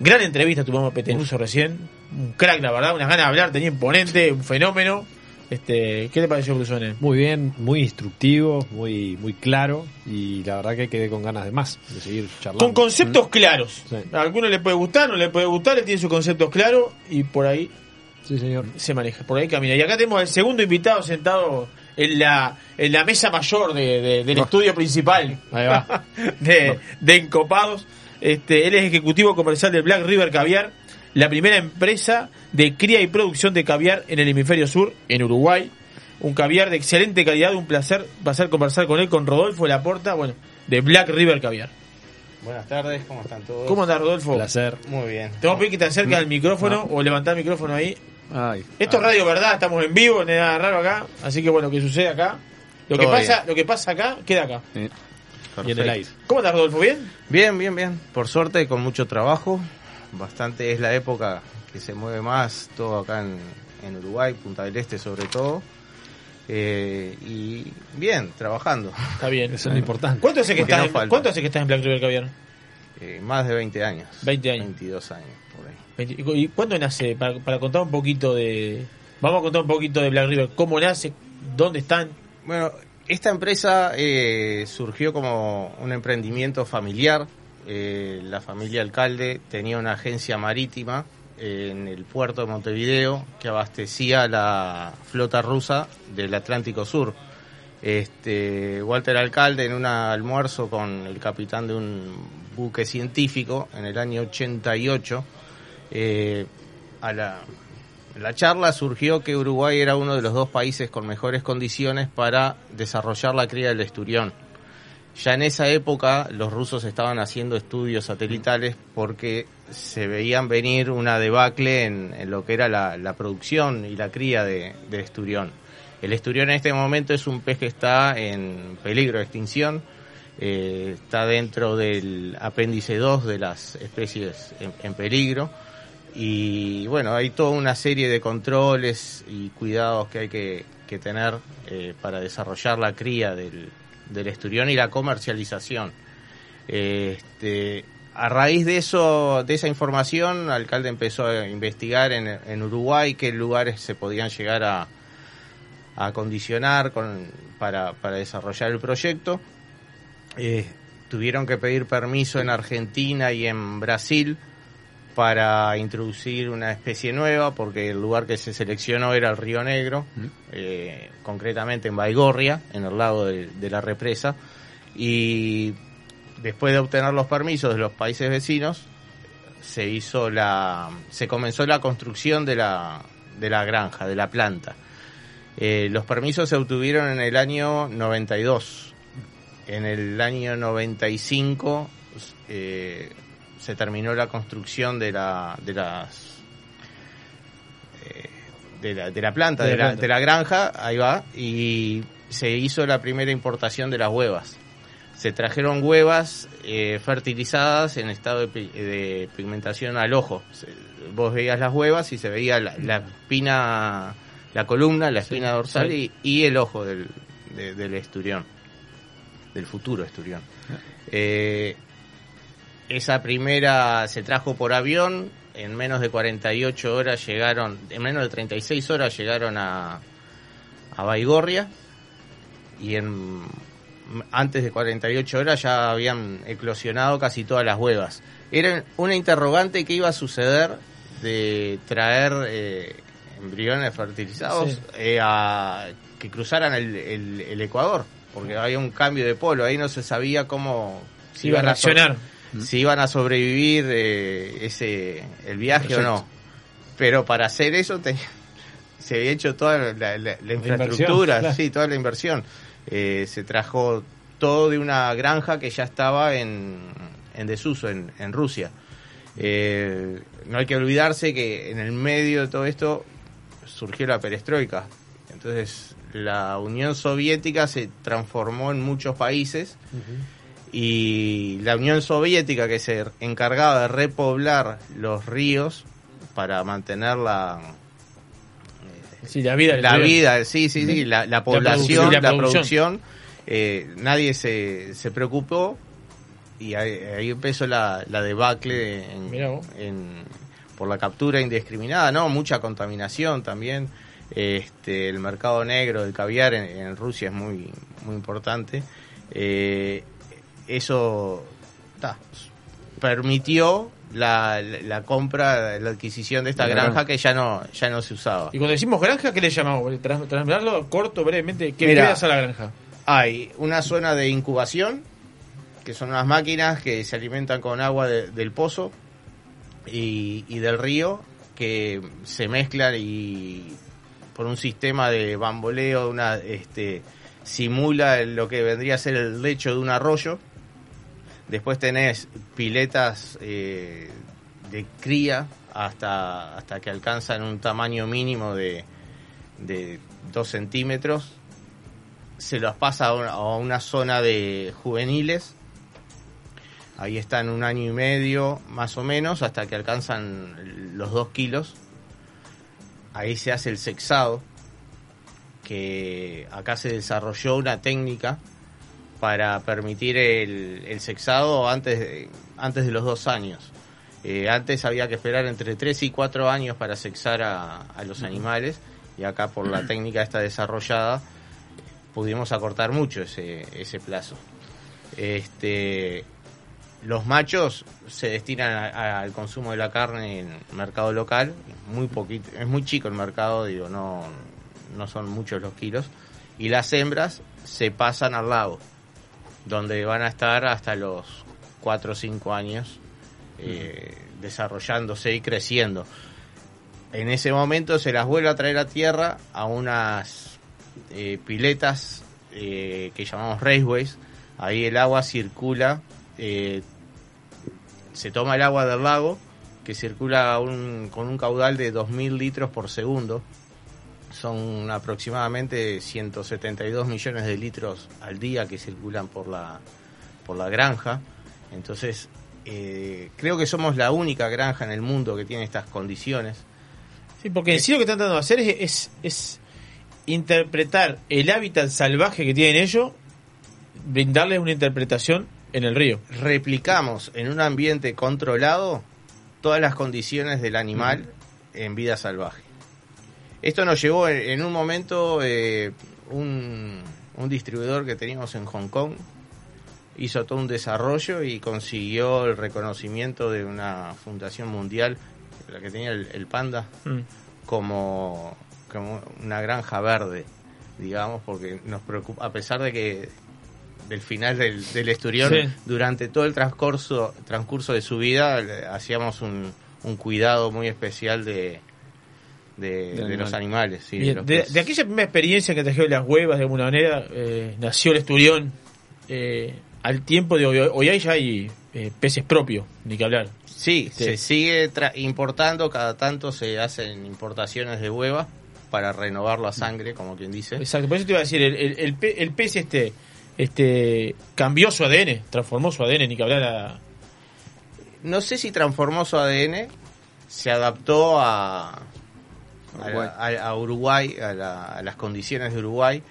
Gran entrevista tuvimos a Petenuso recién. Un crack, la verdad, unas ganas de hablar, tenía imponente, un fenómeno. Este, ¿Qué te pareció, Brusone? Muy bien, muy instructivo, muy, muy claro y la verdad que quedé con ganas de más, de seguir charlando. Con conceptos claros. Sí. A alguno le puede gustar, no le puede gustar, él tiene sus conceptos claros y por ahí Sí, señor. Se maneja, por ahí camina. Y acá tenemos al segundo invitado sentado en la, en la mesa mayor de, de- del estudio principal. Ahí va. de, de Encopados. Este, él es ejecutivo comercial de Black River Caviar, la primera empresa de cría y producción de caviar en el hemisferio sur, en Uruguay. Un caviar de excelente calidad, un placer pasar a conversar con él, con Rodolfo Laporta, bueno, de Black River Caviar. Buenas tardes, ¿cómo están todos? ¿Cómo andás, Rodolfo? Placer. Muy bien. Te vamos a pedir que te acerques al micrófono o levantar el micrófono ahí. Ay. Esto es radio verdad, estamos en vivo, no hay nada raro acá, así que bueno, que sucede acá. Lo que pasa, bien. lo que pasa acá, queda acá. Sí. Y en el aire. ¿Cómo estás, Rodolfo? ¿Bien? Bien, bien, bien. Por suerte, con mucho trabajo. Bastante es la época que se mueve más, todo acá en, en Uruguay, Punta del Este sobre todo. Eh, y bien, trabajando. Está bien. Eso es lo importante. ¿Cuánto hace que Porque estás, no en. ¿cuánto hace que estás en Black River Caviar? Eh, más de 20 años. 20 años. 22 años, por ahí. 20 ¿Y cuándo nace? Para, para contar un poquito de... Vamos a contar un poquito de Black River. ¿Cómo nace? ¿Dónde están? Bueno, esta empresa eh, surgió como un emprendimiento familiar. Eh, la familia alcalde tenía una agencia marítima eh, en el puerto de Montevideo que abastecía la flota rusa del Atlántico Sur. Este, Walter Alcalde en un almuerzo con el capitán de un buque científico en el año 88, eh, a la, charla surgió que Uruguay era uno de los dos países con mejores condiciones para desarrollar la cría del esturión. Ya en esa época los rusos estaban haciendo estudios satelitales porque se veían venir una debacle en, lo que era la, producción y la cría de, esturión. El esturión en este momento es un pez que está en peligro de extinción, eh, está dentro del apéndice 2 de las especies en peligro y bueno, hay toda una serie de controles y cuidados que hay que, que tener eh, para desarrollar la cría del, del esturión y la comercialización. Este, a raíz de eso, de esa información, el alcalde empezó a investigar en, en Uruguay qué lugares se podían llegar a, a acondicionar con, para, para desarrollar el proyecto. Eh, tuvieron que pedir permiso en Argentina y en Brasil para introducir una especie nueva, porque el lugar que se seleccionó era el Río Negro, eh, concretamente en Baigorria, en el lado de, de la represa, y después de obtener los permisos de los países vecinos, se hizo la, se comenzó la construcción de la, de la granja, de la planta. Eh, los permisos se obtuvieron en el año 92. En el año 95 eh, se terminó la construcción de la de las eh, de la, de la planta, De de la planta. de la granja, ahí va, y se hizo la primera importación de las huevas. Se trajeron huevas eh, fertilizadas en estado de, pi- de pigmentación al ojo. Se- vos veías las huevas y se veía la, la espina, la columna, la espina dorsal sí. y, y el ojo del, de- del esturión, del futuro esturión. Eh, esa primera se trajo por avión, en menos de 48 horas llegaron, en menos de 36 horas llegaron a, a Baigorria y en antes de 48 horas ya habían eclosionado casi todas las huevas. Era una interrogante que iba a suceder de traer eh, embriones fertilizados Sí. eh, a que cruzaran el, el- el Ecuador, porque había un cambio de polo, ahí no se sabía cómo Si iba a iban si iban a sobrevivir eh, ese el viaje o no. Pero para hacer eso te- se había hecho toda la, la- la infraestructura, claro. sí, toda la inversión. Eh, se trajo todo de una granja que ya estaba en, en desuso en, en Rusia. Eh, no hay que olvidarse que en el medio de todo esto surgió la perestroika. Entonces la Unión Soviética se transformó en muchos países y la Unión Soviética que se encargaba de repoblar los ríos para mantener la Sí, la vida. la vida, sí, sí, sí, la, la población, producción, la, producción, eh, nadie se, se preocupó y ahí, ahí empezó la, la debacle en- por la captura indiscriminada, ¿no? Mucha contaminación también. Este, el mercado negro del caviar en, en Rusia es muy, muy importante. Eh, eso ta, permitió la, la- la compra, la adquisición de esta la granja granja. que ya no, ya no se usaba. Y cuando decimos granja, ¿qué le llamamos? Tras- Trasladarlo corto, brevemente. ¿Qué Mira. qué hace la granja? Hay una zona de incubación, que son unas máquinas que se alimentan con agua de- del pozo y, y del río, que se mezclan y por un sistema de bamboleo, una, este, simula lo que vendría a ser el lecho de un arroyo. Después tenés piletas eh, de cría hasta, hasta que alcanzan un tamaño mínimo de, de 2 centímetros. Se los pasa a una, zona de juveniles. Ahí están un año y medio, más o menos, hasta que alcanzan los 2 kilos. Ahí se hace el sexado, que acá se desarrolló una técnica para permitir el, el sexado antes de, antes de los dos años. Eh, antes había que esperar entre 3 y 4 años para sexar a, a los animales y acá por la técnica esta desarrollada pudimos acortar mucho ese, ese plazo. Este, los machos se destinan a- a- al consumo de la carne en el mercado local, muy poquito, es muy chico el mercado, digo, no, no son muchos los kilos, y las hembras se pasan al lago, donde van a estar hasta los 4 o 5 años eh, desarrollándose y creciendo. En ese momento se las vuelve a traer a tierra a unas eh, piletas eh, que llamamos raceways. Ahí el agua circula, se toma el agua del lago, que circula un- con un caudal de 2.000 litros por segundo. Son aproximadamente 172 millones de litros al día que circulan por la, por la granja. Entonces, eh, creo que somos la única granja en el mundo que tiene estas condiciones. Sí, porque en sí lo que están tratando de hacer es, es, es interpretar el hábitat salvaje que tienen ellos, brindarles una interpretación en el río. replicamos en un ambiente controlado todas las condiciones del animal en vida salvaje. Esto nos llevó en, un momento eh, un, un distribuidor que teníamos en Hong Kong, hizo todo un desarrollo y consiguió el reconocimiento de una fundación mundial, la que tenía el, el panda, Mm. como, como una granja verde, digamos, porque nos preocupa, a pesar de que del final del, del esturión, Sí. durante todo el transcurso, transcurso de su vida, hacíamos un, un cuidado muy especial de, de, de los animales. sí, de Bien, los de, peces. de aquella primera experiencia que trajeron las huevas, de alguna manera, eh, nació el esturión. eh, al tiempo de hoy, hoy ya hay eh, peces propios, ni que hablar. Sí, Sí. se sigue tra- importando, cada tanto se hacen importaciones de hueva para renovar la sangre, como quien dice. Exacto, por eso te iba a decir, el, el, el pe- el pez este, este cambió su ADN, transformó su ADN, ni que hablar a... No sé si transformó su ADN, se adaptó a, Uruguay. a- a Uruguay, a, la- a las condiciones de Uruguay.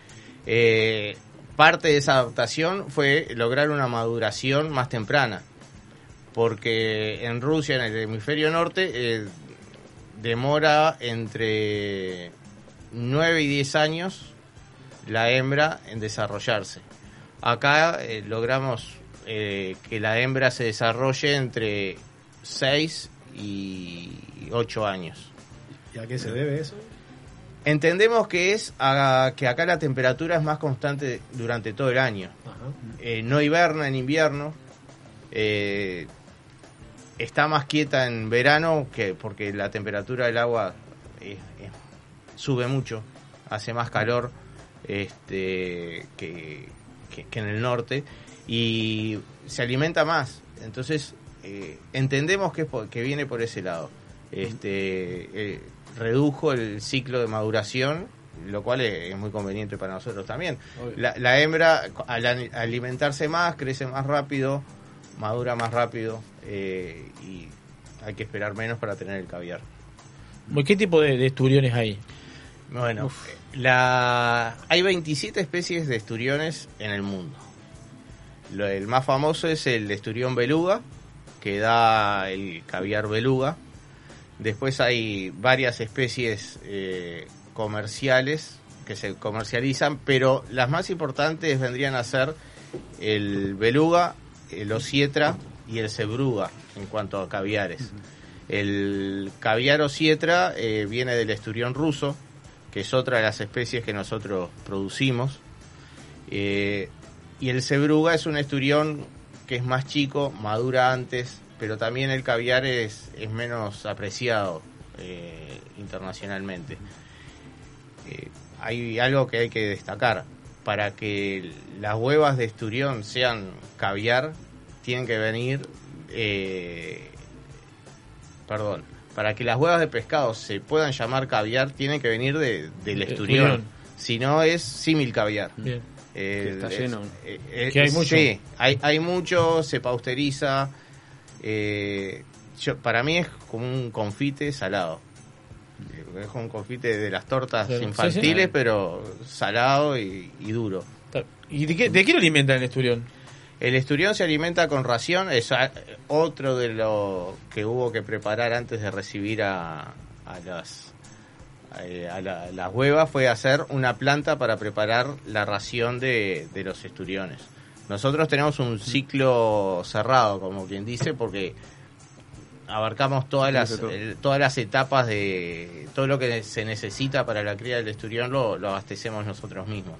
Eh, parte de esa adaptación fue lograr una maduración más temprana, porque en Rusia, en el hemisferio norte, eh, demora entre 9 y 10 años la hembra en desarrollarse. Acá eh, logramos eh, que la hembra se desarrolle entre 6 y 8 años. ¿Y a qué se debe eso? Entendemos que es a- que acá la temperatura es más constante durante todo el año. Eh, no hiberna en invierno. eh, está más quieta en verano que porque la temperatura del agua eh, sube mucho, hace más calor este, que, que- que en el norte y se alimenta más. Entonces eh, entendemos que, es por- que viene por ese lado. Este, redujo el ciclo de maduración, lo cual es, muy conveniente para nosotros también. La, la hembra, al alimentarse más, crece más rápido, madura más rápido eh, y hay que esperar menos para tener el caviar. ¿Qué tipo de, de esturiones hay? Bueno, la, hay 27 especies de esturiones en el mundo. Lo- el más famoso es el esturión beluga, que da el caviar beluga. Después hay varias especies eh, comerciales que se comercializan, pero las más importantes vendrían a ser el beluga, el osietra y el cebruga en cuanto a caviares. El caviar osietra eh, viene del esturión ruso, que es otra de las especies que nosotros producimos. Eh, y el cebruga es un esturión que es más chico, madura antes, pero también el caviar es, es menos apreciado eh, internacionalmente. Eh, hay algo que hay que destacar. Para que las huevas de esturión sean caviar, tienen que venir... eh, perdón. Para que las huevas de pescado se puedan llamar caviar, tienen que venir de, del De esturión. esturión. Si no, es símil caviar. Bien. Eh, Que está es- lleno. eh, eh, Que hay mucho. Sí, hay, hay mucho, se pausteriza. Eh, yo, para mí es como un confite salado. Es como un confite de las tortas infantiles, Sí, sí. pero salado y, y duro. ¿Y de qué, de qué lo alimentan el esturión? El esturión se alimenta con ración, es otro de lo que hubo que preparar antes de recibir a, a las eh, a la- las huevas fue hacer una planta para preparar la ración de, de los esturiones. Nosotros tenemos un ciclo cerrado, como quien dice, porque abarcamos todas las el- todas las etapas de todo lo que se necesita para la cría del esturión lo, lo abastecemos nosotros mismos.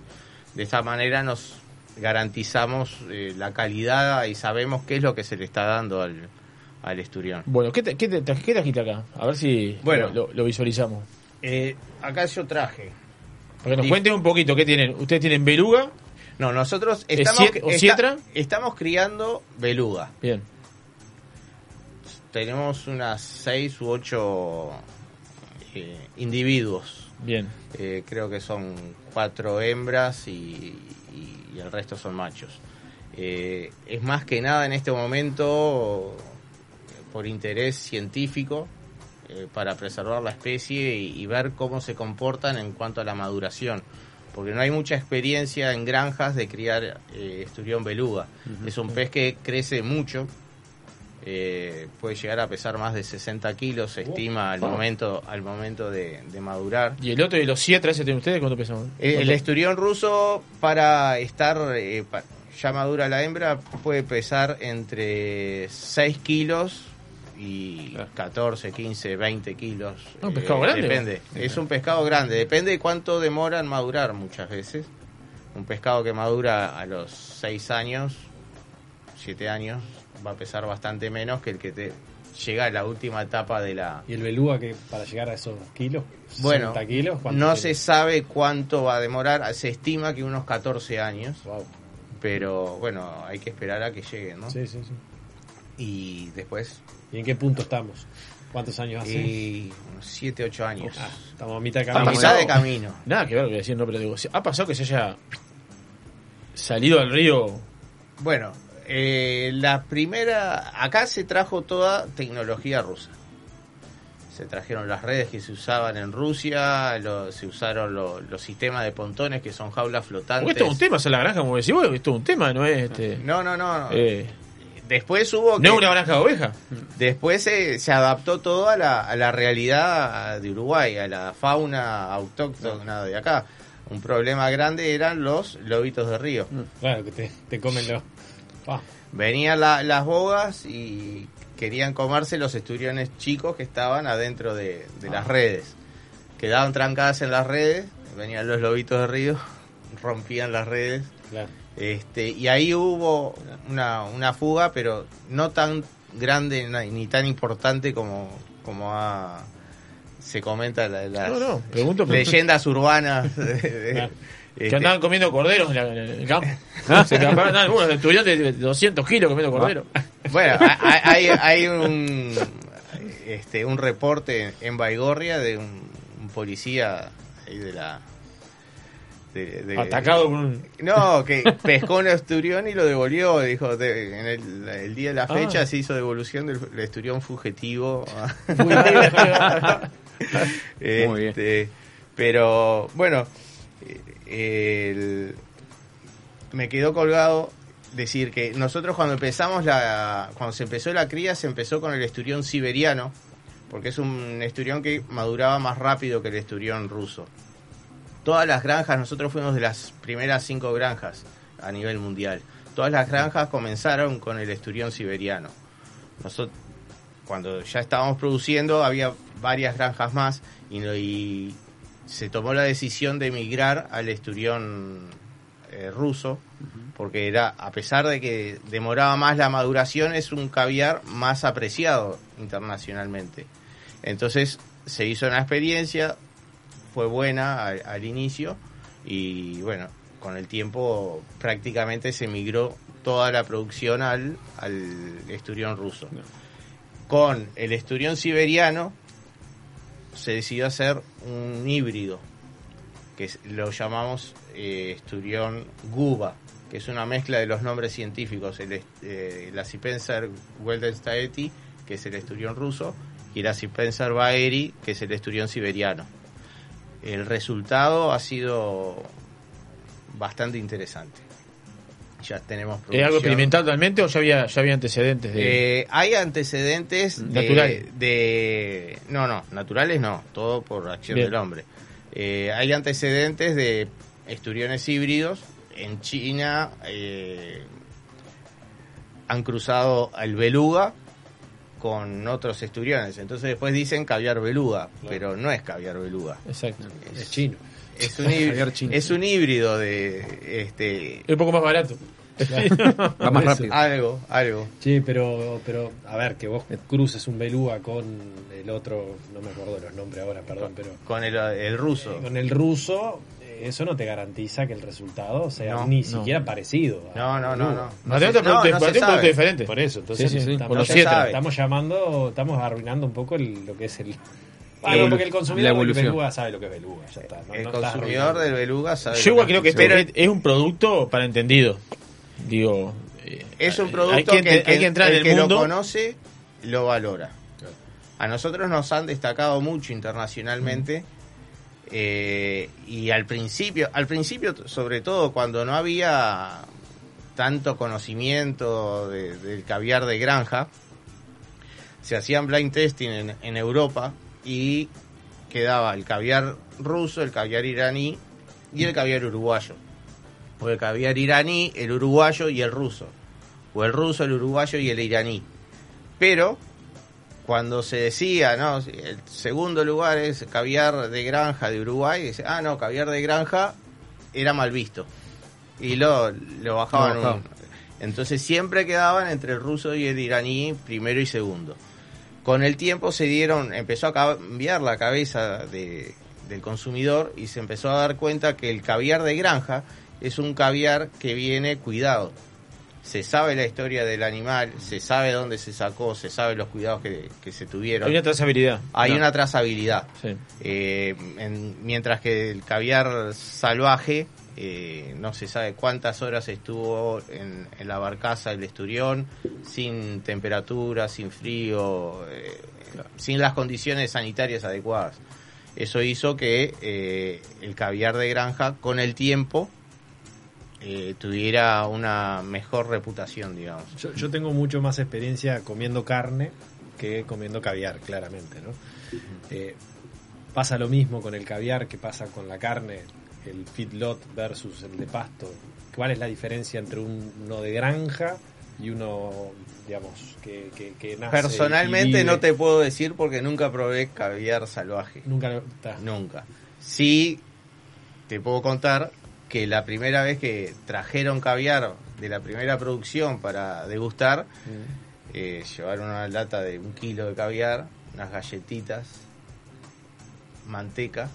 De esta manera nos garantizamos eh, la calidad y sabemos qué es lo que se le está dando al, al esturión. Bueno, ¿qué, te- qué, te- qué trajiste acá? A ver si Bueno. lo, lo visualizamos. Eh, acá yo traje. Para que nos cuenten un poquito, ¿qué tienen? ¿Ustedes tienen beluga? No, nosotros ¿Es estamos, criando beluga. Bien. Tenemos unas seis u ocho eh, individuos. Bien. Eh, creo que son cuatro hembras y, y- y el resto son machos. Eh, es más que nada en este momento por interés científico eh, para preservar la especie y, y ver cómo se comportan en cuanto a la maduración. Porque no hay mucha experiencia en granjas de criar eh, esturión beluga. Es un pez que crece mucho, eh, puede llegar a pesar más de 60 kilos, se estima al oh. momento, al momento de, de madurar. ¿Y el otro de los siete ese tienen ustedes? ¿Cuánto pesan? El esturión ruso, para estar eh, ya madura la hembra, puede pesar entre 6 kilos y 14, 15, 20 kilos. Un pescado grande, Depende. Es un pescado grande. Depende de cuánto demora en madurar muchas veces. Un pescado que madura a los 6 años, 7 años, va a pesar bastante menos que el que te llega a la última etapa de la, ¿Y el beluga que para llegar a esos kilos? bueno, 60 kilos? ¿cuánto no se sabe cuánto va a demorar, se estima que unos 14 años, pero bueno, hay que esperar a que llegue, ¿no? Sí, sí, sí. Y después, ¿Y en qué punto estamos? ¿Cuántos años hace? y unos 7, 8 años. Ah, estamos a mitad de A camino. mitad de camino. Nada que ver lo que decir, no, pero digo, ¿ha pasado que se haya salido al río? Bueno, eh, la primera, acá se trajo toda tecnología rusa. Se trajeron las redes que se usaban en Rusia, lo- se usaron lo- los sistemas de pontones que son jaulas flotantes. Porque esto es un tema, hacer la granja, como decís vos, esto es un tema, no es este. No, no, no. no. eh, Después hubo no que- es una granja de oveja. Después se, se adaptó todo a la, a la realidad de Uruguay, a la fauna autóctona de acá. Un problema grande eran los lobitos de río. Claro, que te, te comen los... Ah, Venían la- las bogas y querían comerse los esturiones chicos que estaban adentro de, de las redes. Quedaban trancadas en las redes, venían los lobitos de río, rompían las redes. claro. Este, y ahí hubo una, una fuga, pero no tan grande ni tan importante como, como ha- se comenta la- las No, no, pregunto, pero- leyendas urbanas. de- de- Ah. este, Que andaban comiendo corderos en, la- en el campo. Se escapaban, algunos estudiantes de 200 kilos comiendo cordero. Bueno, hay, hay, hay un, este, un reporte en Baigorria de un, un policía ahí de la... de- de- Atacado un. No, que pescó un esturión y lo devolvió. Dijo, de- en el, el día de la fecha Ah. se hizo devolución del esturión fugitivo. Muy Este, Pero bueno, eh, el- me quedó colgado decir que nosotros cuando empezamos la, cuando se empezó la cría se empezó con el esturión siberiano, porque es un esturión que maduraba más rápido que el esturión ruso. Todas las granjas, nosotros fuimos de las primeras cinco granjas a nivel mundial. todas las granjas comenzaron con el esturión siberiano. Nosotros, cuando ya estábamos produciendo, había varias granjas más y, se tomó la decisión de migrar al esturión eh, ruso, porque era, a pesar de que demoraba más la maduración, es un caviar más apreciado internacionalmente. Entonces se hizo una experiencia, fue buena al, al inicio y bueno, con el tiempo prácticamente se migró toda la producción al, al esturión ruso. Con el esturión siberiano se decidió hacer un híbrido, que lo llamamos eh, esturión guba, que es una mezcla de los nombres científicos, el, eh, la Cipenser Weldenstaeti, que es el esturión ruso, y la Cipenser baeri, que es el esturión siberiano. El resultado ha sido bastante interesante. Ya tenemos ¿Es algo experimental totalmente o ya había, ya había antecedentes de.? Eh, hay antecedentes de, Naturales. de- no no naturales no todo por acción Bien. del hombre Eh, hay antecedentes de esturiones híbridos en China eh, han cruzado el beluga con otros esturiones entonces después dicen caviar beluga pero no es caviar beluga Exacto. Es chino. es un, híbrido, Caviar chino. es un híbrido de este Es un poco más barato. Va más rápido. algo algo Sí, pero, pero a ver, que vos cruces un beluga con el otro, no me acuerdo los nombres ahora, perdón, pero con el, el ruso con el ruso, eso no te garantiza que el resultado sea No, ni no. siquiera parecido. a No, no, no, no. No se- no, no se es un producto diferente. Por eso, entonces Sí, sí, sí. estamos, llamando, estamos arruinando un poco el- lo que es el... Bueno, porque el consumidor del beluga sabe lo que es beluga, ya está. no- el consumidor del beluga sabe Yo igual creo que pero es, es un producto para entendido. Digo. eh, es un hay producto que, que, el hay que entrar el en el que mundo. lo conoce lo valora. A nosotros nos han destacado mucho internacionalmente eh, y al principio, al principio sobre todo cuando no había tanto conocimiento de- del caviar de granja, se hacían blind testing en, en Europa y quedaba el caviar ruso, el caviar iraní y el caviar uruguayo. O el caviar iraní, el uruguayo y el ruso. O el ruso, el uruguayo y el iraní. Pero cuando se decía, no, el segundo lugar es caviar de granja de Uruguay, dice, ah, no, caviar de granja era mal visto. Y lo, lo bajaban. Lo bajaban. un- entonces siempre quedaban entre el ruso y el iraní primero y segundo. Con el tiempo se dieron, empezó a cambiar la cabeza de- del consumidor y se empezó a dar cuenta que el caviar de granja es un caviar que viene cuidado. Se sabe la historia del animal, se sabe dónde se sacó, se sabe los cuidados que, que se tuvieron. Hay una trazabilidad. Hay No. una trazabilidad. Sí. Eh, en- mientras que el caviar salvaje eh, no se sabe cuántas horas estuvo en, en la barcaza del esturión, sin temperatura, sin frío, eh, sin las condiciones sanitarias adecuadas. Eso hizo que eh, el caviar de granja con el tiempo eh, tuviera una mejor reputación, digamos. Yo, yo tengo mucho más experiencia comiendo carne que comiendo caviar, claramente, ¿no? Eh, pasa lo mismo con el caviar que pasa con la carne, el feedlot versus el de pasto. ¿Cuál es la diferencia entre un- uno de granja y uno, digamos, que, que, que nace Personalmente no te puedo decir porque nunca probé caviar salvaje. Nunca lo- ta. Nunca. Sí, te puedo contar que la primera vez que trajeron caviar de la primera producción para degustar, eh, llevaron una lata de un kilo de caviar, unas galletitas, manteca,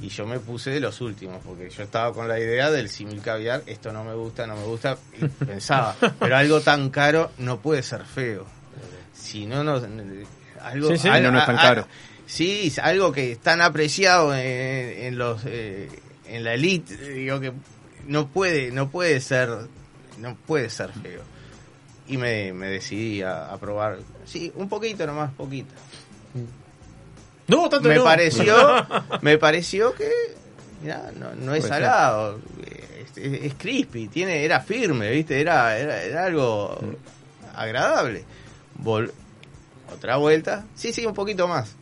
y yo me puse de los últimos, porque yo estaba con la idea del simil caviar, esto no me gusta, no me gusta, y pensaba, pero algo tan caro no puede ser feo. Si no, no algo, Sí, sí, algo- no, no es tan a- a- caro. Sí, algo que es tan apreciado en, en los eh, en la elite, digo que no puede, no puede ser, no puede ser feo. Y me, me decidí a, a probar, sí, un poquito nomás, poquito. No, tanto me no. pareció, me pareció que mirá, no, no es salado, es, es- es crispy, tiene, era firme, viste, era, era, era algo agradable. Vol- otra vuelta, sí, sí, un poquito más.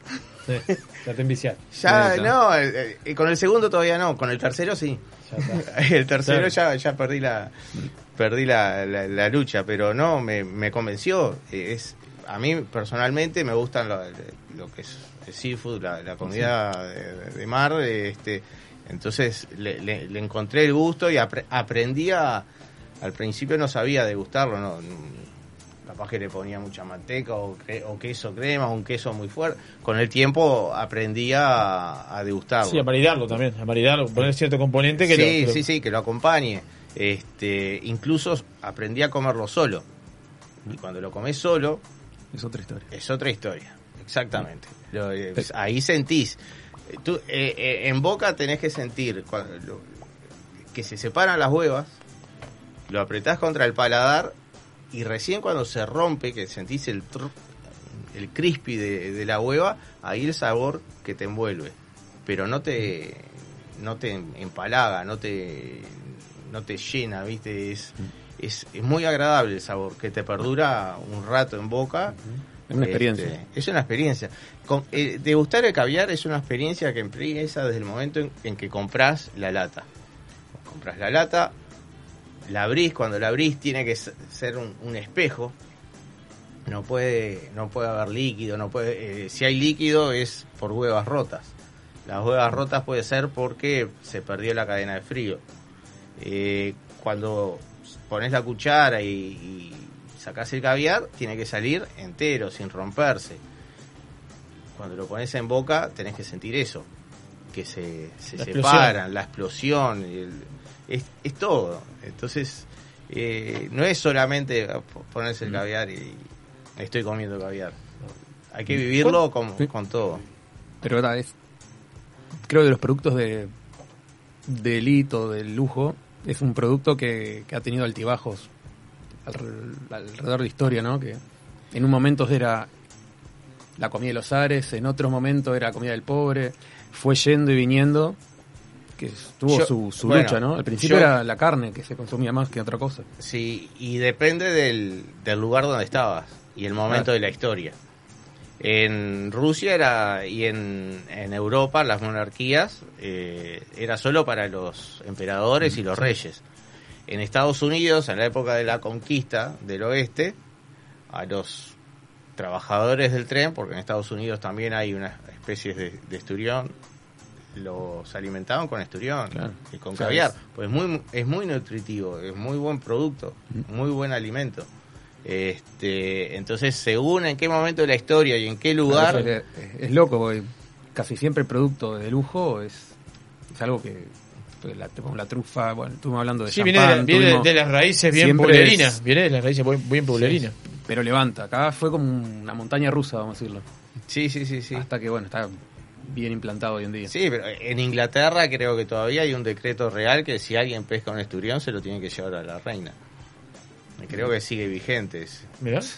Ya te enviciaste. Ya, no, eh, eh, con el segundo todavía no, con el tercero sí. el tercero ya, ya perdí la perdí la, la- la lucha, pero no, me, me convenció. Eh, Es, a mí personalmente me gustan lo, lo que es el seafood, la, la comida de, de mar. Este, entonces le, le- le encontré el gusto y apre- aprendí a... Al principio no sabía degustarlo, no, capaz que le ponía mucha manteca o, cre- o queso crema o un queso muy fuerte. Con el tiempo aprendí a, a degustarlo. Sí, a maridarlo también, a maridarlo, poner cierto componente que sí, lo- que lo- sí, sí, que lo acompañe. Este, incluso aprendí a comerlo solo. Y cuando lo comes solo, es otra historia. Es otra historia, exactamente. Lo- eh, ahí sentís. Eh, Tú, eh, eh, en boca tenés que sentir cuando- lo- que se separan las huevas, lo apretás contra el paladar y recién cuando se rompe, que sentís el, tr- el crispy de, de la hueva, ahí el sabor que te envuelve. Pero no te, no te empalaga, no te, no te llena, ¿viste? Es, es, es muy agradable el sabor, que te perdura un rato en boca. Es una Este, experiencia. es una experiencia. Con- eh, degustar el caviar es una experiencia que empieza desde el momento en, en que compras la lata. Compras la lata, la abrís, cuando la abrís tiene que ser un, un espejo. No puede, no puede haber líquido, no puede, eh, si hay líquido es por huevas rotas. Las huevas rotas puede ser porque se perdió la cadena de frío. Eh, cuando pones la cuchara y, y sacás el caviar, tiene que salir entero, sin romperse. Cuando lo pones en boca, tenés que sentir eso, que se, se La separan, explosión. la explosión, el- es, es todo. Entonces, eh, no es solamente ponerse el caviar y estoy comiendo caviar. Hay que vivirlo con, con todo. Pero verdad, es, creo que los productos de, de elite o de lujo, es un producto que, que ha tenido altibajos alre- alrededor de la historia, ¿no? Que en un momento era la comida de los ares, en otro momento era comida del pobre, fue yendo y viniendo, que tuvo Yo- su, su bueno, lucha, ¿no? Al principio yo- era la carne que se consumía más que otra cosa. Sí, y depende del, del lugar donde estabas y el momento Claro. de la historia. En Rusia era y en, en Europa, las monarquías, eh, era solo para los emperadores y los reyes. En Estados Unidos, en la época de la conquista del oeste, a los trabajadores del tren, porque en Estados Unidos también hay unas especies de, de esturión, los alimentaban con esturión y con caviar. es- Pues muy, es muy nutritivo, es muy buen producto, muy buen alimento. Este, entonces, según en qué momento de la historia y en qué lugar, Es, es- es loco, porque casi siempre el producto de lujo es, es algo que, pues, la, como la trufa, bueno, estuvimos hablando de Sí, viene, de, viene de las raíces bien pueblerinas. es- Viene de las raíces bien, bien pueblerinas. Sí, pero levanta. Acá fue como una montaña rusa, vamos a decirlo. Sí, sí, sí, sí. Hasta que, bueno, está bien implantado hoy en día. Sí, pero en Inglaterra creo que todavía hay un decreto real que si alguien pesca un esturión se lo tiene que llevar a la reina. Y Creo que sigue vigente. ese. Mirá. Sí,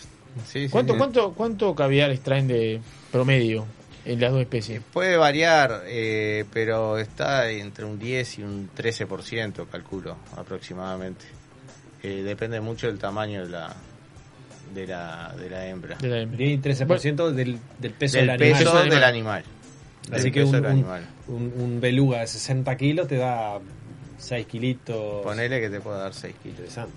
sí, ¿Cuánto, sí. cuánto, ¿Cuánto caviar extraen de promedio en las dos especies? Puede variar, eh, pero está entre un 10 y un 13%, calculo, aproximadamente. Eh, depende mucho del tamaño de la de la, de la hembra. De la hembra. 10 y 13% del, del peso Del del, animal. peso del animal. Así que un, un, animal. un- un beluga de 60 kilos te da 6 kilitos. Ponele que te pueda dar 6 kilos. Interesante.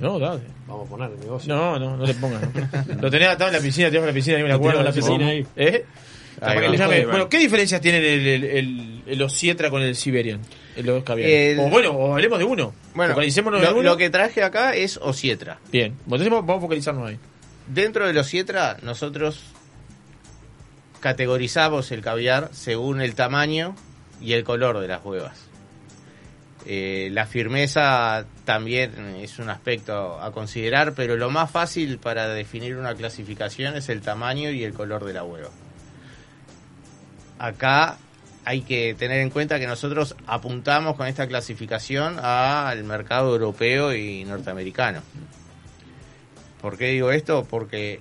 No, dale. Vamos a poner el negocio. No, no, no le pongas. ¿no? Lo tenés atado en la piscina, tenés la piscina, ahí me Lo acuerdo. en la piscina ahí. ¿Eh? Ahí va. Ahí. Bueno, ¿qué diferencias tienen el, el, el, el Osietra con el Siberian? El los caviar. El- O bueno, o hablemos de uno. Bueno, Focalicémonos lo, en uno. lo que traje acá es osietra. Bien, entonces vamos a focalizarnos ahí. Dentro del osietra, nosotros categorizamos el caviar según el tamaño y el color de las huevas. Eh, la firmeza también es un aspecto a considerar, pero lo más fácil para definir una clasificación es el tamaño y el color de la hueva. Acá hay que tener en cuenta que nosotros apuntamos con esta clasificación al mercado europeo y norteamericano. ¿Por qué digo esto? Porque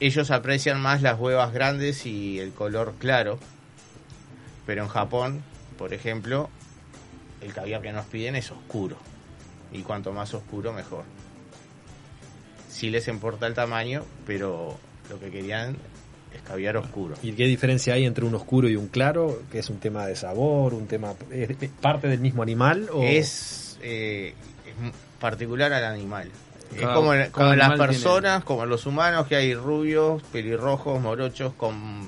ellos aprecian más las huevas grandes y el color claro, pero en Japón, por ejemplo, el caviar que nos piden es oscuro. Y cuanto más oscuro, mejor. Sí les importa el tamaño, pero lo que querían es caviar oscuro. ¿Y qué diferencia hay entre un oscuro y un claro? ¿Que es un tema de sabor, un tema es parte del mismo animal o Es, eh, es particular al animal. Es Cada- como, cada como las personas, como los humanos, que hay rubios, pelirrojos, morochos, con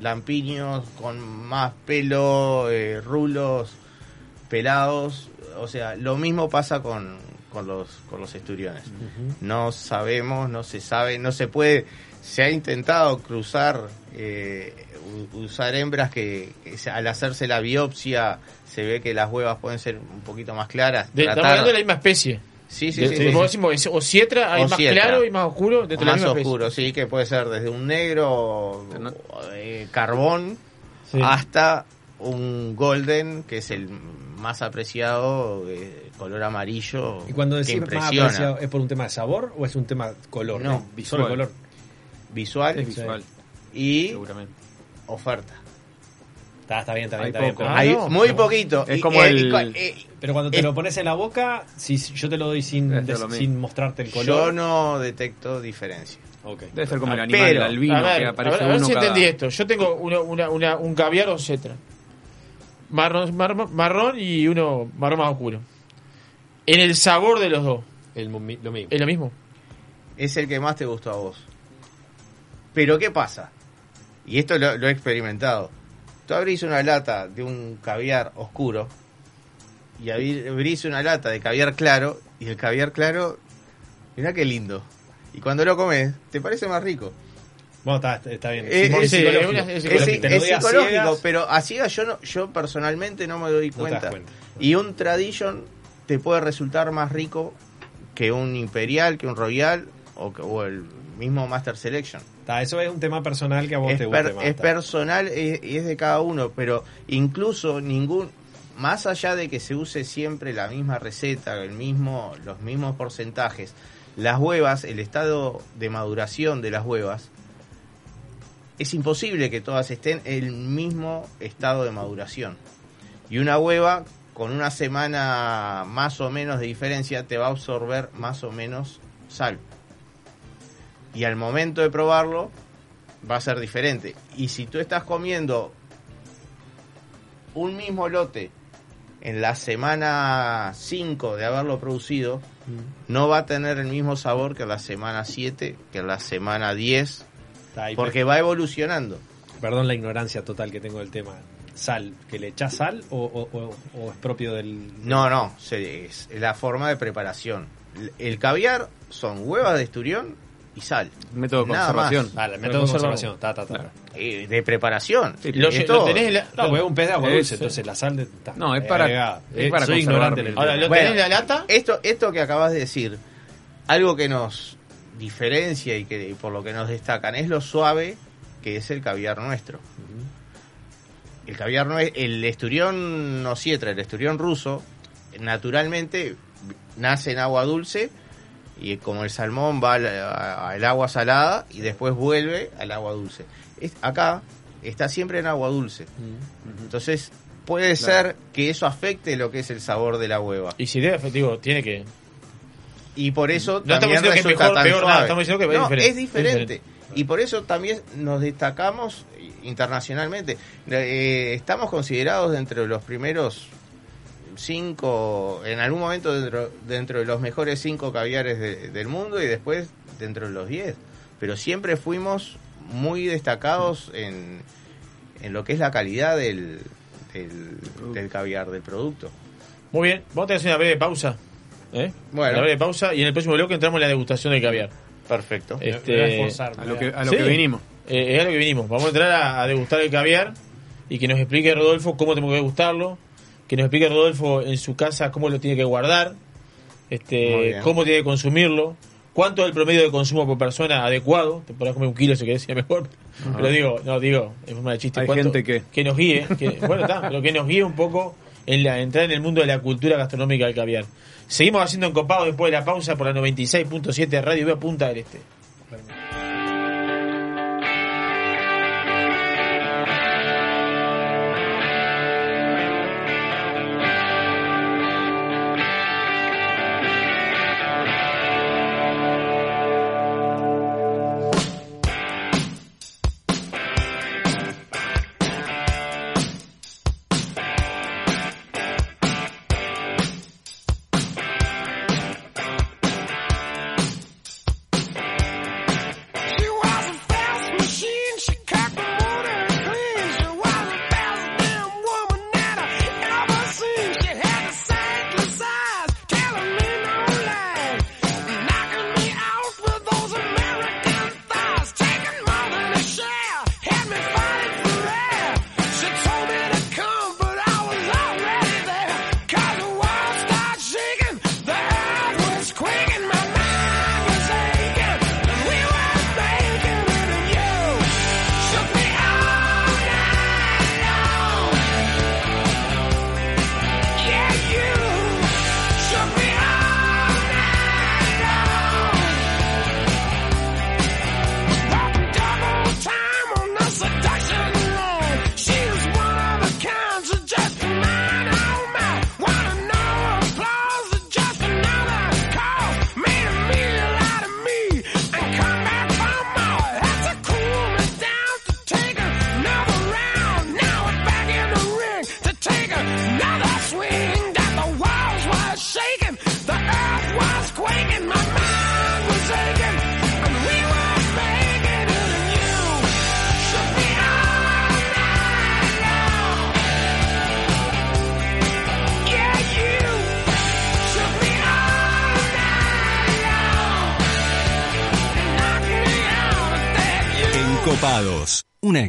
lampiños, con más pelo, eh, rulos, pelados. O sea, lo mismo pasa con, con los, con los esturiones. No sabemos, no se sabe, no se puede. Se ha intentado cruzar, eh, usar hembras que, al hacerse la biopsia se ve que las huevas pueden ser un poquito más claras. De, Tratar- estamos hablando de la misma especie. Sí, sí, De- sí, vos decimos, o sietra, hay O más sietra. claro y más oscuro dentro O de la más misma oscuro, sí, que puede ser desde un negro eh, carbón Sí. hasta un golden, que es el más apreciado, eh, color amarillo, y cuando decís más apreciado, es por un tema de sabor o es un tema de color? No, Eh, visual color. Visual, Es visual. y Seguramente. oferta. Está, está bien, está bien, Hay está bien. poco. pero- Hay no, muy no. poquito. Es Y- como eh, el- eh, Pero cuando te eh, lo pones en la boca, si yo te lo doy sin, des- lo sin mostrarte el color. yo no detecto diferencia. Ok. Debe ser como el Ah, animal pero, albino a ver, que a aparece ver, a ver uno si cada... entendí esto. Yo tengo uno- una, una- un caviar o cetra. Marrón, marrón, marrón y uno marrón más oscuro. En el sabor de los dos, El lo mismo. ¿es lo mismo? Es el que más te gustó a vos. Pero ¿qué pasa? Y esto lo, lo he experimentado. Tú abrís una lata de un caviar oscuro y abrís una lata de caviar claro y el caviar claro, mirá qué lindo. Y cuando lo comes, te parece más rico. Bueno, está, está bien. Eh, es, es psicológico. es- es ciegas. pero a ciegas yo, no, yo personalmente no me doy cuenta. cuenta. Y un tradition te puede resultar más rico que un imperial, que un royal o, que- o el mismo Master Selection. Eso es un tema personal que a vos Es, te más. es personal es- y es de cada uno, pero incluso ningún, más allá de que se use siempre la misma receta, el mismo, los mismos porcentajes, las huevas, el estado de maduración de las huevas, es imposible que todas estén en el mismo estado de maduración. Y una hueva con una semana más o menos de diferencia te va a absorber más o menos sal. Y al momento de probarlo va a ser diferente. Y si tú estás comiendo un mismo lote en la semana 5 de haberlo producido, no va a tener el mismo sabor que la semana 7, que la semana 10, Está ahí, porque va evolucionando. Perdón la ignorancia total que tengo del tema. ¿Sal? ¿Que le echás sal o, o- o- o es propio del...? No, no, se- es la forma de preparación. El caviar son huevas de esturión y sal. Método de conservación. método de conservación. Ta, ta, ta. Eh, de preparación. Lo, Es lo todo. tenés en la, No, es un pez de agua Es- dulce, entonces la sal de, No, es para- agregada. es para soy conservar ignorante en el Ahora, tema. ¿lo Bueno, tenés en la lata? Esto, esto que acabas de decir, algo que nos diferencia y que y por lo que nos destacan es lo suave que es el caviar nuestro. El caviar no es, el esturión osietra, el esturión ruso, naturalmente nace en agua dulce y como el salmón va al, a- al agua salada y después vuelve al agua dulce. Es- acá está siempre en agua dulce. Entonces puede Claro. ser que eso afecte lo que es el sabor de la hueva. Y si debe, efectivo, tiene que. Y por eso No estamos también diciendo que mejor, peor, nada, estamos diciendo que No, diferente. es diferente. Es diferente. Y por eso también nos destacamos internacionalmente. Eh, estamos considerados dentro de los primeros cinco, en algún momento dentro, dentro de los mejores cinco caviares de- del mundo y después dentro de los diez. Pero siempre fuimos muy destacados en, en lo que es la calidad del, del, del caviar, del producto. Muy bien, vamos a hacer una breve pausa. ¿eh? Bueno. Una breve pausa y en el próximo bloque entramos en la degustación del caviar. Perfecto. Este, a lo que, a lo Sí. que vinimos. Eh, es a lo que vinimos. Vamos a entrar a, a degustar el caviar y que nos explique Rodolfo cómo tenemos que degustarlo. Que nos explique Rodolfo en su casa cómo lo tiene que guardar. Este, cómo tiene que consumirlo. ¿Cuánto es el promedio de consumo por persona adecuado? Te podrás comer un kilo si querés, sería mejor. Pero digo, no, digo, en forma de chiste. Hay ¿cuánto- gente que- nos guíe. que- bueno, está, pero que nos guíe un poco en la entrar en el mundo de la cultura gastronómica del caviar. Seguimos haciendo encopados después de la pausa por la 96.7 de Radio Vía Punta del Este.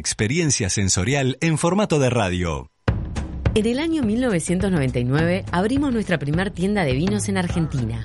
Experiencia sensorial en formato de radio. En el año 1999 abrimos nuestra primer tienda de vinos en Argentina.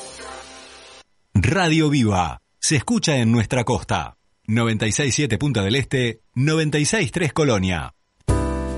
Radio Viva. Se escucha en nuestra costa. 967 Punta del Este, 963 Colonia.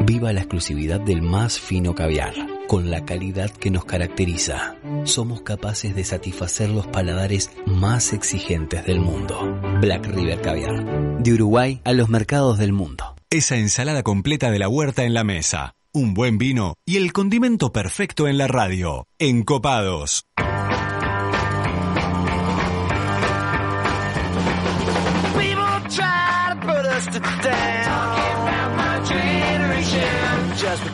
Viva la exclusividad del más fino caviar, con la calidad que nos caracteriza. Somos capaces de satisfacer los paladares más exigentes del mundo. Black River Caviar, de Uruguay a los mercados del mundo. Esa ensalada completa de la huerta en la mesa, un buen vino y el condimento perfecto en la radio. Encopados.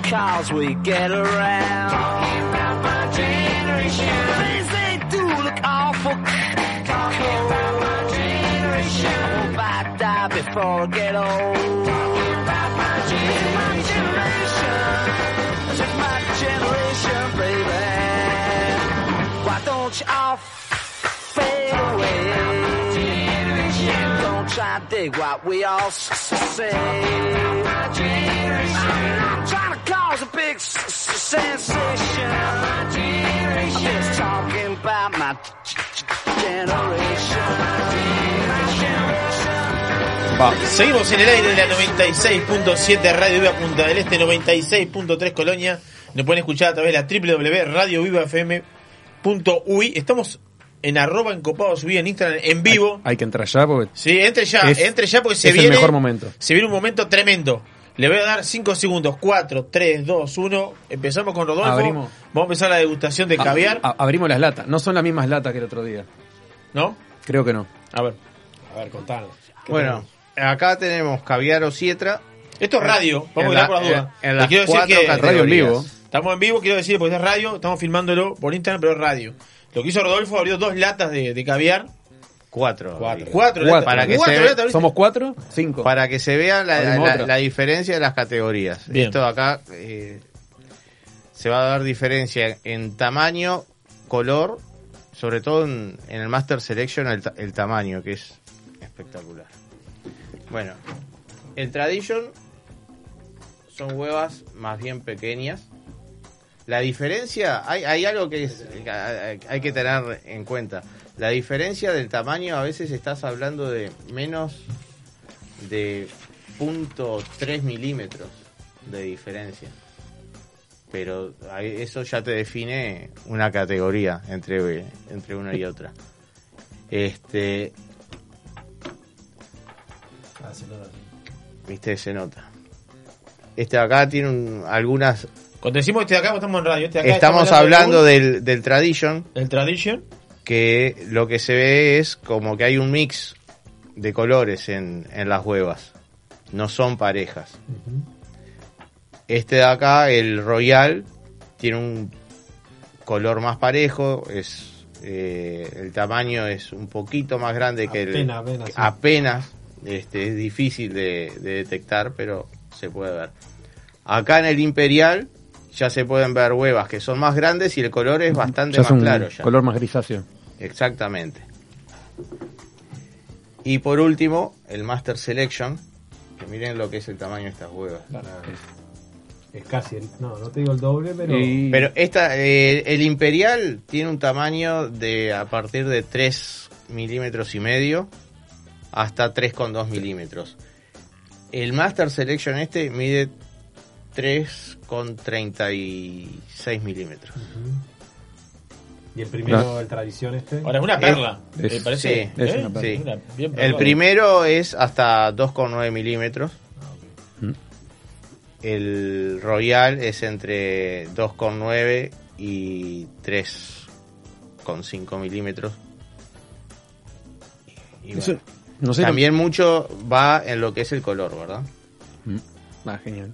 Because we get around. Talking about my generation. Things they do look awful. Talking about my generation. Oh, I hope I die before I get old. Talking about my generation. Is my generation, baby. Why don't you To dig what we all say. I'm not trying to cause a big sensation. I'm just talking about my. Va, seguimos en el aire de la 96.7 Radio Viva Punta del Este, 96.3 Colonia. Nos pueden escuchar a través de la www.radiovivafm.uy. Estamos en arroba encopado subida en Instagram en vivo. Hay que entrar ya porque Sí, entre ya, Es- entre ya porque se es el viene. mejor momento. Se viene un momento tremendo. Le voy a dar 5 segundos. 4, 3, 2, 1. Empezamos con Rodolfo. Abrimos. Vamos a empezar la degustación de caviar. abrimos las latas. No son las mismas latas que el otro día. ¿No? Creo que no. A ver. A ver, contanos. ¿Qué Bueno, acá tenemos caviar o sietra. Esto es radio, vamos a En la- por las dudas. en- en las quiero decir que. Radio en vivo. Estamos en vivo, quiero decir, porque es radio, estamos filmándolo por Instagram, pero es radio. Lo que hizo Rodolfo abrió dos latas de, de caviar. Cuatro. Cuatro. Cuatro. Latas. Para que Cuatro se- latas, ¿viste? ¿Somos cuatro? Cinco. Para que se vea la, Abrimos la- otra. la diferencia de las categorías. Bien. Esto acá eh, se va a dar diferencia en tamaño, color, sobre todo en, en el Master Selection el, ta- el tamaño, que es espectacular. Bueno, el Tradition son huevas más bien pequeñas. La diferencia, hay, hay algo que es- hay- que tener en cuenta. La diferencia del tamaño, a veces estás hablando de menos de .3 milímetros de diferencia. pero eso ya te define una categoría entre, entre una y otra. Este, Ah, se nota. viste, se nota. Este acá tiene un- algunas... Cuando decimos este de acá, estamos en radio. Este de acá Estamos hablando del, del Tradition. El Tradition. Que lo que se ve es como que hay un mix de colores en, en las huevas. No son parejas. Este de acá, el Royal, tiene un color más parejo. Es eh, El tamaño es un poquito más grande que el... Apenas, apenas, que- sí. apenas, este, es difícil de, de detectar, pero se puede ver. Acá en el Imperial ya se pueden ver huevas que son más grandes y el color es bastante Ya es más un claro. Ya. color más grisáceo. Exactamente. Y por último, el Master Selection. Que miren lo que es el tamaño de estas huevas. Es casi el. No, no te digo el doble, pero. Pero esta, eh, el Imperial tiene un tamaño de a partir de 3 milímetros y medio hasta 3,2 milímetros. El Master Selection este mide 3,36 milímetros. Y el primero, No. el tradición este. Ahora es una perla. Es- me parece. sí, ¿eh? una perla. Una- bien El perla. primero es hasta 2,9 milímetros. Mm. El Royal es entre 2,9 y 3,5 milímetros. Y Eso- bueno, no sé, También mucho va en lo que es el color, ¿verdad? Ah, genial.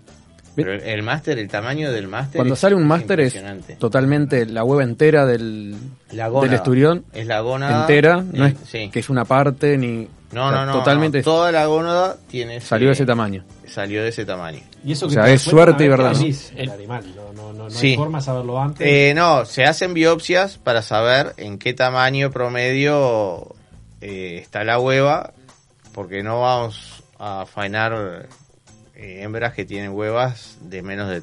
Pero el, el máster, el tamaño del máster. Cuando es sale un máster es totalmente la hueva entera del, La gónada. del esturión. Es la gónada. Entera, no es Sí. que es una parte ni. No, o sea, no, no. Totalmente. no. Toda la gónada tiene. Salió de ese tamaño. Salió de ese tamaño. Y eso O que sea, es suerte y verdad, ¿no? El animal. No, no, no, no Sí. hay forma de saberlo antes. Eh, no, se hacen biopsias para saber en qué tamaño promedio eh, está la hueva, porque no vamos a faenar hembras que tienen huevas de menos de,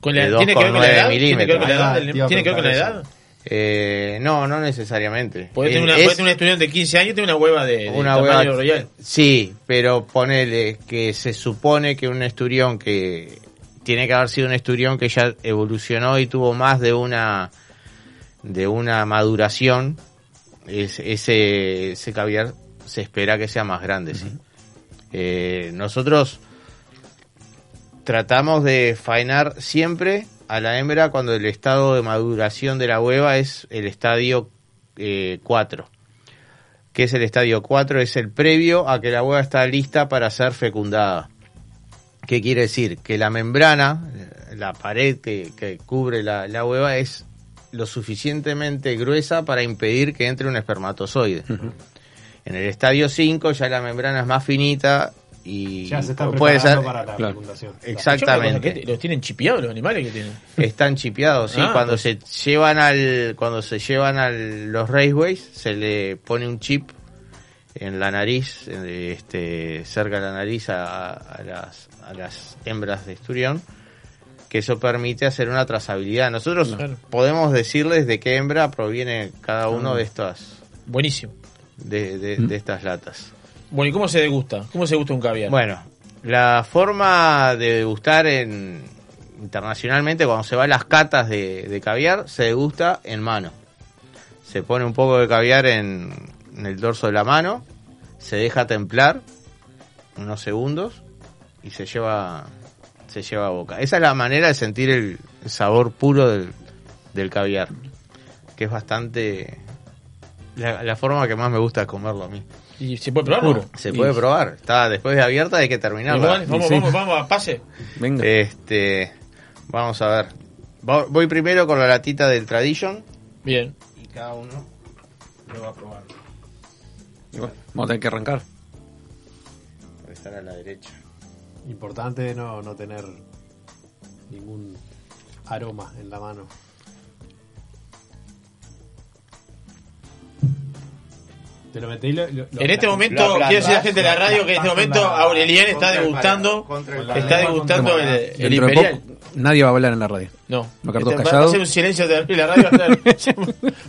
Con la- de ¿Tiene que ver con la 2,9 edad? ¿Tiene que ver con la edad? del- milímetros. ¿Tiene que ver con la edad? Eh, no, no necesariamente. Puede tener, Eh, una, es puede tener un estudiante de 15 años y tener una hueva de, de una tamaño hueva royal. Sí, pero ponele que se supone que un esturión que tiene que haber sido un esturión que ya evolucionó y tuvo más de una de una maduración, es- ese, ese caviar se espera que sea más grande, sí. Eh, nosotros tratamos de faenar siempre a la hembra cuando el estado de maduración de la hueva es el estadio eh, 4 que es el estadio 4, es el previo a que la hueva está lista para ser fecundada. ¿Qué quiere decir? Que la membrana, la pared que, que cubre la, la hueva es lo suficientemente gruesa para impedir que entre un espermatozoide. En el estadio 5 ya la membrana es más finita y Ya se puede ser preparando para la Claro. fecundación. Exactamente. ¿Qué- ¿Los tienen chipeados los animales que tienen? Están chipeados, sí. Ah, cuando pues. se llevan al, cuando se llevan a los raceways, se le pone un chip en la nariz, este, cerca de la nariz a, a las, a las hembras de esturión, que eso permite hacer una trazabilidad. Nosotros Claro. podemos decirles de qué hembra proviene cada uno Ah. de estas, Buenísimo. de, de- Mm. de estas latas. Bueno, ¿y cómo se degusta? ¿Cómo se gusta un caviar? Bueno, la forma de degustar en, internacionalmente, cuando se va a las catas de, caviar, se degusta en mano. Se pone un poco de caviar en, en el dorso de la mano, se deja templar unos segundos y se lleva, se lleva a boca. Esa es la manera de sentir el, sabor puro del, del caviar, que es bastante... La, la forma que más me gusta comerlo a mí. ¿Y se puede probar? no? Se puede probar. Está después de abierta hay que terminarla. Igual, vamos, vamos, vamos, a pase. Venga. Este, vamos a ver. Voy primero con la latita del Tradition. Bien. Y cada uno lo va a probar. Bueno, vamos a tener que arrancar. Debe estar a la derecha. Importante no, no tener ningún aroma en la mano. Te lo metí y lo- lo- lo- En este momento, lo quiero decir a la gente de la radio que en este momento Aurelian está degustando, está degustando el, el imperial. poco, nadie va a hablar en la radio. No. Va a quedar todos Este, va a ser un silencio de la radio.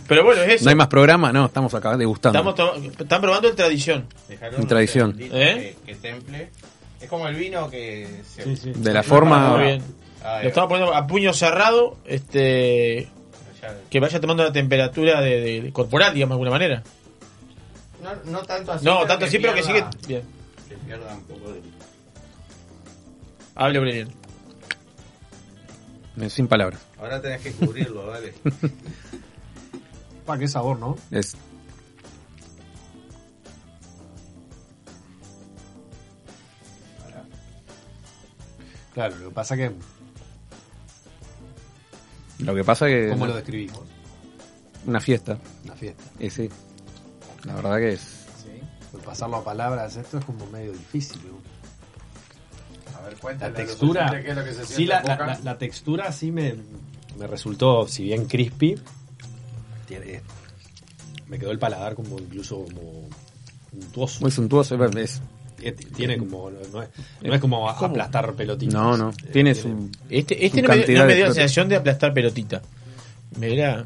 Pero bueno, es eso. No hay más programa, no, estamos acá degustando. Estamos to- están probando el tradición. En tradición. Que, ¿Eh? que temple. Es como el vino que se, De la forma- Muy bien. Ahí Lo estamos poniendo a puño cerrado, este que vaya tomando la temperatura de, de- de corporal, digamos de alguna manera. No, no tanto así. No, pero tanto así, pero que sigue. Bien. Que pierda un poco de... Hable. Eh, Sin palabras. Ahora tenés que cubrirlo, dale. Pa, qué sabor, ¿no? Es Claro, lo que pasa que. lo que pasa que ¿Cómo lo describimos? una fiesta. Una fiesta. Y sí. La verdad que es Sí. Pues pasarlo a palabras, esto es como medio difícil. ¿no? A ver, La cuéntale a los textura. oyentes qué es lo que se Sí, la, la- la- la textura sí me, me resultó, si bien crispy, tiene, me quedó el paladar como incluso como untuoso. muy suntuoso. Es, Eh, Tiene como, no es, no es como aplastar pelotitas. no, no. Eh, Tiene su. Este, este su no me, no dio la sensación de aplastar pelotita. Me era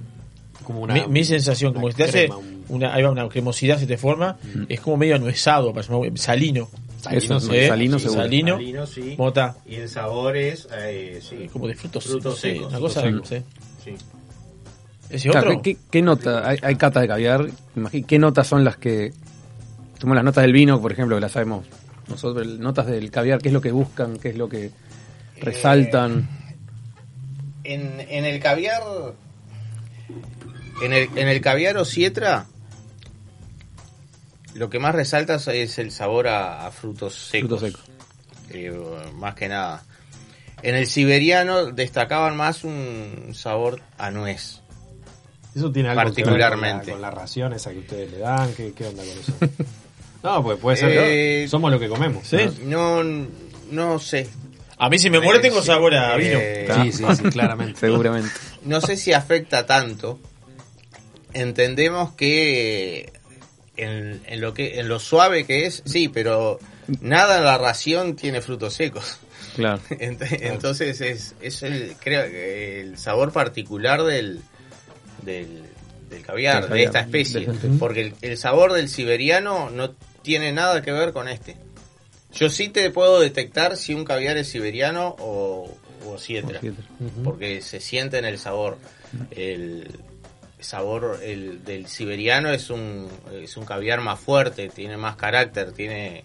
como una, mi, mi sensación, una como que te hace crema, un- una, ahí va una cremosidad se te forma, es como medio anuesado, como salino. Eso, ¿eh? salino Sí, seguro. Salino, Salino, sí. ¿cómo está? Y en sabores, eh, sí. Como de frutos, Frutos sí, secos. una cosa, Frutos sí. Sí. ¿Ese Claro, otro? ¿qué, qué- qué nota? Hay, hay cata de caviar. ¿Qué notas son las que. Como las notas del vino, por ejemplo, que las sabemos nosotros. Notas del caviar, ¿qué es lo que buscan? ¿Qué es lo que resaltan? En, en el caviar. En el, en el caviar o sietra. Lo que más resalta es el sabor a, a frutos secos. Frutos secos. Eh, más que nada. En el siberiano destacaban más un sabor a nuez. Eso tiene algo que ver con la, Particularmente. con la ración esa que ustedes le dan. ¿Qué, qué onda con eso? no, pues puede ser. Eh, ¿no? Somos lo que comemos. ¿Sí? No, no sé. A mí si me muero tengo Sí. sabor a vino. Eh, Sí, sí, sí, claramente. Seguramente. no sé si afecta tanto. Entendemos que en, en lo que en lo suave que es, sí, pero nada en la ración tiene frutos secos. Claro. Ent- Entonces es, es el creo el sabor particular del del, del caviar, de esta especie, porque el, el sabor del siberiano no tiene nada que ver con este. Yo sí te puedo detectar si un caviar es siberiano o, o sietra. porque se siente en el sabor. El sabor el, del siberiano es un, es un caviar más fuerte, tiene más carácter, tiene...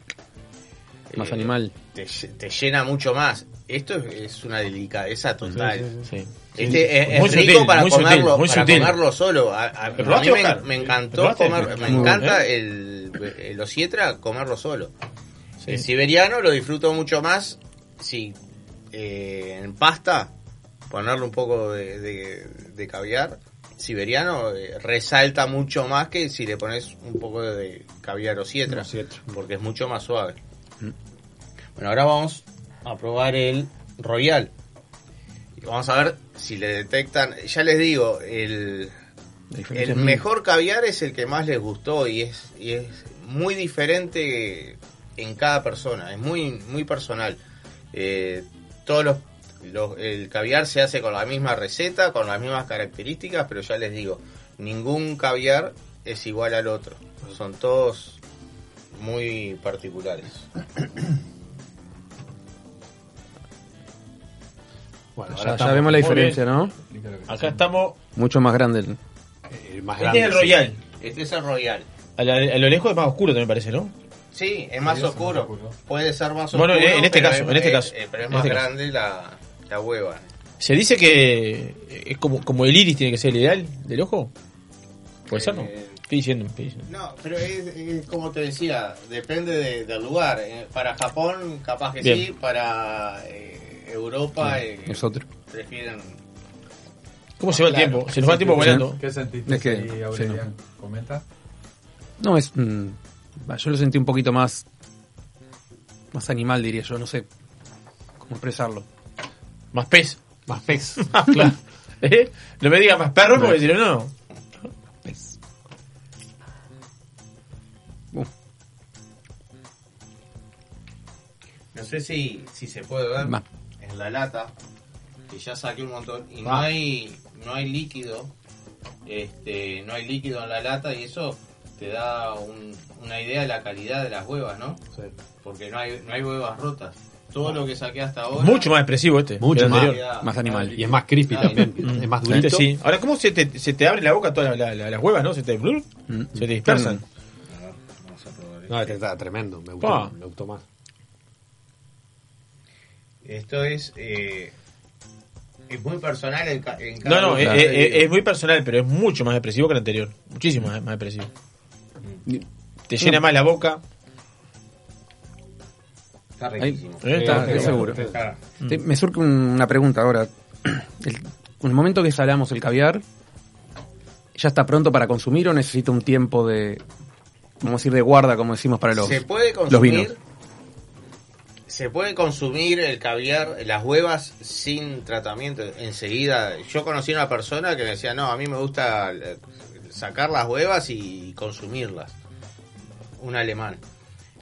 Más eh, animal. Te, te llena mucho más. Esto es, es una delicadeza total. Sí. Este es, rico sutil, para, muy sutil, comerlo, muy para comerlo solo. A, a- ¿Lo a probaste, mí me, encantó comer, me encanta bueno, el, el osietra comerlo solo. Sí. El siberiano lo disfruto mucho más si eh, en pasta ponerle un poco de, de- de caviar siberiano eh, resalta mucho más que si le pones un poco de caviar o sietra, porque es mucho más suave. Bueno, ahora vamos a probar el Royal. Y vamos a ver si le detectan. Ya les digo, el, el mejor caviar es el que más les gustó y es, y es muy diferente en cada persona, es muy, muy personal. Eh, todos los, los- el caviar se hace con la misma receta, con las mismas características, pero ya les digo, ningún caviar es igual al otro. Son todos muy particulares. Bueno, Ya, ya vemos la diferencia, bien. ¿no? Acá estamos. Mucho más grande. el- El más Este es el Royal. Este es el Royal. A, la- a lo lejos es más oscuro también parece, ¿no? Sí, es más oscuro. Puede ser más Bueno, oscuro. en este caso, es- en este eh, caso. eh, pero es En más este caso. grande la, la hueva. Se dice que es como, como el iris tiene que ser el ideal del ojo. ¿Puede ser, no? Eh, Estoy diciendo. estoy diciendo. No, pero es, es como te decía, depende de- del lugar. Eh, Para Japón, capaz que Bien. sí. Para eh, Europa, eh, Es otro. prefieren. ¿Cómo se va el tiempo? Se nos va el tiempo volando. ¿Qué sentiste Es que- ahí, Aurelian? ¿Comenta? No, es. mm, yo lo sentí un poquito más. Más animal, diría yo, no sé cómo expresarlo. Más pez. Más pez. claro. ¿Eh? No me digas más perro porque si no, no. Pez. Uh, No sé si, si se puede ver en la lata, que ya saqué un montón, y no Ah. hay, no hay líquido, este, no hay líquido en la lata y eso te da un- una idea de la calidad de las huevas, ¿no? Porque no hay, no hay huevas rotas. Todo lo que saqué hasta ahora. Mucho más expresivo este. Mucho más, anterior. más animal. Y es más crispy también. Es más durito. Sí. Ahora, ¿cómo se te, se te abre la boca todas la- la- las huevas, no? Se te, blur, se te dispersan. No, este está tremendo. Me gustó, me gustó más. Esto es. eh, es muy personal en, ca- en No, cada no, uno. es, es- es muy personal, pero es mucho más depresivo que el anterior. Muchísimo más, más depresivo. Te llena más la boca. Está Ahí, riquísimo. Eh, está, está- seguro. Te- me surge un- una pregunta ahora. El, en el momento que salamos el caviar, ¿ya está pronto para consumir o necesita un tiempo de, vamos a decir, de guarda, como decimos para los, se puede los consumir. vinos? Se puede consumir el caviar, las huevas sin tratamiento enseguida. Yo conocí a una persona que me decía, no, a mí me gusta eh, sacar las huevas y consumirlas. Un alemán.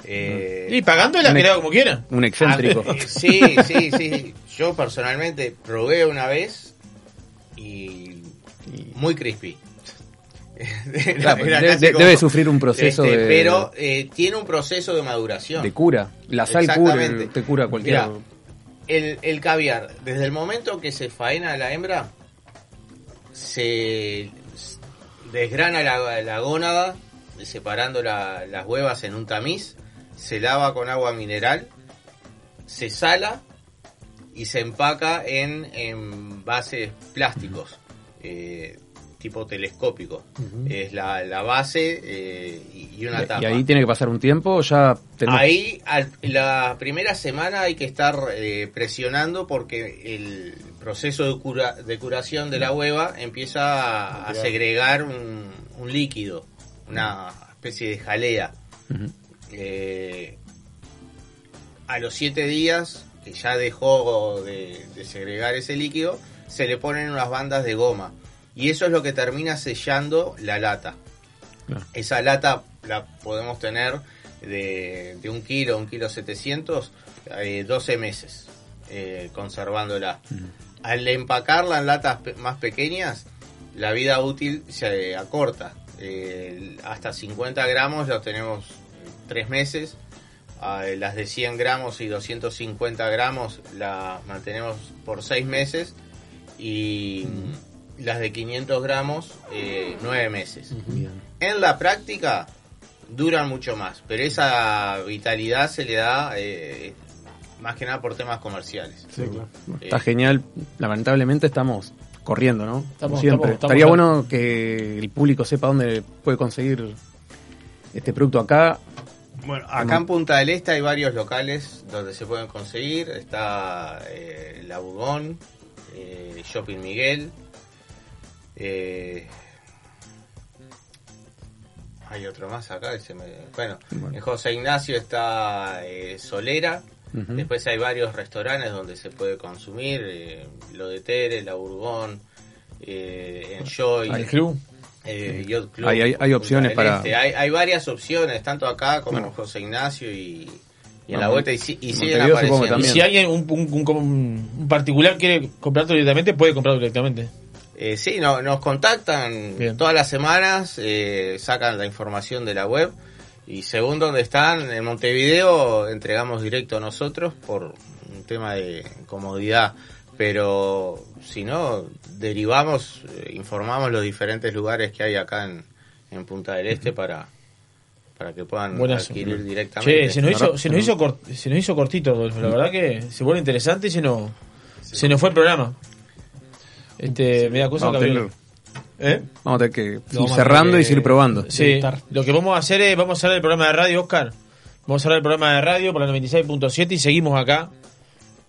Eh, Y ex- le haga como quiera. Un excéntrico. Ah, sí, sí, sí. Yo personalmente probé una vez y muy crispy. Claro, debe, sufrir un proceso Este, de, Pero eh, tiene un proceso de maduración. de cura. La sal cura, te cura cualquier... Mirá, el, el caviar, desde el momento que se faena la hembra, se desgrana la, la gónada, separando la- las huevas en un tamiz, se lava con agua mineral, se sala y se empaca en envases plásticos, eh, tipo telescópico. Es la, la base eh, y, una tapa. y ahí tiene que pasar un tiempo o ya tenemos... Ahí, al- la primera semana hay que estar eh, presionando porque el proceso de, cura, de curación de la hueva empieza a, a segregar un, un líquido, una especie de jalea. Eh, a los siete días, que ya dejó de, de segregar ese líquido, se le ponen unas bandas de goma. Y eso es lo que termina sellando la lata. Claro. Esa lata la podemos tener de, de un kilo, un kilo 700, eh, 12 meses eh, conservándola. Al empacarla en latas pe- más pequeñas, la vida útil se acorta. Eh, hasta 50 gramos la tenemos tres meses. Ah, las de 100 gramos y 250 gramos las mantenemos por 6 meses. Y las de 500 gramos, eh, 9 meses. En la práctica duran mucho más, pero esa vitalidad se le da eh, más que nada por temas comerciales. Está Eh, genial. Lamentablemente estamos corriendo, ¿no? Como Estamos- siempre. estamos- estamos Estaría bueno que el público sepa dónde puede conseguir este producto acá. Bueno, acá en Punta del Este hay varios locales donde se pueden conseguir. Está eh, La Bugón, eh, Shopping Miguel. eh, hay otro más acá. que se me- bueno, Bueno. en José Ignacio está eh, Solera. Después hay varios restaurantes donde se puede consumir. eh, lo de Tere, La Burgón, eh, Enjoy. Al club. Eh, Yacht Club, Hay- hay- opciones para- Este. Hay, hay varias opciones, tanto acá como en José Ignacio y, y en la Bueno, vuelta. Y, si- y siguen apareciendo. Y si alguien, un, un- un- un particular quiere comprarlo directamente, puede comprarlo directamente. Eh, sí, no, nos contactan Bien. todas las semanas, eh, sacan la información de la web y según donde están, en Montevideo entregamos directo a nosotros por un tema de comodidad, pero si no, derivamos, eh, informamos los diferentes lugares que hay acá en, en Punta del Este para, para que puedan adquirir directamente. Che, se nos hizo, se nos hizo, cort- se nos hizo cortito, Rodolfo. La verdad que se vuelve interesante y se nos, se nos fue el programa. Este, me da cosa Vamos que ¿Eh? Vamos a tener que ir cerrando y seguir probando. Sí, lo que vamos a hacer es, vamos a cerrar el programa de radio, Oscar. Vamos a cerrar el programa de radio por la 96.7 y seguimos acá.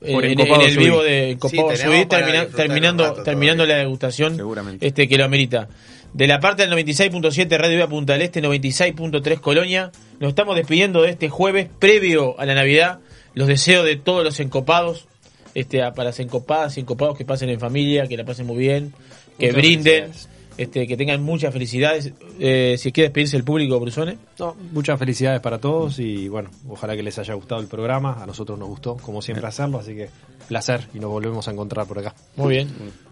Eh, Por en, el vivo de Copado Sí, termina- terminando, terminando la degustación Seguramente. este que lo amerita. De la parte del 96.7 Radio Viva Punta del Este, 96.3 Colonia, nos estamos despidiendo de este jueves previo a la Navidad. Los deseo de todos los encopados, este, para las encopadas y encopados que pasen en familia, que la pasen muy bien, que Muchas brinden, felicidades. Este, que tengan muchas felicidades. Eh, si quiere despedirse el público, Brusone. No, muchas felicidades para todos y bueno, ojalá que les haya gustado el programa. A nosotros nos gustó, como siempre, hacerlo, así que placer y nos volvemos a encontrar por acá. Muy bien.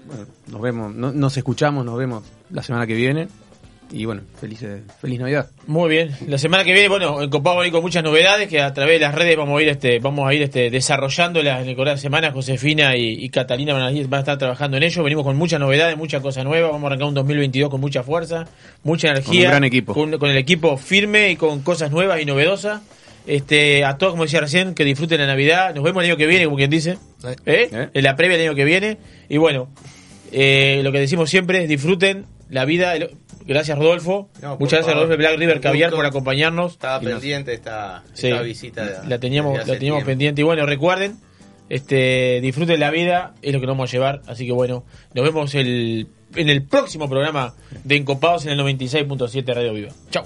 Bueno, nos vemos, no- nos escuchamos, nos vemos la semana que viene. Y bueno, feliz, eh, feliz Navidad. Muy bien. La semana que viene, bueno, en Copado venir con muchas novedades que a través de las redes vamos a ir este, vamos a ir este, desarrollándolas en la semana. Josefina y, y Catalina van a, ir- van a estar trabajando en ello. Venimos con muchas novedades, muchas cosas nuevas. Vamos a arrancar un 2022 con mucha fuerza, mucha energía. Con un gran equipo. Con, con el equipo firme y con cosas nuevas y novedosas. Este, a todos, como decía recién, que disfruten la Navidad. Nos vemos el año que viene, como quien dice. ¿Eh? En la previa del año que viene. Y bueno, eh, lo que decimos siempre, disfruten la vida. Gracias, Rodolfo. No, Muchas gracias. Rodolfo Black River Caviar, por acompañarnos. Estaba pendiente esta, Sí, esta visita. de- la teníamos, la teníamos pendiente. Y bueno, recuerden, este, disfruten la vida, es lo que nos vamos a llevar. Así que bueno, nos vemos el, en el próximo programa de Encopados en el 96.7 Radio Viva. Chao.